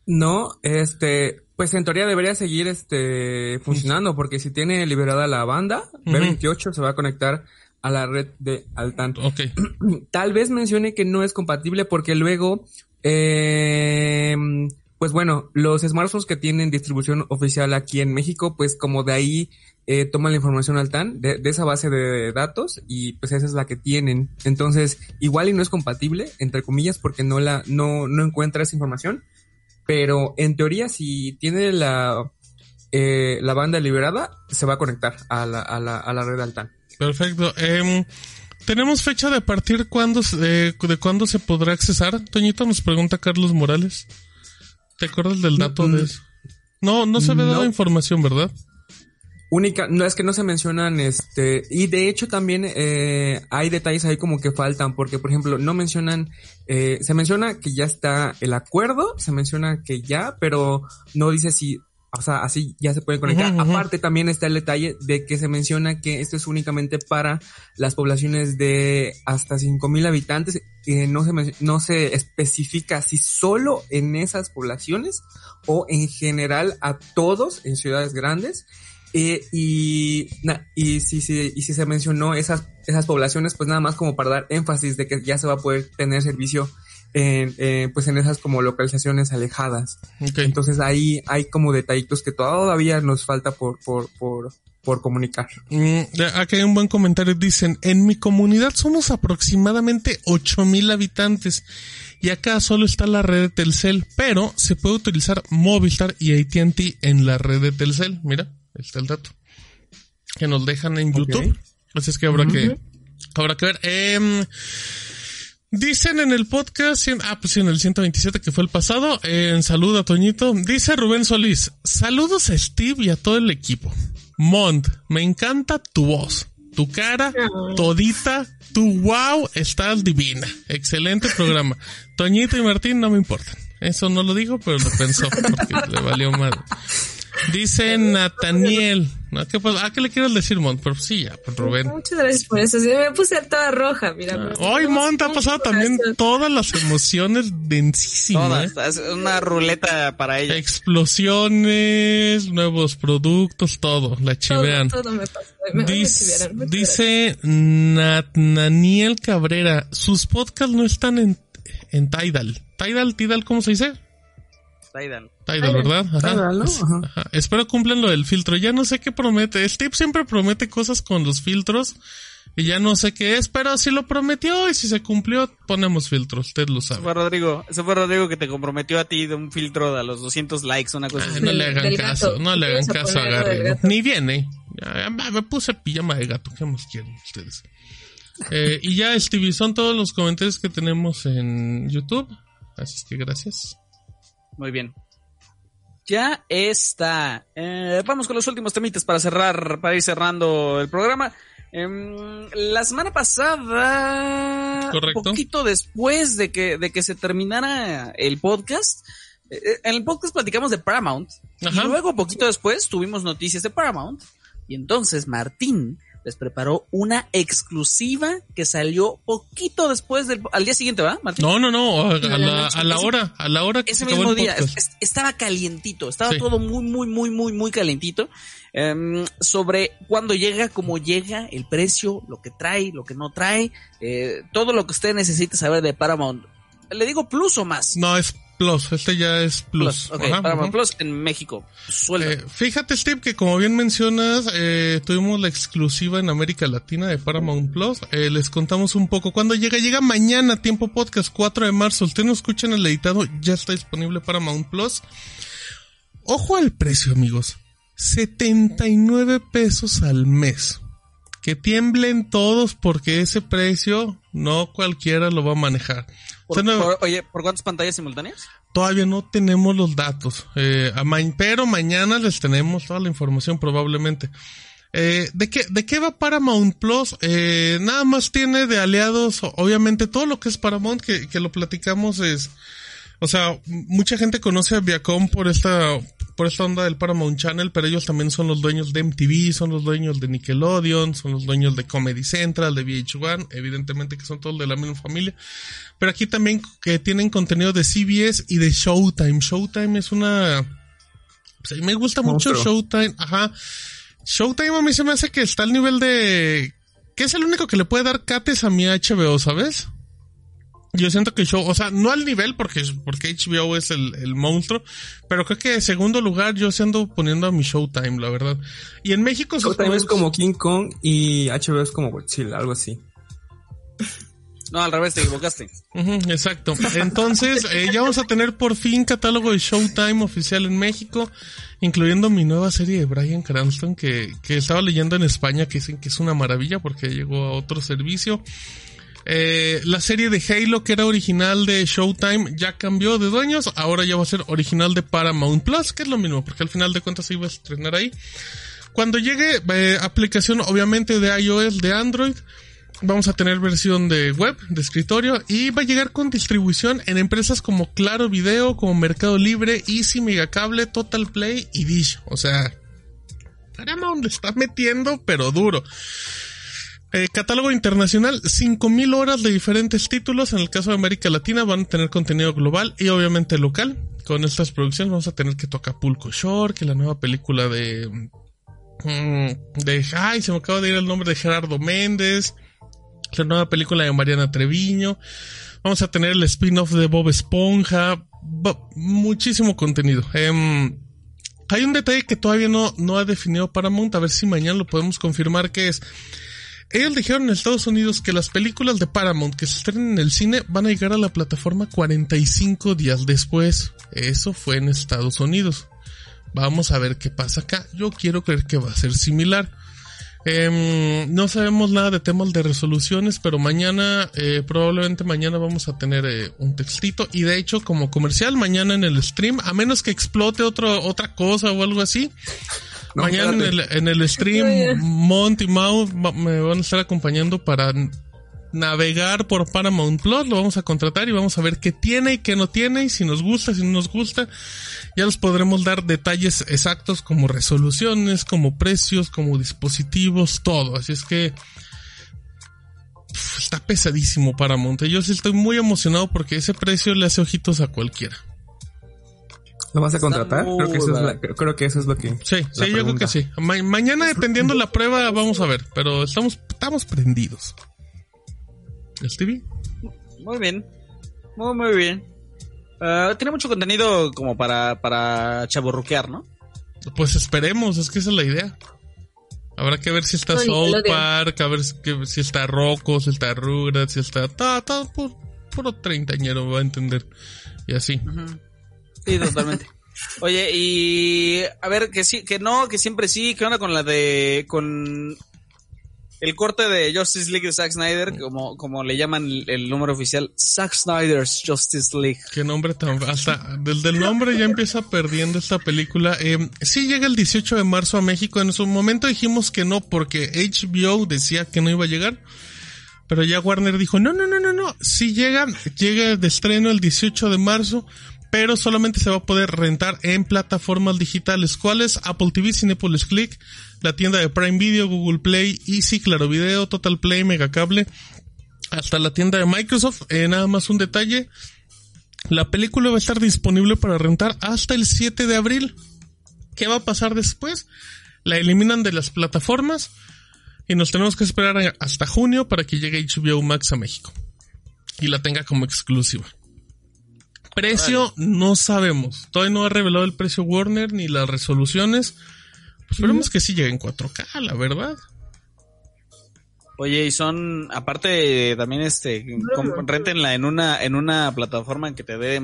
No, este, pues en teoría debería seguir este funcionando porque si tiene liberada la banda, B28 se va a conectar a la red de Altan. Ok. Tal vez mencione que no es compatible porque luego, eh, pues bueno, los smartphones que tienen distribución oficial aquí en México, pues como de ahí eh, toman la información Altan, de, de esa base de datos y pues esa es la que tienen. Entonces, igual y no es compatible, entre comillas, porque no la, no, no encuentra esa información. Pero en teoría, si tiene la, eh, la banda liberada, se va a conectar a la, a la, a la red Altan. Perfecto. Em, ¿Tenemos fecha de partir cuándo, se- de, de cuándo se podrá accesar? Toñito nos pregunta Carlos Morales. ¿Te acuerdas del dato de eso? No, no se había dado No. información, ¿verdad? Única, no es que no se mencionan, este, y de hecho también eh, hay detalles ahí como que faltan, porque por ejemplo no mencionan, eh, se menciona que ya está el acuerdo, se menciona que ya, pero no dice si, o sea, así ya se puede conectar. Aparte también está el detalle de que se menciona que esto es únicamente para las poblaciones de hasta 5000 habitantes, que no se, no se especifica si solo en esas poblaciones o en general a todos en ciudades grandes. Eh, y, na- y, si, si, y si se mencionó esas, esas poblaciones, pues nada más como para dar énfasis de que ya se va a poder tener servicio en, eh, pues en esas como localizaciones alejadas. Ok. Entonces ahí hay como detallitos que todavía nos falta por, por, por, por comunicar. Mm, ya, aquí hay un buen comentario. Dicen, en mi comunidad somos aproximadamente 8000 habitantes y acá solo está la red de Telcel, pero se puede utilizar Movistar y AT&T en la red de Telcel. Mira, ahí está el dato. Que nos dejan en. YouTube. Así es que habrá que, habrá que ver. Em, Dicen en el podcast, ah, pues sí, en el 127 que fue el pasado, eh, en salud a Toñito, dice Rubén Solís, saludos a Steve y a todo el equipo. Mont, me encanta tu voz, tu cara, todita, tu wow, estás divina. Excelente programa. Toñito y Martín no me importan. Eso no lo dijo, pero lo pensó porque le valió mal. Dice Nathaniel, ¿no? ¿Qué, pues, ¿A qué le quieres decir, Mont? Pero sí, ya, pues Rubén. Muchas gracias por eso. Sí, me puse toda roja, mira. Ah, Hoy, Mont, ha pasado también todas las emociones densísimas. Todas. Es una ruleta para ella. Explosiones, nuevos productos, todo. La chivean. Todo, todo me pasó. Me, me Dice, dice Natnaniel Cabrera, sus podcasts no están en, en Tidal. Tidal, Tidal, ¿cómo se dice? Tidal. Tidal, Tidal. ¿verdad? Ajá. Tidal, ¿no? Es- Ajá. ajá. Espero cumplan lo del filtro. Ya no sé qué promete. Steve siempre promete cosas con los filtros y ya no sé qué es, pero si lo prometió y si se cumplió, ponemos filtros. Usted lo sabe. fue Rodrigo. Ese fue Rodrigo que te comprometió a ti de un filtro de a los 200 likes, una cosa Ay, así. no le hagan caso, gato. no le hagan caso a gato. Ni viene. Me puse pijama de gato. ¿Qué más quieren ustedes? Eh, y ya, Stevie, son todos los comentarios que tenemos en YouTube. Así es que gracias. Muy bien. Ya está. Eh, vamos con los últimos temitas para cerrar, para ir cerrando el programa. Em, la semana pasada, Correcto. poquito después de que, de que se terminara el podcast, eh, en el podcast platicamos de Paramount. Ajá. Y luego, poquito después, tuvimos noticias de Paramount. Y entonces Martín les preparó una exclusiva que salió poquito después del... Al día siguiente, ¿va, Martín? No, no, no. A, a la a la hora, a la hora que ese se mismo el día es- estaba calientito, estaba Sí. todo muy, muy, muy, muy, muy calientito. Em, sobre cuándo llega, cómo llega, el precio, lo que trae, lo que no trae, eh, todo lo que usted necesite saber de Paramount. ¿Le digo plus o más? No, es Plus. Este ya es Plus. ok, Ajá, Paramount. Plus en México. Eh, fíjate, Steve, que como bien mencionas, eh, tuvimos la exclusiva en América Latina de Paramount Plus. Eh, les contamos un poco cuándo llega. Llega mañana, tiempo podcast, 4 de marzo. Usted no escucha en el editado, ya está disponible Paramount Plus. Ojo al precio, amigos. 79 pesos al mes. Que tiemblen todos porque ese precio no cualquiera lo va a manejar. Por- Usted no- por- oye, ¿por cuántas pantallas simultáneas? Todavía no tenemos los datos, eh, pero mañana les tenemos toda la información probablemente. Eh, ¿de, qué, ¿De qué va Paramount Plus? Eh, nada más tiene de aliados, obviamente todo lo que es Paramount, que, que lo platicamos es, o sea, mucha gente conoce a Viacom por esta, por esta onda del Paramount Channel, pero ellos también son los dueños de MTV, son los dueños de Nickelodeon, son los dueños de Comedy Central, de VH1, evidentemente que son todos de la misma familia. Pero aquí también que tienen contenido de CBS y de Showtime. Showtime es una... pues, me gusta mucho. Showtime. Ajá. Showtime a mí se me hace que está al nivel de... Que es el único que le puede dar cates a mi HBO, ¿sabes? Yo siento que Show, o sea, no al nivel porque, porque HBO es el, el monstruo, pero creo que en segundo lugar yo se ando poniendo a mi Showtime, la verdad. Y en México... Showtime es como King Kong y HBO es como Godzilla, algo así. No, al revés, te equivocaste. Exacto. Entonces, eh, ya vamos a tener por fin catálogo de Showtime oficial en México, incluyendo mi nueva serie de Brian Cranston, que, que estaba leyendo en España, que dicen que es una maravilla porque llegó a otro servicio. Eh, la serie de Halo, que era original de Showtime, ya cambió de dueños, ahora ya va a ser original de Paramount Plus, que es lo mismo, porque al final de cuentas se iba a estrenar ahí. Cuando llegue eh, aplicación, obviamente, de iOS, de Android, Vamos a tener versión de web, de escritorio, y va a llegar con distribución en empresas como Claro Video, como Mercado Libre, Easy, Megacable, Total Play y Dish. O sea, Paramount le está metiendo, pero duro. Eh, catálogo internacional, 5000 horas de diferentes títulos. En el caso de América Latina van a tener contenido global y obviamente local. Con estas producciones vamos a tener que tocar Pulco Shore, que la nueva película de... mm, De... Ay, se me acaba de ir el nombre de Gerardo Méndez la nueva película de Mariana Treviño. Vamos a tener el spin-off de Bob Esponja. Muchísimo contenido. Em, hay un detalle que todavía no, no ha definido Paramount. A ver si mañana lo podemos confirmar que es. Ellos dijeron en Estados Unidos que las películas de Paramount que se estrenen en el cine van a llegar a la plataforma 45 días después. Eso fue en Estados Unidos. Vamos a ver qué pasa acá. Yo quiero creer que va a ser similar. Em, no sabemos nada de temas de resoluciones, pero mañana, eh, probablemente mañana vamos a tener eh, un textito. Y de hecho, como comercial, mañana en el stream, a menos que explote otro, otra cosa o algo así. No, mañana en el, en el stream. Mont y Mau me van a estar acompañando para navegar por Paramount Plus, lo vamos a contratar y vamos a ver qué tiene y qué no tiene y si nos gusta, si no nos gusta. Ya les podremos dar detalles exactos como resoluciones, como precios, como dispositivos, todo. Así es que está pesadísimo Paramount. Yo sí estoy muy emocionado porque ese precio le hace ojitos a cualquiera. ¿Lo vas a contratar? Creo que, eso es barato. la- creo que eso es lo que... Sí, sí, yo creo que sí. Ma- mañana, dependiendo la prueba, vamos a ver. Pero estamos, estamos prendidos. ¿Stevie? Muy bien. Muy, muy bien. Ah, tiene mucho contenido como para, para chaborruquear, ¿no? Pues esperemos, es que esa es la idea. Habrá que ver si está No, South. Park, a ver si, que- si está Rocco, si está Rugrats, si está... Todo, todo puro, puro treintañero va a entender. Y así. Sí, totalmente. Oye, y a ver, que sí, que no, que siempre sí, ¿qué onda con la de, con el corte de Justice League de Zack Snyder, como, como le llaman el, el número oficial, Zack Snyder's Justice League? Qué nombre tan... Hasta desde el nombre ya empieza perdiendo esta película. Eh, sí llega el 18 de marzo a México. En su momento dijimos que no porque HBO decía que no iba a llegar. Pero ya Warner dijo, no, no, no, no, no. Sí llega, llega de estreno el 18 de marzo. Pero solamente se va a poder rentar en plataformas digitales. ¿Cuáles? Apple TV, Cinepolis Click, la tienda de Prime Video, Google Play, Easy, Claro Video, Total Play, Megacable, hasta la tienda de Microsoft. Eh, nada más un detalle. La película va a estar disponible para rentar hasta el 7 de abril. ¿Qué va a pasar después? La eliminan de las plataformas y nos tenemos que esperar hasta junio para que llegue HBO Max a México y la tenga como exclusiva. Precio no sabemos. Todavía no ha revelado el precio Warner ni las resoluciones. Pues esperemos que sí llegue en 4K, la verdad. Oye, y son, aparte, también este, réntenla en una, en una plataforma que te dé,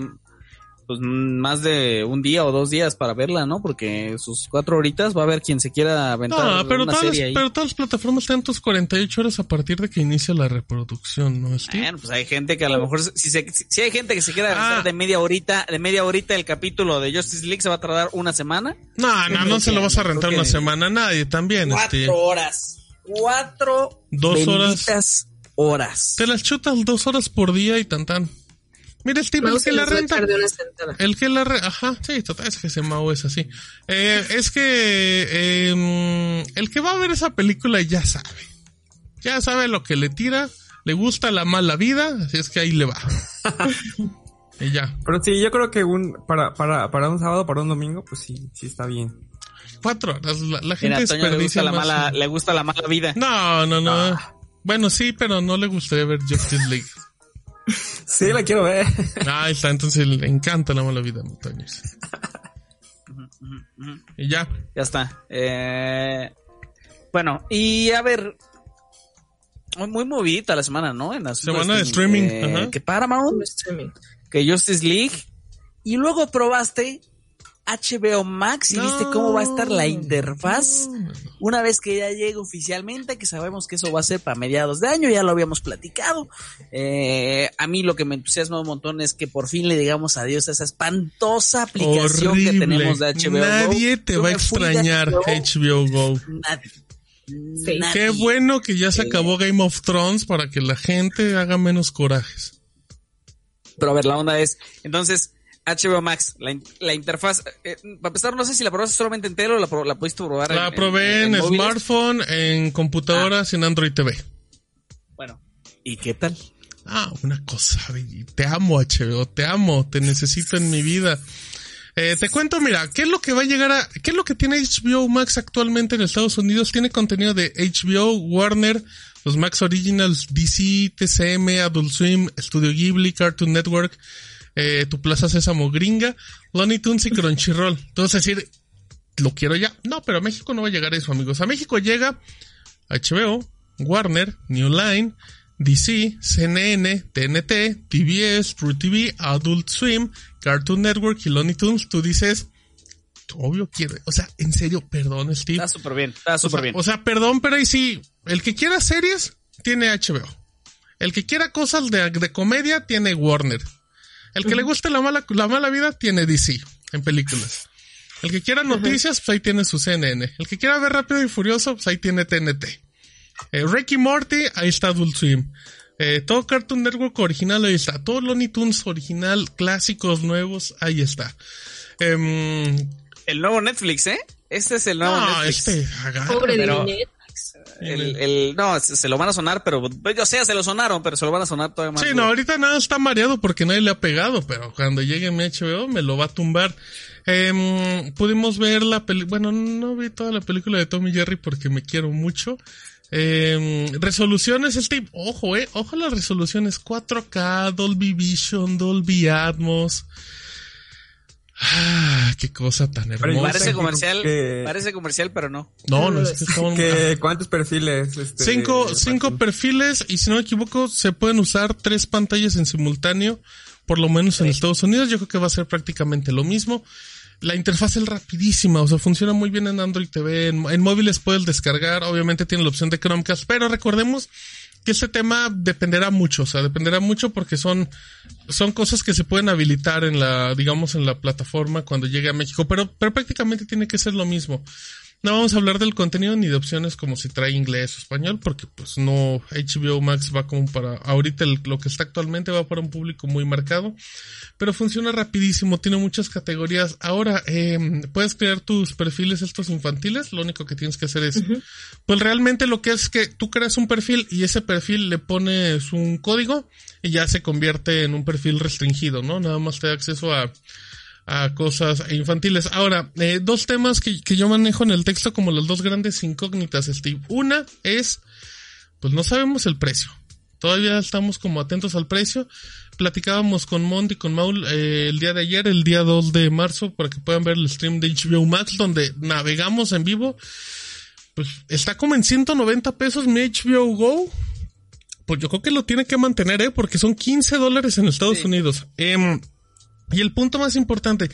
pues, más de un día o dos días para verla, ¿no? Porque sus cuatro horitas va a haber quien se quiera aventar No, pero una todas, las, serie ahí. pero todas las plataformas tienen tus 48 horas a partir de que inicia la reproducción, ¿no, Steve? Bueno, pues hay gente que a lo mejor, si, se, si, hay gente que se quiera aventar Ah. de media horita, de media horita el capítulo de Justice League se va a tardar una semana. No, no, no se lo vas a rentar una semana a nadie también, este. Cuatro horas. Cuatro Dos horas. horas. Te las chutas dos horas por día y tan tan. Mira, Steve, el que la renta. El que la re Ajá, sí, total, es que ese Mao es así. Eh, es que eh, el que va a ver esa película ya sabe. Ya sabe lo que le tira. Le gusta la mala vida, así es que ahí le va. y ya. Pero sí, yo creo que un para, para, para un sábado, para un domingo, pues sí, sí está bien. Cuatro horas. La, la Mira, gente a Toño le gusta la mala, le gusta la mala vida. No, no, no. Bueno, sí, pero no le gustaría ver Justice League. Sí, la quiero ver. Ahí está, entonces le encanta la mala vida, Toño. Y ya. Ya está. Eh, bueno, y a ver. Muy, muy movidita la semana, ¿no? En las Semana de streaming, eh, ajá. que Paramount, streaming. que Justice League. Y luego probaste HBO Max y viste cómo va a estar la interfaz. Una vez que ya llegue oficialmente, que sabemos que eso va a ser para mediados de año, ya lo habíamos platicado. Eh, a mí lo que me entusiasma un montón es que por fin le digamos adiós a esa espantosa aplicación que tenemos de HBO. Nadie Go. te Yo va a extrañar HBO. HBO Go. Nadie. Sí. Nadie. Qué bueno que ya se acabó Game of Thrones para que la gente haga menos corajes. Pero a ver, la onda es, entonces, HBO Max, la, in- la interfaz, eh, para empezar, no sé si la probaste solamente entero o la, pro- la pudiste probar La en- probé en, smartphone, en computadoras y en Android TV. Bueno, ¿y qué tal? Ah, una cosa, te amo HBO, te amo, te necesito en mi vida. Eh, te cuento, mira, ¿qué es lo que va a llegar a, qué es lo que tiene HBO Max actualmente en Estados Unidos? Tiene contenido de HBO, Warner, los Max Originals, DC, TCM, Adult Swim, Studio Ghibli, Cartoon Network, eh, tu Plaza Sésamo Gringa, Looney Tunes y Crunchyroll. Entonces decir, lo quiero ya. No, pero a México no va a llegar eso, amigos. A México llega HBO, Warner, New Line, DC, CNN, TNT, TBS, True TV, Adult Swim, Cartoon Network y Looney Tunes. Tú dices, obvio quiero. O sea, en serio, perdón, Steve. Está súper bien, está O súper sea, bien. o sea, perdón, pero ahí sí, el que quiera series, tiene HBO. El que quiera cosas de, de comedia, tiene Warner. El que le guste la mala, la mala vida, tiene DC, en películas. El que quiera noticias, pues ahí tiene su CNN. El que quiera ver Rápido y Furioso, pues ahí tiene TNT. Eh, Ricky Morty, ahí está Adult Swim. Eh, todo Cartoon Network original, ahí está. Todo Looney Tunes original, clásicos nuevos, ahí está. Em, El nuevo Netflix, ¿eh? Este es el nuevo no, Netflix. este, agarra. Pobre pero- de El, el- no, se, lo van a sonar, pero pues, yo sé, se lo sonaron, pero se lo van a sonar todavía más. Sí, no, ahorita nada está mareado porque nadie le ha pegado, pero cuando llegue mi HBO me lo va a tumbar. Em, pudimos ver la película, bueno, no vi toda la película de Tommy Jerry porque me quiero mucho. Em, resoluciones, este, ojo, eh, ojo a las resoluciones 4K, Dolby Vision, Dolby Atmos. Ah, qué cosa tan hermosa. Parece comercial, que- parece comercial, pero no. No, no, es que estamos- ¿Qué- ¿Cuántos perfiles? Este, Cinco, cinco perfiles y si no me equivoco se pueden usar tres pantallas en simultáneo, por lo menos en Estados Unidos. Yo creo que va a ser prácticamente lo mismo. La interfaz es rapidísima, o sea, funciona muy bien en Android TV, en, en móviles puedes descargar, obviamente tiene la opción de Chromecast, pero recordemos que este tema dependerá mucho, o sea, dependerá mucho porque son, son cosas que se pueden habilitar en la, digamos, en la plataforma cuando llegue a México, pero, pero prácticamente tiene que ser lo mismo. No vamos a hablar del contenido ni de opciones como si trae inglés o español, porque pues no, HBO Max va como para, ahorita el- lo que está actualmente va para un público muy marcado, pero funciona rapidísimo, tiene muchas categorías. Ahora, eh, puedes crear tus perfiles estos infantiles, lo único que tienes que hacer es, pues realmente lo que es que tú creas un perfil y ese perfil le pones un código y ya se convierte en un perfil restringido, ¿no? Nada más te da acceso a, a cosas infantiles. Ahora, eh, dos temas que, que yo manejo en el texto como las dos grandes incógnitas, Steve. Una es, pues no sabemos el precio. Todavía estamos como atentos al precio. Platicábamos con Monty y con Maul eh, el día de ayer, el día 2 de marzo, para que puedan ver el stream de HBO Max, donde navegamos en vivo. Pues está como en 190 pesos mi HBO Go. Pues yo creo que lo tiene que mantener, ¿eh? Porque son 15 dólares en Estados Sí. Unidos. Em, y el punto más importante,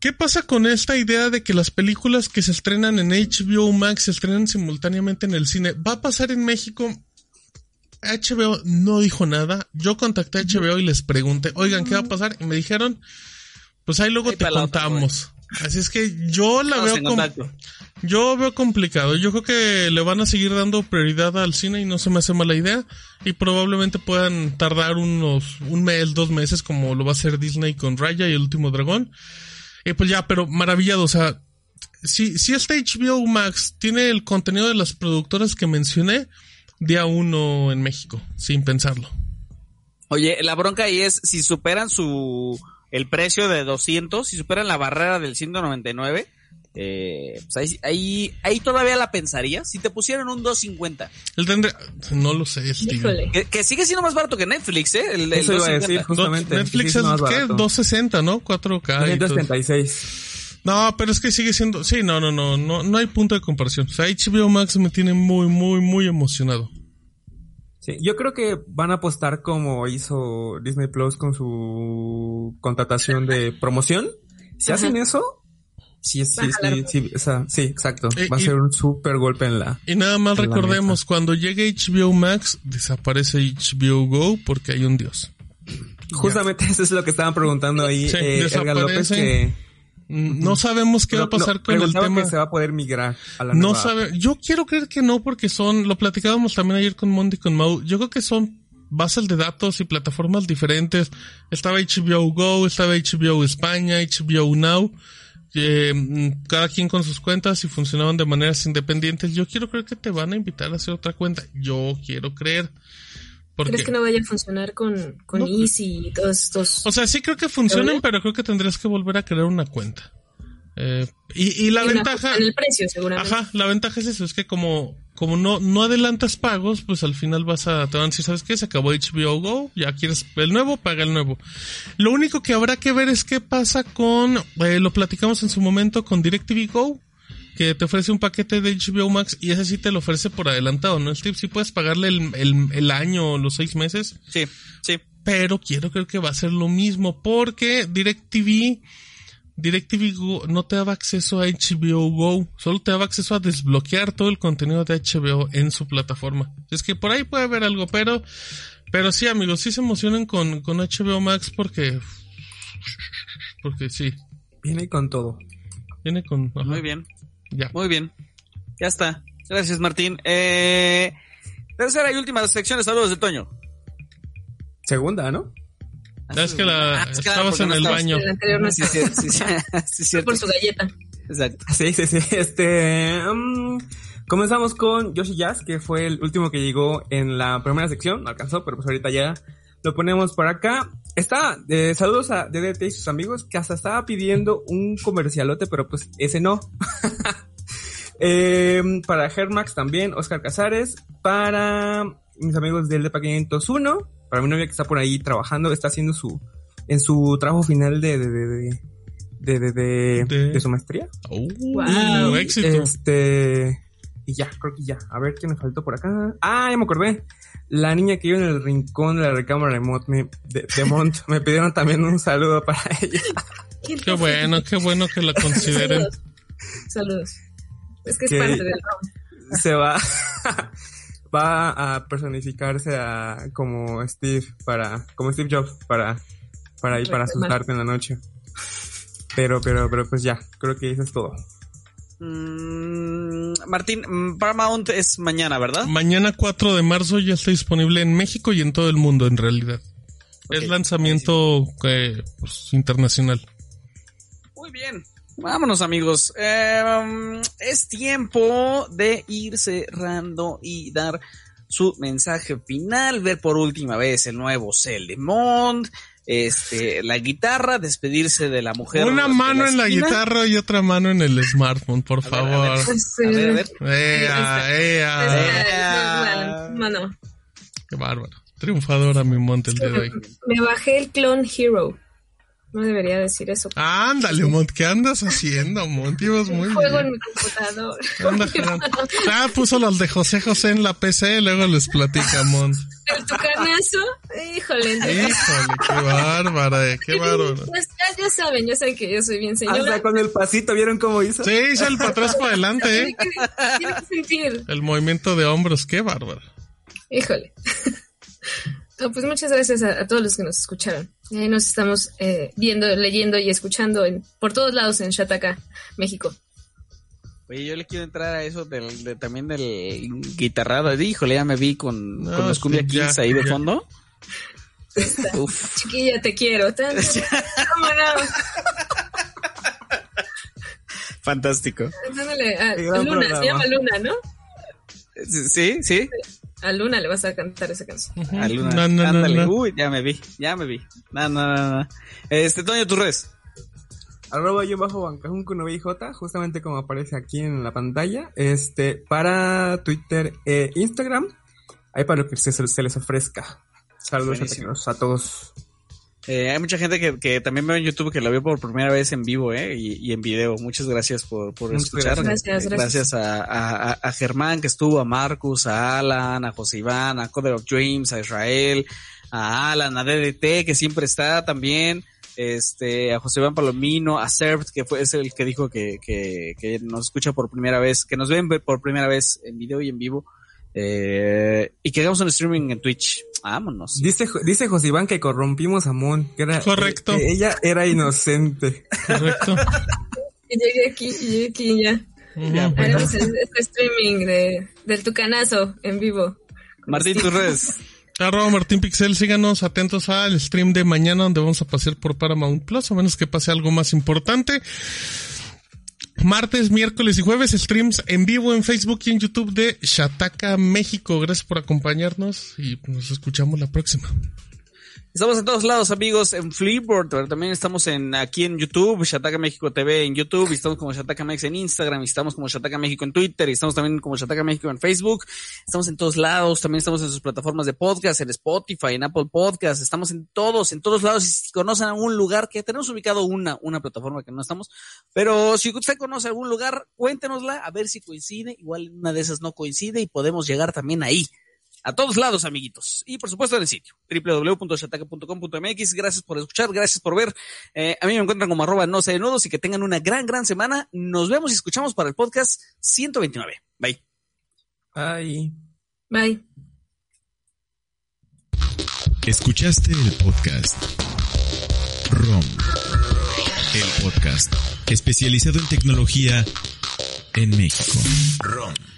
¿qué pasa con esta idea de que las películas que se estrenan en HBO Max se estrenan simultáneamente en el cine? ¿Va a pasar en México? HBO no dijo nada. Yo contacté a HBO y les pregunté, oigan, ¿qué va a pasar? Y me dijeron, pues ahí luego Ahí te contamos. Así es que yo la Estamos veo contacto. Yo veo complicado. Yo creo que le van a seguir dando prioridad al cine y no se me hace mala idea. Y probablemente puedan tardar unos, un mes, dos meses como lo va a hacer Disney con Raya y el último dragón. Y pues ya, pero maravillado. O sea, si, si este HBO Max tiene el contenido de las productoras que mencioné, día uno en México, sin pensarlo. Oye, la bronca ahí es si superan su el precio de 200, si superan la barrera del 199, eh, pues ahí, ahí, ahí todavía la pensaría. Si te pusieran un 250, El tendré, no lo sé, Steve. Híjole. que, que sigue siendo más barato que Netflix, ¿eh? El, el Eso iba a 250. decir, Do- justamente. Netflix sí, es, ¿qué? barato. 260, ¿no? 4K. y todo. 576. No, pero es que sigue siendo, sí, no, no, no, no, no hay punto de comparación. O sea, HBO Max me tiene muy, muy, muy emocionado. Sí, yo creo que van a apostar como hizo Disney Plus con su contratación de promoción. Si Ajá. hacen eso, sí, sí, sí, sí, o sea, sí, exacto. Eh, Va a y- ser un super golpe en la. Y nada más recordemos, cuando llegue HBO Max, desaparece HBO Go porque hay un dios. Justamente eso es lo que estaban preguntando ahí Sí, eh, Edgar López que No sabemos qué va a pasar no, con el tema. que se va a poder migrar a la No nueva. sabe, yo quiero creer que no porque son, lo platicábamos también ayer con Monty y con Mau, yo creo que son bases de datos y plataformas diferentes. Estaba HBO Go, estaba HBO España, HBO Now, eh, cada quien con sus cuentas y funcionaban de maneras independientes. Yo quiero creer que te van a invitar a hacer otra cuenta. Yo quiero creer. ¿Crees que no vaya a funcionar con, con No. Easy y todos estos? o sea, sí creo que funcionan, pero creo que tendrías que volver a crear una cuenta. Eh, y, y la y ventaja... En el precio, seguramente. Ajá, la ventaja es eso, es que como, como no, no adelantas pagos, pues al final vas a, te van a decir, ¿sabes qué? Se acabó HBO Go, ya quieres el nuevo, paga el nuevo. Lo único que habrá que ver es qué pasa con, eh, lo platicamos en su momento con DirecTV Go, que te ofrece un paquete de HBO Max y ese sí te lo ofrece por adelantado, ¿no? Steve, sí puedes pagarle el, el, el año o los seis meses, Sí, sí. pero quiero creer que va a ser lo mismo porque DirecTV DirecTV Go no te daba acceso a HBO Go, solo te daba acceso a desbloquear todo el contenido de HBO en su plataforma. Es que por ahí puede haber algo, pero pero sí, amigos, sí se emocionen con, con HBO Max porque porque sí, Viene con todo. viene con ajá, Muy bien, Ya. muy bien. Ya está. Gracias, Martín. Eh, Tercera y última sección de saludos de Toño. Segunda, ¿no? Es que la, Ah, es que estabas en no el estabas- baño. El anterior no Sí, sí, sí, sí, sí, cierto. Por su galleta. Exacto. Sí, sí, sí. Este. mm, comenzamos con Yoshi Jazz, que fue el último que llegó en la primera sección. No alcanzó, pero pues ahorita ya lo ponemos por acá. Está, eh, saludos a DDT y sus amigos, que hasta estaba pidiendo un comercialote, pero pues ese no. Eh, para Hermax también, Oscar Casares. Para mis amigos del DEPA 501. Para mi novia que está por ahí trabajando, está haciendo su. En su trabajo final de. de, de, de, de, de- de- su maestría. Uh, Wow. éxito. Este. Y ya, creo que ya. A ver qué me faltó por acá. Ah, ya me acordé. La niña que iba en el rincón de la recámara de Mont, me, de, de Mont, me pidieron también un saludo para ella. Qué bueno, qué bueno que la consideren. Saludos. Saludos. Es que es parte del rom. Se va. va a personificarse a como Steve para. como Steve Jobs para. para ir para asustarte en la noche. Pero, pero, pero pues ya, creo que eso es todo. Mm, Martín, mm, Paramount es mañana, ¿verdad? Mañana 4 de marzo ya está disponible en México y en todo el mundo en realidad. Es lanzamiento eh, pues, internacional. Muy bien. Vámonos amigos. Eh, es tiempo de ir cerrando y dar su mensaje final, ver por última vez el nuevo Celemont, este, la guitarra, despedirse de la mujer. Una mano en la guitarra y otra mano en el smartphone, por a favor. Mano, Qué bárbaro. Triunfadora mi monte el día de hoy. me bajé el Clone Hero. No debería decir eso. Ándale, Mont, ¿qué andas haciendo, Mont? Ibas muy Juego en mi computador. Anda. Ah, puso los de José José en la PC, luego les platica, Mont. El tucanazo, híjole. Híjole, qué bárbara, eh, qué bárbaro. Pues ya, ya saben, ya saben que yo soy bien señora. Hasta con el pasito, ¿vieron cómo hizo? Sí, hizo el para atrás para adelante, eh. Tiene que, tiene que sentir. El movimiento de hombros, qué bárbaro. Híjole. Pues muchas gracias a, a todos los que nos escucharon. Ahí nos estamos eh, viendo, leyendo y escuchando en, por todos lados en Shataka, México. Oye, yo le quiero entrar a eso del, de- también del guitarrado. Híjole, ya me vi con, No, con los Cumbia sí, Kings ahí de ya. fondo. Uf. Chiquilla, te quiero. Tan, tan, ¿Cómo no? Fantástico. Dándole a, Qué a gran Luna, programa. se llama Luna, ¿no? Sí, sí. A Luna le vas a cantar esa canción. A Luna. No, no, no, Ándale. no. Uy, ya me vi, ya me vi. No, no, no, no. Este, Toño, tus redes. arroba yo bajo bancajun con VIJ, justamente como aparece aquí en la pantalla, este, para Twitter e Instagram, ahí para lo que se, se les ofrezca. Saludos a a todos. Eh, hay mucha gente que, que también veo en YouTube que lo vio por primera vez en vivo eh, y, y en video. Muchas gracias por, por Muchas escuchar. gracias. Gracias, gracias. a, a- a- Germán que estuvo, a Marcus, a Alan, a José Iván, a Coder of Dreams, a Israel, a Alan, a DDT que siempre está también. Este, a José Iván Palomino, a Served, que fue, es el que dijo que, que, que nos escucha por primera vez, que nos ven por primera vez en video y en vivo. Eh, y que hagamos un streaming en Twitch. Vámonos. Dice, dice José Iván que corrompimos a Mon, que era, Correcto. que ella era inocente. Correcto. Y llegué aquí, y llegué aquí ya. Haremos el- este streaming de, del tucanazo en vivo. Martín, tus redes. Arroba Martín Pixel, síganos atentos al stream de mañana donde vamos a pasear por Paramount Plus, a menos que pase algo más importante. Martes, miércoles y jueves, streams en vivo en Facebook y en YouTube de Shataka México. Gracias por acompañarnos y nos escuchamos la próxima. Estamos en todos lados, amigos, en Flipboard, pero también estamos en aquí en YouTube, Shataka México TV en YouTube, estamos como Shataka Mex en Instagram, estamos como Shataka México en Twitter, estamos también como Shataka México en Facebook. Estamos en todos lados, también estamos en sus plataformas de podcast, en Spotify, en Apple Podcast, estamos en todos, en todos lados. Y si conocen algún lugar que tenemos ubicado una, una plataforma que no estamos, pero si usted conoce algún lugar, cuéntenosla a ver si coincide. Igual una de esas no coincide y podemos llegar también ahí. A todos lados, amiguitos. Y por supuesto en el sitio, www.shataka.com.mx. Gracias por escuchar, gracias por ver. Eh, a mí me encuentran como arroba no sé de nudos y que tengan una gran, gran semana. Nos vemos y escuchamos para el podcast 129. Bye. Ay. Bye. Escuchaste el podcast ROM, el podcast especializado en tecnología en México. ROM.